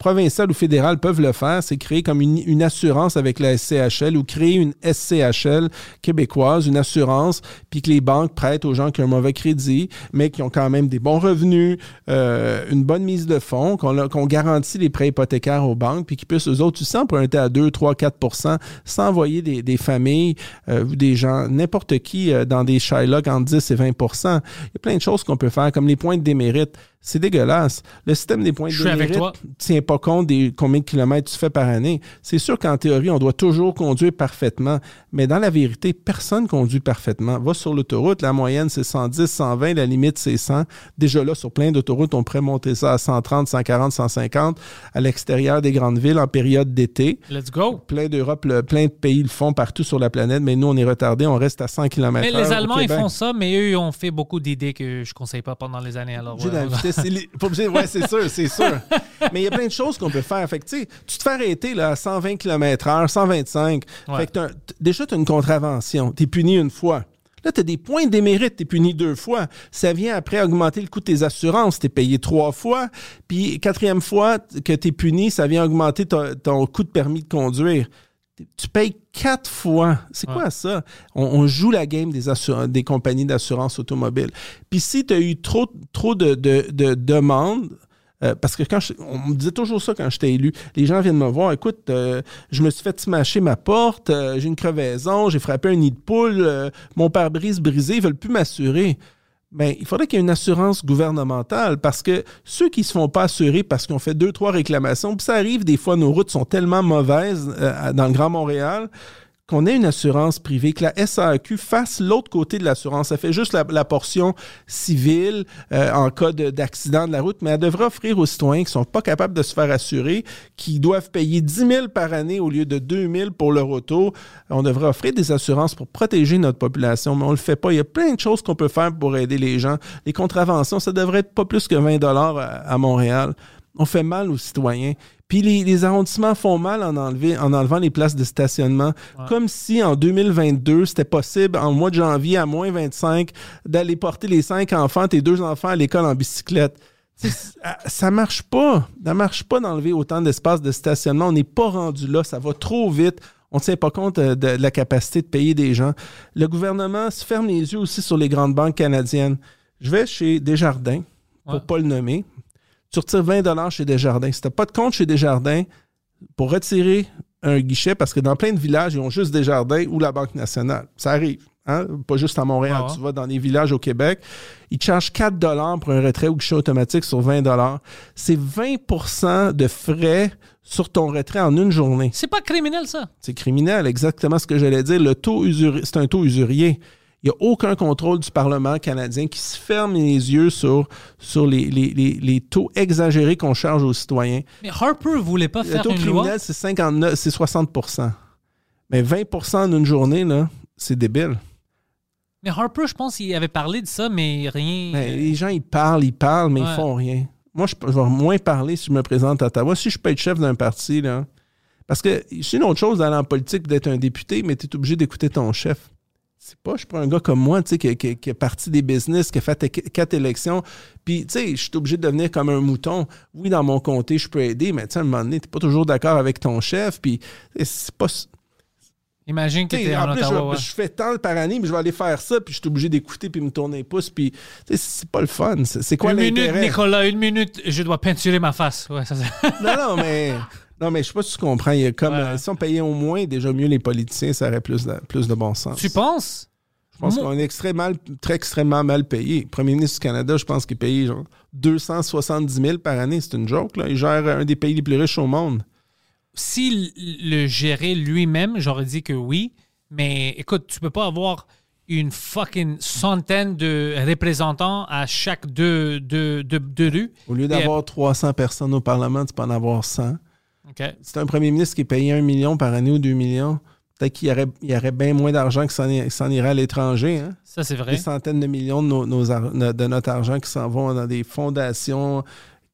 Les, provinciales ou fédérales peuvent le faire, c'est créer comme une, assurance avec la SCHL ou créer une SCHL québécoise, une assurance, puis que les banques prêtent aux gens qui ont un mauvais crédit, mais qui ont quand même des bons revenus, euh, une bonne mise de fonds, qu'on garantit les prêts hypothécaires aux banques, puis qu'ils puissent, eux autres, tu sais, emprunter à 2, 3, 4% sans envoyer des, des familles euh, ou des gens, n'importe qui, euh, dans des Shylock entre 10 et 20% Il y a plein de choses qu'on peut faire, comme les points de démérite. C'est dégueulasse. Le système des points de toi. tient pas compte des combien de kilomètres tu fais par année. C'est sûr qu'en théorie, on doit toujours conduire parfaitement, mais dans la vérité, personne conduit parfaitement. Va sur l'autoroute, la moyenne c'est 110, 120, la limite c'est 100. Déjà là, sur plein d'autoroutes, on pourrait monter ça à 130, 140, 150 à l'extérieur des grandes villes en période d'été. Let's go. Plein d'Europe, le- plein de pays le font partout sur la planète, mais nous, on est retardés, on reste à 100 km Mais les Allemands, ils font ça, mais eux, ils ont fait beaucoup d'idées que je conseille pas pendant les années. Alors, c'est li- pas obligé- ouais, c'est sûr, c'est sûr. *laughs* Mais il y a plein de choses qu'on peut faire. Fait que, tu te fais arrêter là, à 120 km/h, 125. Ouais. Fait que déjà, tu as une contravention. Tu es puni une fois. Là, tu as des points de démérite, tu es puni deux fois. Ça vient après augmenter le coût de tes assurances. Tu es payé trois fois. Puis, quatrième fois que tu es puni, ça vient augmenter ton, ton coût de permis de conduire. Tu payes quatre fois. C'est quoi ça? On, on joue la game des, des compagnies d'assurance automobile. Puis si tu as eu trop, trop de, de- de demandes, euh, parce que quand je- on me disait toujours ça quand j'étais élu, les gens viennent me voir, écoute, euh, je me suis fait smasher ma porte, euh, j'ai une crevaison, j'ai frappé un nid de poule, mon pare-brise brisé, ils veulent plus m'assurer. Ben, il faudrait qu'il y ait une assurance gouvernementale parce que ceux qui se font pas assurer parce qu'on fait deux, trois réclamations, puis ça arrive des fois, nos routes sont tellement mauvaises euh, dans le Grand Montréal qu'on ait une assurance privée, que la SAQ fasse l'autre côté de l'assurance. Ça fait juste la, portion civile euh, en cas de- d'accident de, la route, mais elle devrait offrir aux citoyens qui sont pas capables de se faire assurer, qui doivent payer 10 000 par année au lieu de 2 000 pour leur auto. On devrait offrir des assurances pour protéger notre population, mais on le fait pas. Il y a plein de choses qu'on peut faire pour aider les gens. Les contraventions, ça devrait être pas plus que 20 dollars à, à Montréal. On fait mal aux citoyens. Puis les, les arrondissements font mal en, enlever- en enlevant les places de stationnement. Comme si en 2022, c'était possible, en mois de janvier à moins 25, d'aller porter les cinq enfants, tes deux enfants à l'école en bicyclette. Sais, ça- marche pas. Ça marche pas d'enlever autant d'espace de stationnement. On n'est pas rendu là. Ça va trop vite. On ne tient pas compte euh, de, de la capacité de payer des gens. Le gouvernement se ferme les yeux aussi sur les grandes banques canadiennes. Je vais chez Desjardins, pour Ouais. pas le nommer. Tu retires 20 chez Desjardins. Si tu n'as pas de compte chez Desjardins, pour retirer un guichet, parce que dans plein de villages, ils ont juste Desjardins ou la Banque nationale. Ça arrive. hein? Pas juste à Montréal. Ouais. Tu vas dans des villages au Québec, ils te chargent 4 pour un retrait ou guichet automatique sur 20 C'est 20% de frais sur ton retrait en une journée. C'est pas criminel, ça. C'est criminel, exactement ce que j'allais dire. Le taux usuri- c'est un taux usurier. Il n'y a aucun contrôle du Parlement canadien qui se ferme les yeux sur, sur les, les- les- les taux exagérés qu'on charge aux citoyens. Mais Harper voulait pas Le faire taux une loi. criminel, c'est 59, c'est 60% Mais 20 en une journée, là, c'est débile. Mais Harper, je pense qu'il avait parlé de ça, mais rien. Ben, les gens, ils parlent, ils parlent, mais Ouais. ils font rien. Moi, je, je vais moins parler si je me présente à Ottawa. Si je peux être chef d'un parti, là. Parce que c'est une autre chose d'aller en politique, d'être un député, mais tu es obligé d'écouter ton chef. C'est pas, je suis pas un gars comme moi, tu sais, qui, qui- qui est parti des business, qui a fait qu- quatre élections. Puis, tu sais, je suis obligé de devenir comme un mouton. Oui, dans mon comté, je peux aider, mais tu sais, à un moment donné, t'es pas toujours d'accord avec ton chef. Puis, c'est pas. Imagine que sais, en, en plus, Ottawa. je, ouais. je fais tant par année, mais je vais aller faire ça, puis je suis obligé d'écouter, puis me tourner les pouces, puis c'est pas le fun. C'est quoi une minute, l'intérêt? Nicolas, une minute, je dois peinturer ma face. Ouais, ça, c'est- Non, non, mais. Non, mais je sais pas si tu comprends. Il y a comme, Ouais. euh, si on payait au moins déjà mieux les politiciens, ça aurait plus de, plus de bon sens. tu penses? Je pense qu'on est extrêmement, mal- très extrêmement mal payé. Le premier ministre du Canada, je pense qu'il paye genre 270 000 par année. C'est une joke, là. Il gère un des pays les plus riches au monde. S'il le gérait lui-même, j'aurais dit que oui. Mais écoute, tu peux pas avoir une fucking centaine de représentants à chaque deux, deux, deux, deux rues. Au lieu Et- d'avoir 300 personnes au Parlement, tu peux en avoir 100. C'est un premier ministre qui est payé 1 million par année ou 2 millions. Peut-être qu'il y aurait, il y aurait bien moins d'argent que s'en irait à l'étranger. Hein? Ça, c'est vrai. Des centaines de millions de, nos- nos ar- de notre argent qui s'en vont dans des fondations,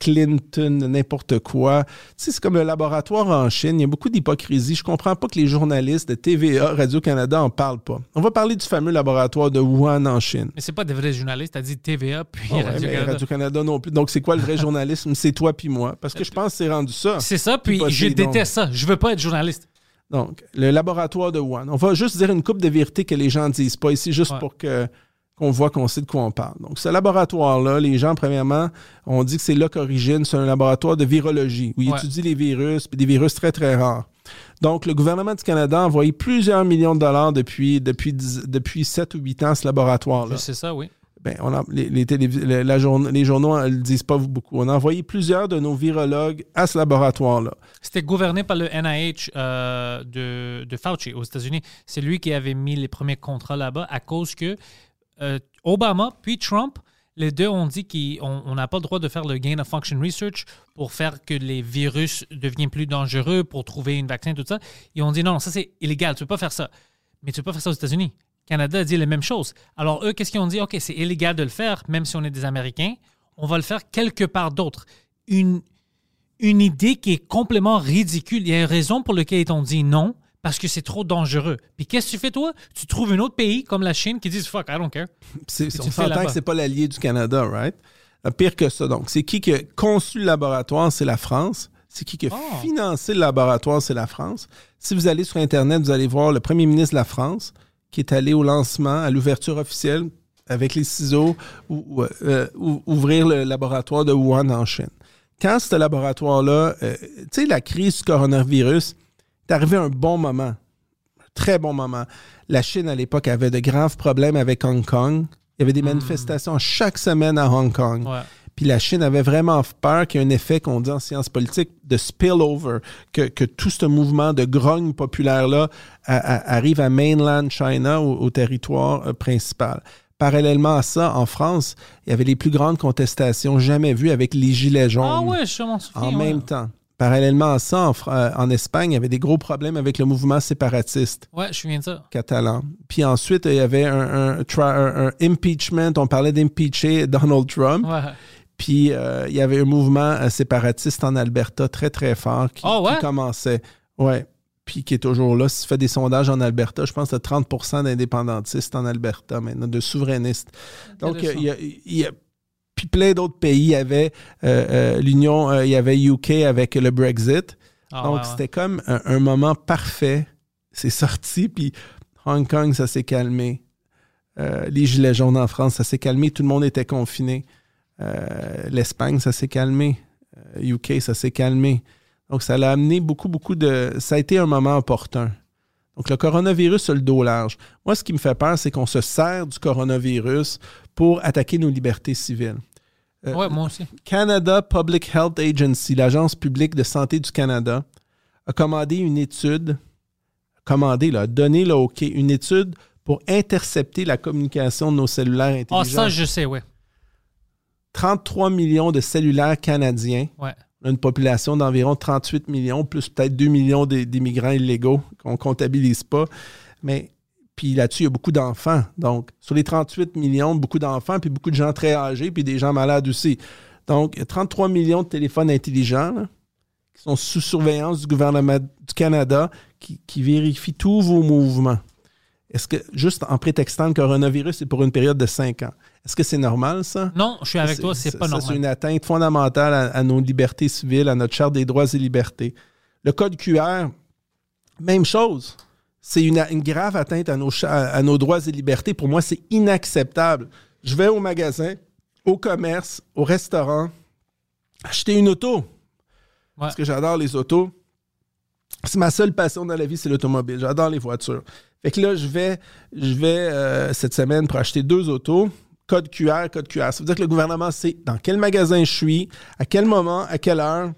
Clinton, n'importe quoi. Tu sais, c'est comme le laboratoire en Chine. Il y a beaucoup d'hypocrisie. Je comprends pas que les journalistes de TVA, Radio-Canada en parlent pas. On va parler du fameux laboratoire de Wuhan en Chine. Mais c'est pas des vrais journalistes. T'as dit TVA puis Ah Radio-Canada. Radio-Canada non plus. Donc, c'est quoi le vrai journalisme? C'est toi puis moi. Parce que je pense que c'est rendu ça. C'est ça, puis je donc. déteste ça. Je veux pas être journaliste. Donc, le laboratoire de Wuhan. On va juste dire une coupe de vérité que les gens ne disent pas ici, juste Ouais. pour que qu'on voit qu'on sait de quoi on parle. Donc, ce laboratoire-là, les gens, premièrement, on dit que c'est là qu'origine, c'est un laboratoire de virologie, où ils Ouais. étudient les virus, puis des virus très, très rares. Donc, le gouvernement du Canada a envoyé plusieurs millions de dollars depuis, depuis, dix- depuis 7 ou 8 ans à ce laboratoire-là. Sais ça, oui. Ben, on a- les, les, la- les journaux ne le disent pas beaucoup. On a envoyé plusieurs de nos virologues à ce laboratoire-là. C'était gouverné par le NIH euh, de, de Fauci aux États-Unis. C'est lui qui avait mis les premiers contrats là-bas à cause que euh, Obama puis Trump, les deux ont dit qu'on on n'a pas le droit de faire le gain of function research pour faire que les virus deviennent plus dangereux, pour trouver une vaccin, tout ça. Ils ont dit non, ça c'est illégal, tu peux pas faire ça. Mais tu peux pas faire ça aux États-Unis. Canada a dit la même chose. Alors eux, qu'est-ce qu'ils ont dit? OK, c'est illégal de le faire, même si on est des Américains. On va le faire quelque part d'autre. Une, une idée qui est complètement ridicule. Il y a une raison pour laquelle ils t'ont dit non, parce que c'est trop dangereux. Puis qu'est-ce que tu fais, toi? Tu trouves un autre pays comme la Chine qui disent fuck, I don't care. C'est- tu on s'entend que c'est pas l'allié du Canada, right? Euh, Pire que ça. Donc, c'est qui qui a conçu le laboratoire? C'est la France. C'est qui qui a Oh. financé le laboratoire? C'est la France. Si vous allez sur Internet, vous allez voir le premier ministre de la France qui est allé au lancement, à l'ouverture officielle, avec les ciseaux, ou, euh, ou- ouvrir le laboratoire de Wuhan en Chine. Quand ce laboratoire-là, euh, tu sais, la crise du coronavirus, est arrivé à un bon moment très bon moment. La Chine, à l'époque, avait de graves problèmes avec Hong Kong. Il y avait des manifestations chaque semaine à Hong Kong. Ouais. Puis la Chine avait vraiment peur qu'il y ait un effet qu'on dit en sciences politiques de spillover, que, que tout ce mouvement de grogne populaire-là arrive à mainland China, au, au territoire euh, principal. Parallèlement à ça, en France, il y avait les plus grandes contestations jamais vues avec les Gilets jaunes Ah ouais, je m'en souviens. en ouais. même temps. Parallèlement à ça, en, euh, en Espagne, il y avait des gros problèmes avec le mouvement séparatiste Ouais, je me souviens de ça. catalan. Puis ensuite, il y avait un, un tra- un- un impeachment. On parlait d'impeacher Donald Trump. Ouais. Puis euh, il y avait un mouvement euh, séparatiste en Alberta très, très fort qui, Ah ouais? qui commençait. Ouais. Puis qui est toujours là. Si tu fais des sondages en Alberta, je pense que tu 30% d'indépendantistes en Alberta maintenant, de souverainistes. Donc, il y a, il y a- puis plein d'autres pays. Il y avait euh, euh, l'Union, euh, il y avait UK avec le Brexit. Ah, Donc, ouais, ouais. c'était comme un, un moment parfait. C'est sorti, puis Hong Kong, ça s'est calmé. Les Gilets jaunes en France, ça s'est calmé. Tout le monde était confiné. L'Espagne, ça s'est calmé. UK, ça s'est calmé. Donc, ça l'a amené beaucoup, beaucoup de... Ça a été un moment opportun. Donc, le coronavirus a le dos large. Moi, ce qui me fait peur, c'est qu'on se sert du coronavirus pour attaquer nos libertés civiles. Euh, Ouais, moi aussi. Canada Public Health Agency, l'agence publique de santé du Canada, a commandé une étude, commandé, là, a donné le OK, une étude pour intercepter la communication de nos cellulaires Ah, intelligents. ça, je sais, ouais. 33 millions de cellulaires canadiens, Ouais. On a une population d'environ 38 millions, plus peut-être 2 millions d'immigrants illégaux qu'on comptabilise pas. Mais puis là-dessus, il y a beaucoup d'enfants. Donc, sur les 38 millions, beaucoup d'enfants, puis beaucoup de gens très âgés, puis des gens malades aussi. Donc, il y a 33 millions de téléphones intelligents là, qui sont sous surveillance du gouvernement du Canada, qui, qui vérifient tous vos mouvements. Est-ce que, juste en prétextant le coronavirus, c'est pour une période de 5 ans, est-ce que c'est normal, ça? Non, je suis avec toi, c'est pas ça, normal. C'est une atteinte fondamentale à, à nos libertés civiles, à notre charte des droits et libertés. Le code QR, même chose. C'est une, une grave atteinte à nos, cha- à nos droits et libertés. Pour moi, c'est inacceptable. Je vais au magasin, au commerce, au restaurant, acheter une auto. Parce que j'adore les autos. C'est ma seule passion dans la vie, c'est l'automobile. J'adore les voitures. Fait que là, je vais, je vais euh, cette semaine pour acheter deux autos. Code QR, code QR. Ça veut dire que le gouvernement sait dans quel magasin je suis, à quel moment, à quelle heure,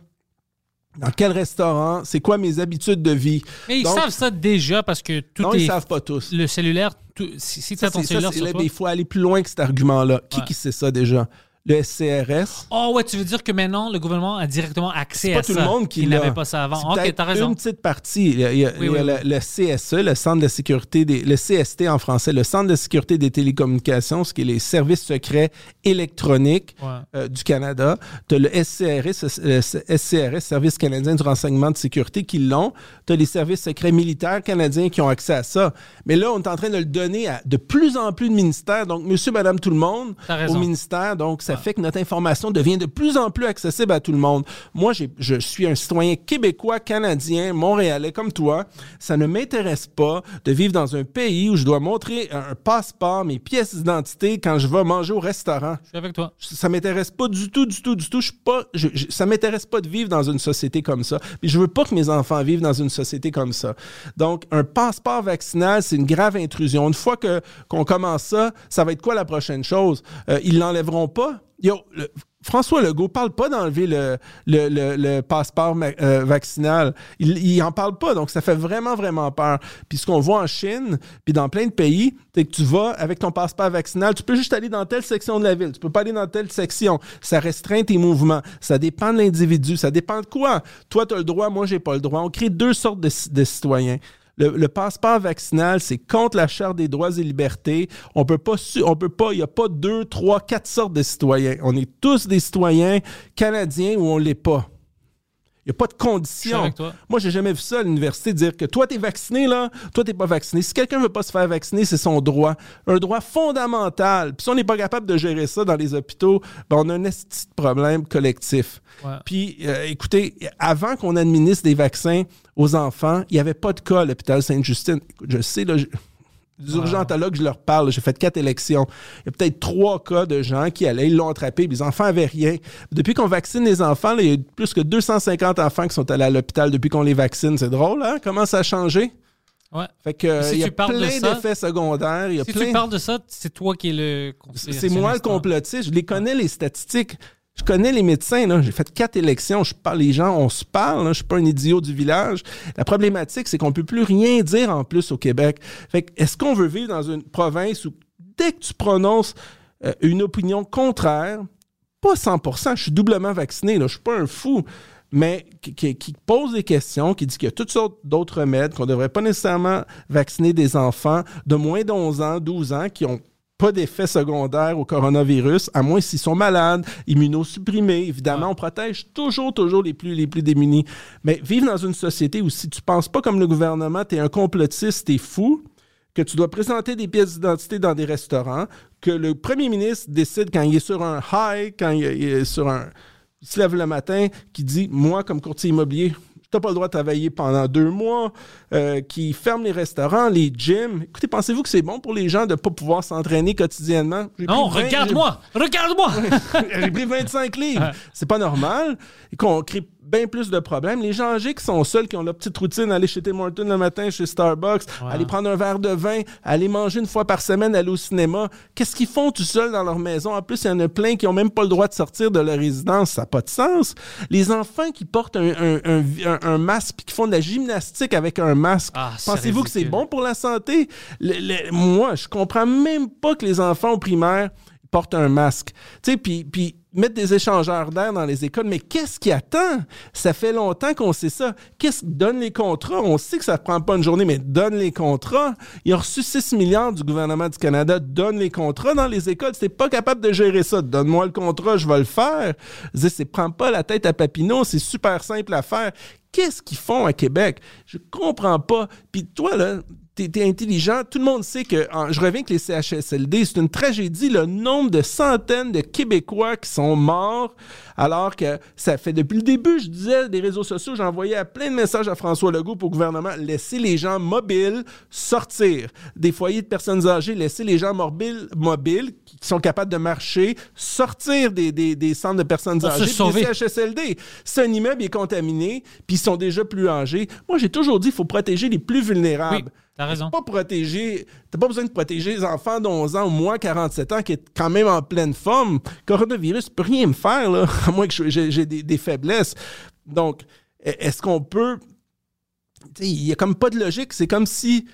dans quel restaurant, c'est quoi mes habitudes de vie? Mais ils Donc, savent ça déjà parce que tout Non, est. ils savent pas tous. Le cellulaire, tout- si, si tu Ça, as ton ça, cellulaire c'est- sur là, mais il faut aller plus loin que cet argument-là. Qui Ouais. qui sait ça déjà? Le SCRS. Oh ouais, tu veux dire que maintenant, le gouvernement a directement accès C'est à pas tout ça? le monde qui n'avait pas ça avant. Ok, t'as raison. Une petite partie. Il y a, il y a- Oui, il y a oui, le, le CSE, le Centre de sécurité des. Le CST en français, le Centre de sécurité des télécommunications, ce qui est les services secrets électroniques Ouais. euh, du Canada. Tu as le SCRS, le SCRS, Service canadien du renseignement de sécurité, qui l'ont. Tu as les services secrets militaires canadiens qui ont accès à ça. Mais là, on est en train de le donner à de plus en plus de ministères. Donc, monsieur, madame, tout le monde T'as au ministère. Donc, ça fait que notre information devient de plus en plus accessible à tout le monde. Moi, je suis un citoyen québécois, canadien, montréalais comme toi. Ça ne m'intéresse pas de vivre dans un pays où je dois montrer un un passeport, mes pièces d'identité quand je vais manger au restaurant. Je suis avec toi. Ça m'intéresse pas du tout, du tout, du tout. Je suis pas, je- je- ça m'intéresse pas de vivre dans une société comme ça. Puis je veux pas que mes enfants vivent dans une société comme ça. Donc, un passeport vaccinal, c'est une grave intrusion. Une fois que qu'on commence ça, ça va être quoi la prochaine chose? Euh, ils l'enlèveront pas? Yo, le- François Legault parle pas d'enlever le, le, le- passeport euh, vaccinal. Il, il en parle pas, donc ça fait vraiment, vraiment peur. Puis ce qu'on voit en Chine, puis dans plein de pays, c'est que tu vas avec ton passeport vaccinal, tu peux juste aller dans telle section de la ville, tu peux pas aller dans telle section. Ça restreint tes mouvements. Ça dépend de l'individu. Ça dépend de quoi? Toi, tu as le droit, moi, j'ai pas le droit. On crée deux sortes de citoyens. Le, passeport vaccinal, c'est contre la Charte des droits et libertés. On peut pas, on peut pas, il n'y a pas deux, trois, quatre sortes de citoyens. On est tous des citoyens canadiens ou on l'est pas. Il n'y a pas de condition. Moi, j'ai jamais vu ça à l'université dire que toi, tu es vacciné, là, toi, tu pas vacciné. Si quelqu'un veut pas se faire vacciner, c'est son droit. Un droit fondamental. Puis si on n'est pas capable de gérer ça dans les hôpitaux, ben, on a un de problème collectif. Ouais. Puis, euh, écoutez, avant qu'on administre des vaccins aux enfants, il n'y avait pas de cas à l'hôpital Sainte-Justine. Je sais, là, les urgentologues, je leur parle. J'ai fait quatre élections. Il y a peut-être trois cas de gens qui allaient, ils l'ont attrapé, puis les enfants n'avaient rien. Depuis qu'on vaccine les enfants, là, il y a plus que 250 enfants qui sont allés à l'hôpital depuis qu'on les vaccine. C'est drôle, hein? Comment ça a changé? Ouais. Fait que, Si il y a plein d'effets secondaires. Il y a Si plein... tu parles de ça, c'est toi qui es le C'est moi le complotiste. complotiste. Je les connais, les statistiques. Je connais les médecins. J'ai fait quatre élections. Je parle les gens, on se parle. Là. Je suis pas un idiot du village. La problématique, c'est qu'on peut plus rien dire en plus au Québec. Est-ce qu'on veut vivre dans une province où dès que tu prononces euh, une opinion contraire, pas 100%, je suis doublement vacciné, là. Je suis pas un fou mais qui, qui- pose des questions, qui dit qu'il y a toutes sortes d'autres remèdes, qu'on devrait pas nécessairement vacciner des enfants de moins de 11 ans, 12 ans, qui ont pas d'effet secondaire au coronavirus, à moins s'ils sont malades, immunosupprimés. Évidemment, on protège toujours, toujours les plus, les plus démunis. Mais vivre dans une société où si tu penses pas comme le gouvernement, tu es un complotiste, tu es fou, que tu dois présenter des pièces d'identité dans des restaurants, que le premier ministre décide quand il est sur un high, quand il il est sur un... Il se lève le matin, qui dit, moi, comme courtier immobilier, tu n'as pas le droit de travailler pendant deux mois, euh, qui ferme les restaurants, les gyms. Écoutez, pensez-vous que c'est bon pour les gens de ne pas pouvoir s'entraîner quotidiennement? Non, regarde-moi! Regarde-moi! j'ai- pris 25 livres. *laughs* C'est pas normal. Qu'on crée bien plus de problèmes. Les gens âgés qui sont seuls, qui ont leur petite routine, aller chez Tim Hortons le matin, chez Starbucks, aller prendre un verre de vin, aller manger une fois par semaine, aller au cinéma. Qu'est-ce qu'ils font tout seuls dans leur maison? En plus, il y en a plein qui ont même pas le droit de sortir de leur résidence. Ça n'a pas de sens. Les enfants qui portent un, un- un- un- un masque puis qui font de la gymnastique avec un masque, Ah, pensez-vous que c'est bon pour la santé? Le- le- moi, je comprends même pas que les enfants au primaire portent un masque. Tu sais, puis mettre des échangeurs d'air dans les écoles, mais qu'est-ce qui attend? Ça fait longtemps qu'on sait ça. Qu'est-ce que donne les contrats? On sait que ça ne prend pas une journée, mais donne les contrats. Il a reçu 6 milliards du gouvernement du Canada, donne les contrats dans les écoles. C'est pas capable de gérer ça. Donne-moi le contrat, je vais le faire. C'est prends pas la tête à Papineau, c'est super simple à faire. Qu'est-ce qu'ils font à Québec? Je comprends pas. Puis toi, là, t'es es intelligent. Tout le monde sait que, en- je reviens que les CHSLD, c'est une tragédie, le nombre de centaines de Québécois qui sont morts, alors que ça fait depuis le début, je disais, des réseaux sociaux, j'envoyais plein de messages à François Legault pour le gouvernement, laisser les gens mobiles sortir des foyers de personnes âgées, laisser les gens mobiles, mobiles qui sont capables de marcher, sortir des, des- des centres de personnes âgées, des CHSLD. Si un immeuble est contaminé, puis ils sont déjà plus âgés, moi j'ai toujours dit qu'il faut protéger les plus vulnérables. Oui, t'as raison. Pas protéger, t'as pas besoin de protéger les enfants d'11 ans ou moins 47 ans qui est quand même en pleine forme. Coronavirus peut rien me faire, là, *laughs* à moins que j'ai des, des faiblesses. Donc, e- est-ce qu'on peut. Il y a comme pas de logique. C'est comme si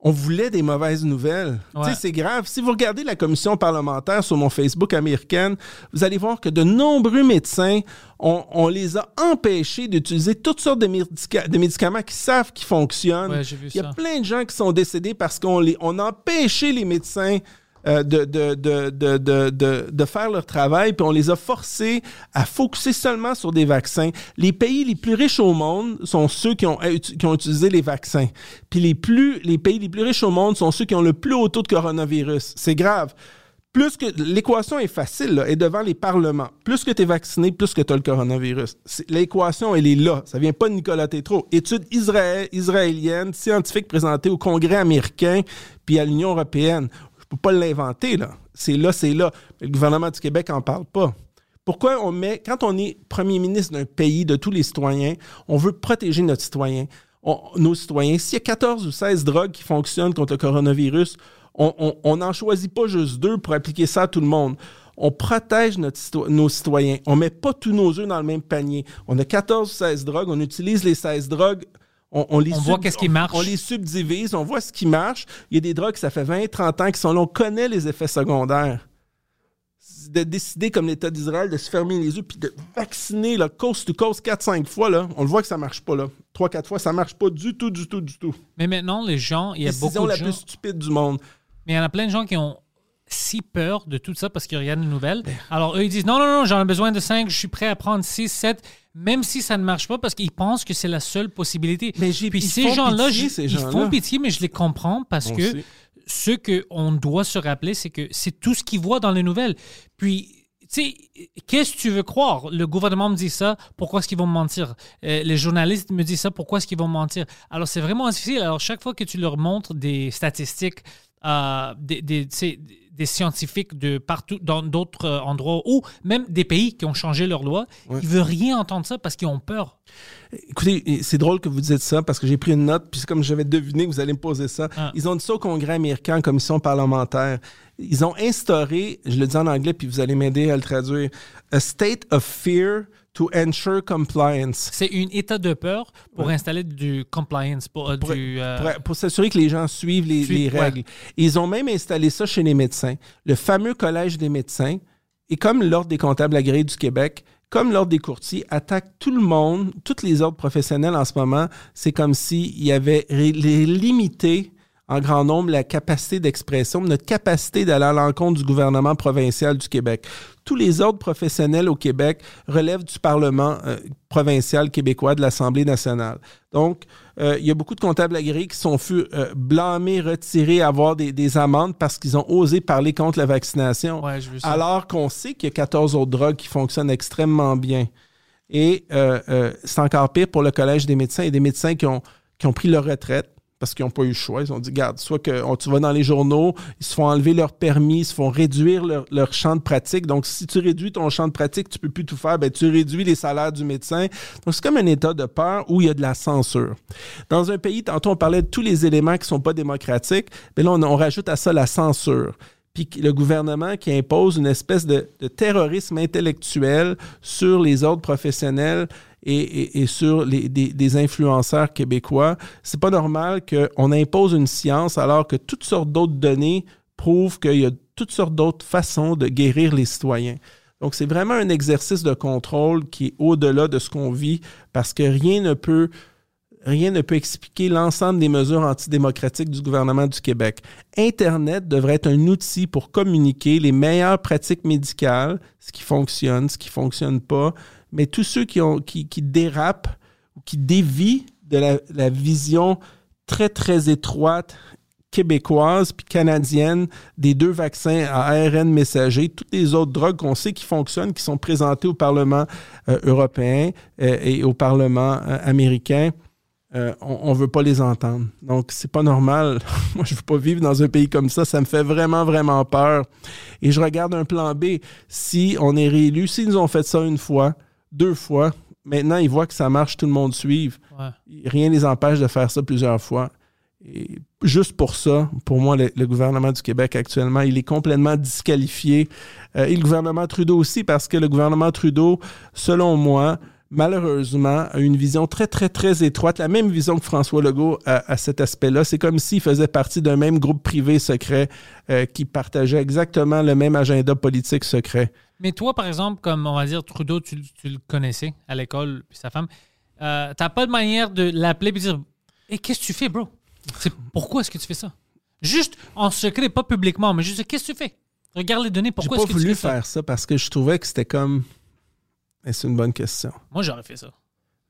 on voulait des mauvaises nouvelles. Ouais. C'est grave. Si vous regardez la commission parlementaire sur mon Facebook américaine, vous allez voir que de nombreux médecins, on, on les a empêchés d'utiliser toutes sortes de, médica- de médicaments qui savent qu'ils fonctionnent. Ouais, Il y a ça. plein de gens qui sont décédés parce qu'on les, on a empêché les médecins euh, de, de, de, de, faire leur travail, puis on les a forcés à focuser seulement sur des vaccins. Les pays les plus riches au monde sont ceux qui ont, euh, qui ont utilisé les vaccins. Puis les, plus, les pays les plus riches au monde sont ceux qui ont le plus haut taux de coronavirus. C'est grave. Plus que l'équation est facile, là, est devant les parlements. Plus que tu es vacciné, plus que tu as le coronavirus. L'équation, elle est là. Ça vient pas de Nicolas Tétrault. Étude israé- israélienne, scientifique présentée au Congrès américain puis à l'Union européenne. Peux pas l'inventer, là. C'est là, c'est là. Le gouvernement du Québec en parle pas. Pourquoi on met, quand on est premier ministre d'un pays, de tous les citoyens, on veut protéger notre citoyen, nos citoyens? S'il y a 14 ou 16 drogues qui fonctionnent contre le coronavirus, on- n'en choisit pas juste deux pour appliquer ça à tout le monde. On protège nos citoyens. On met pas tous nos œufs dans le même panier. On a 14 ou 16 drogues, on utilise les 16 drogues. On, on les On voit sub- qu'est-ce qui marche. On les subdivise, on voit ce qui marche. Il y a des drogues, ça fait 20, 30 ans qui sont là. On connaît les effets secondaires de décider, comme l'État d'Israël, de se fermer les yeux puis de vacciner là, coast to coast 4-5 fois, là, on le voit que ça marche pas. là. 3-4 fois, ça marche pas du tout, du tout, du tout. Mais maintenant, les gens, il y a Décision beaucoup de la gens. plus stupide du monde. Mais il y en a plein de gens qui ont si peur de tout ça parce qu'ils regardent les nouvelles. Alors, eux, ils disent non, non, non, j'en ai besoin de 5, je suis prêt à prendre 6, 7, même si ça ne marche pas parce qu'ils pensent que c'est la seule possibilité. Mais Puis ces gens-là, ils font pitié, mais je les comprends parce que ce qu'on doit se rappeler, c'est que c'est tout ce qu'ils voient dans les nouvelles. Puis, tu sais, qu'est-ce que tu veux croire? Le gouvernement me dit ça, pourquoi est-ce qu'ils vont me mentir? Euh, les journalistes me disent ça, pourquoi est-ce qu'ils vont me mentir? Alors, c'est vraiment difficile. Alors, chaque fois que tu leur montres des statistiques, euh, des, des, des scientifiques de partout, dans d'autres euh, endroits, ou même des pays qui ont changé leurs lois, ils ne veulent rien entendre ça parce qu'ils ont peur. Écoutez, c'est drôle que vous dites ça parce que j'ai pris une note, puis c'est comme j'avais deviné que vous allez me poser ça. Ah. Ils ont dit ça au Congrès américain en commission parlementaire. Ils ont instauré, je le dis en anglais, puis vous allez m'aider à le traduire, a state of fear to ensure compliance. C'est un état de peur pour installer du compliance, pour, euh, Pour, euh, pour- pour s'assurer que les gens suivent les, Suivent, les règles. Ils ont même installé ça chez les médecins. Le fameux collège des médecins, et comme l'Ordre des comptables agréés du Québec, comme l'Ordre des courtiers, attaque tout le monde, tous les ordres professionnels en ce moment. C'est comme s'il y avait les- limité en grand nombre la capacité d'expression, notre capacité d'aller à l'encontre du gouvernement provincial du Québec. Tous les ordres professionnels au Québec relèvent du Parlement euh, provincial québécois, de l'Assemblée nationale. Donc, euh, il y a beaucoup de comptables agréés qui sont fus euh, blâmés, retirés, avoir des, des amendes parce qu'ils ont osé parler contre la vaccination. Ouais. Alors qu'on sait qu'il y a 14 autres drogues qui fonctionnent extrêmement bien. Et c'est encore pire pour le Collège des médecins. A des médecins qui ont, qui ont pris leur retraite parce qu'ils n'ont pas eu le choix. Ils ont dit, garde, soit que tu vas dans les journaux, ils se font enlever leur permis, ils se font réduire leur, champ de pratique. Donc, si tu réduis ton champ de pratique, tu peux plus tout faire, ben, tu réduis les salaires du médecin. Donc, c'est comme un état de peur où il y a de la censure. Dans un pays, tantôt, on parlait de tous les éléments qui sont pas démocratiques, mais là, on, rajoute à ça la censure puis le gouvernement qui impose une espèce de, de terrorisme intellectuel sur les ordres professionnels et, sur les, des, des influenceurs québécois. C'est pas normal qu'on impose une science alors que toutes sortes d'autres données prouvent qu'il y a toutes sortes d'autres façons de guérir les citoyens. Donc, c'est vraiment un exercice de contrôle qui est au-delà de ce qu'on vit parce que rien ne peut rien ne peut expliquer l'ensemble des mesures antidémocratiques du gouvernement du Québec. Internet devrait être un outil pour communiquer les meilleures pratiques médicales, ce qui fonctionne, ce qui ne fonctionne pas, mais tous ceux qui, dérapent ou qui dévient de la, vision très, très étroite québécoise puis canadienne des deux vaccins à ARN messager, toutes les autres drogues qu'on sait qui fonctionnent, qui sont présentées au Parlement euh, européen euh, et au Parlement euh, américain, on ne veut pas les entendre. Donc, c'est pas normal. *laughs* Moi, je veux pas vivre dans un pays comme ça. Ça me fait vraiment, vraiment peur. Et je regarde un plan B. Si on est réélu, s'ils nous ont fait ça une fois, deux fois, maintenant, ils voient que ça marche, tout le monde suive. Ouais. Rien ne les empêche de faire ça plusieurs fois. Et juste pour ça, pour moi, le, le gouvernement du Québec actuellement, il est complètement disqualifié. Euh, et le gouvernement Trudeau aussi, parce que le gouvernement Trudeau, selon moi, malheureusement, a une vision très, très, très étroite, la même vision que François Legault à, à cet aspect-là. C'est comme s'il faisait partie d'un même groupe privé secret euh, qui partageait exactement le même agenda politique secret. Mais toi, par exemple, comme on va dire Trudeau, tu, tu le connaissais à l'école, puis sa femme, euh, t'as pas de manière de l'appeler et dire Hé, qu'est-ce que tu fais, bro? C'est pourquoi est-ce que tu fais ça Juste en secret, pas publiquement, mais juste qu'est-ce que tu fais? Regarde les données, J'ai pourquoi pas est-ce que tu voulu fais ça faire ça parce que je trouvais que c'était comme... Et c'est une bonne question. Moi, j'aurais fait ça.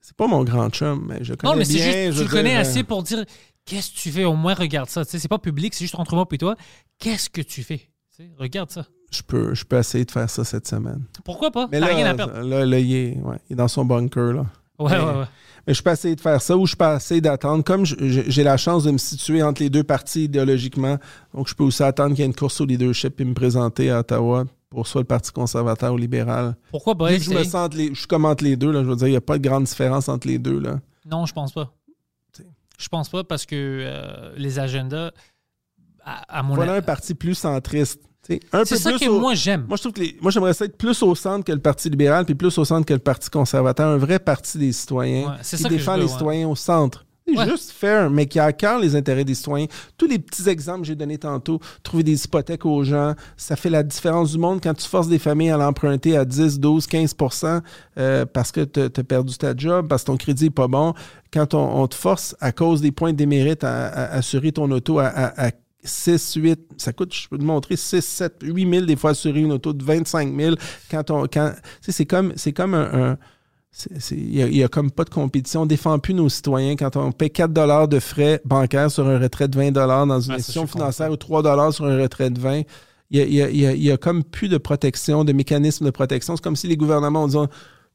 C'est pas mon grand chum, mais je connais Non, mais c'est bien. juste, je tu connais dire, assez euh, pour dire Qu'est-ce que tu fais? Au moins, regarde ça. Tu sais, c'est pas public, c'est juste entre moi et toi. Qu'est-ce que tu fais Regarde ça. Je peux, je peux essayer de faire ça cette semaine. Pourquoi pas? Mais là, rien à perdre. là, là, il, est, ouais, il est dans son bunker. Là. Ouais, mais- ouais, ouais. Mais je peux essayer de faire ça ou je peux essayer d'attendre. Comme j'ai la chance de me situer entre les deux partis idéologiquement, donc je peux aussi attendre qu'il y ait une course au leadership et me présenter à Ottawa pour soit le Parti conservateur ou libéral. Pourquoi pas Vu que je me sens les, je suis comme entre les deux. Là, je veux dire, il n'y a pas de grande différence entre les deux. Là. Non, je pense pas. Je pense pas parce que euh, les agendas, à, à mon Voilà avis- un parti plus centriste. C'est ça plus que au- moi j'aime. Moi, je trouve que les- moi, j'aimerais ça être plus au centre que le Parti libéral, puis plus au centre que le Parti conservateur. Un vrai parti des citoyens Ouais, qui défend les ouais. citoyens au centre. C'est Ouais. juste faire, mais qui a à cœur les intérêts des citoyens. Tous les petits exemples que j'ai donnés tantôt, trouver des hypothèques aux gens, ça fait la différence du monde quand tu forces des familles à l'emprunter à 10, 12, 15% euh, parce que tu as perdu ta job, parce que ton crédit n'est pas bon. Quand on, on te force, à cause des points de démérite, à, à assurer ton auto à, à- à 6, 8, ça coûte, je peux te montrer, 6, 7, 8 000 des fois assurer une auto de 25 000. Quand on, quand, tu sais, c'est comme, c'est comme un, il n'y a, comme pas de compétition. On ne défend plus nos citoyens. Quand on paie 4 de frais bancaires sur un retrait de 20 dans une Ah, institution financière ou 3 sur un retrait de 20, il y a, il y a- il y a- il y a comme plus de protection, de mécanisme de protection. C'est comme si les gouvernements ont dit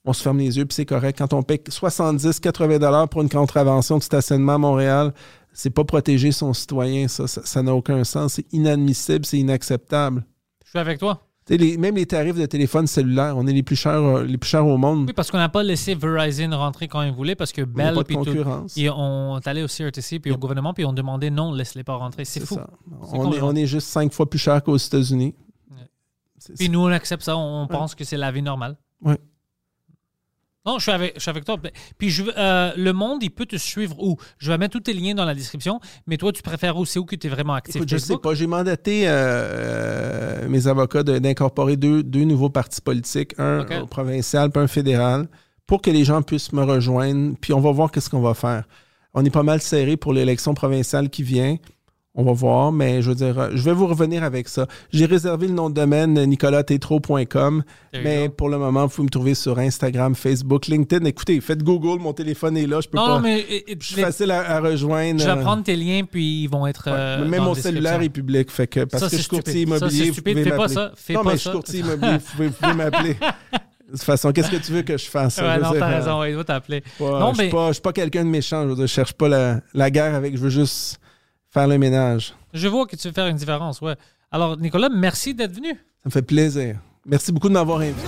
on se ferme les yeux puis c'est correct. Quand on paie 70, 80 pour une contravention de stationnement à Montréal, c'est pas protéger son citoyen. Ça Ça- n'a aucun sens. C'est inadmissible, c'est inacceptable. Je suis avec toi. Les- même les tarifs de téléphone cellulaire, on est les plus chers, euh, les plus chers au monde. Oui, parce qu'on n'a pas laissé Verizon rentrer quand ils voulaient parce que Bell puis tout- concurrence. ils ont allé au CRTC puis au gouvernement puis ils ont demandé non, laisse-les pas rentrer. C'est fou. On est, on est juste cinq fois plus cher qu'aux États-Unis. Puis nous, on accepte ça. On pense que c'est la vie normale. Ouais. Non, je suis avec, je suis avec toi. Puis je, euh, le monde, il peut te suivre où? Je vais mettre tous tes liens dans la description, mais toi, tu préfères où? C'est où que tu es vraiment actif? Écoute, je sais pas. J'ai mandaté euh, euh, mes avocats de- d'incorporer deux, deux nouveaux partis politiques, un provincial puis un fédéral, pour que les gens puissent me rejoindre. Puis on va voir qu'est-ce qu'on va faire. On est pas mal serré pour l'élection provinciale qui vient. On va voir, mais je veux dire, euh, je vais vous revenir avec ça. J'ai réservé le nom de domaine euh, you mais go. pour le moment, vous pouvez me trouver sur Instagram, Facebook, LinkedIn. Écoutez, faites Google, mon téléphone est là, je peux Non, pas. non, mais Je suis facile à, à rejoindre. je vais euh, prendre tes liens, puis ils vont être. Ouais, euh, dans même mon cellulaire est public, fait que parce Ça, que je suis courtier. Ça, immobilier, vous stupide. pouvez Fais pas ça. Fais non, pas mais ça. je suis courtier immobilier, vous pouvez, vous pouvez m'appeler. *laughs* De toute façon, qu'est-ce que tu veux que je fasse? Ouais, Je non, t'as raison, il va t'appeler. Non, je suis mais- pas, je suis pas quelqu'un de méchant. Je, veux dire, je cherche pas la, la guerre avec, je veux juste faire le ménage. Je vois que tu veux faire une différence, ouais. Alors, Nicolas, merci d'être venu. Ça me fait plaisir. Merci beaucoup de m'avoir invité.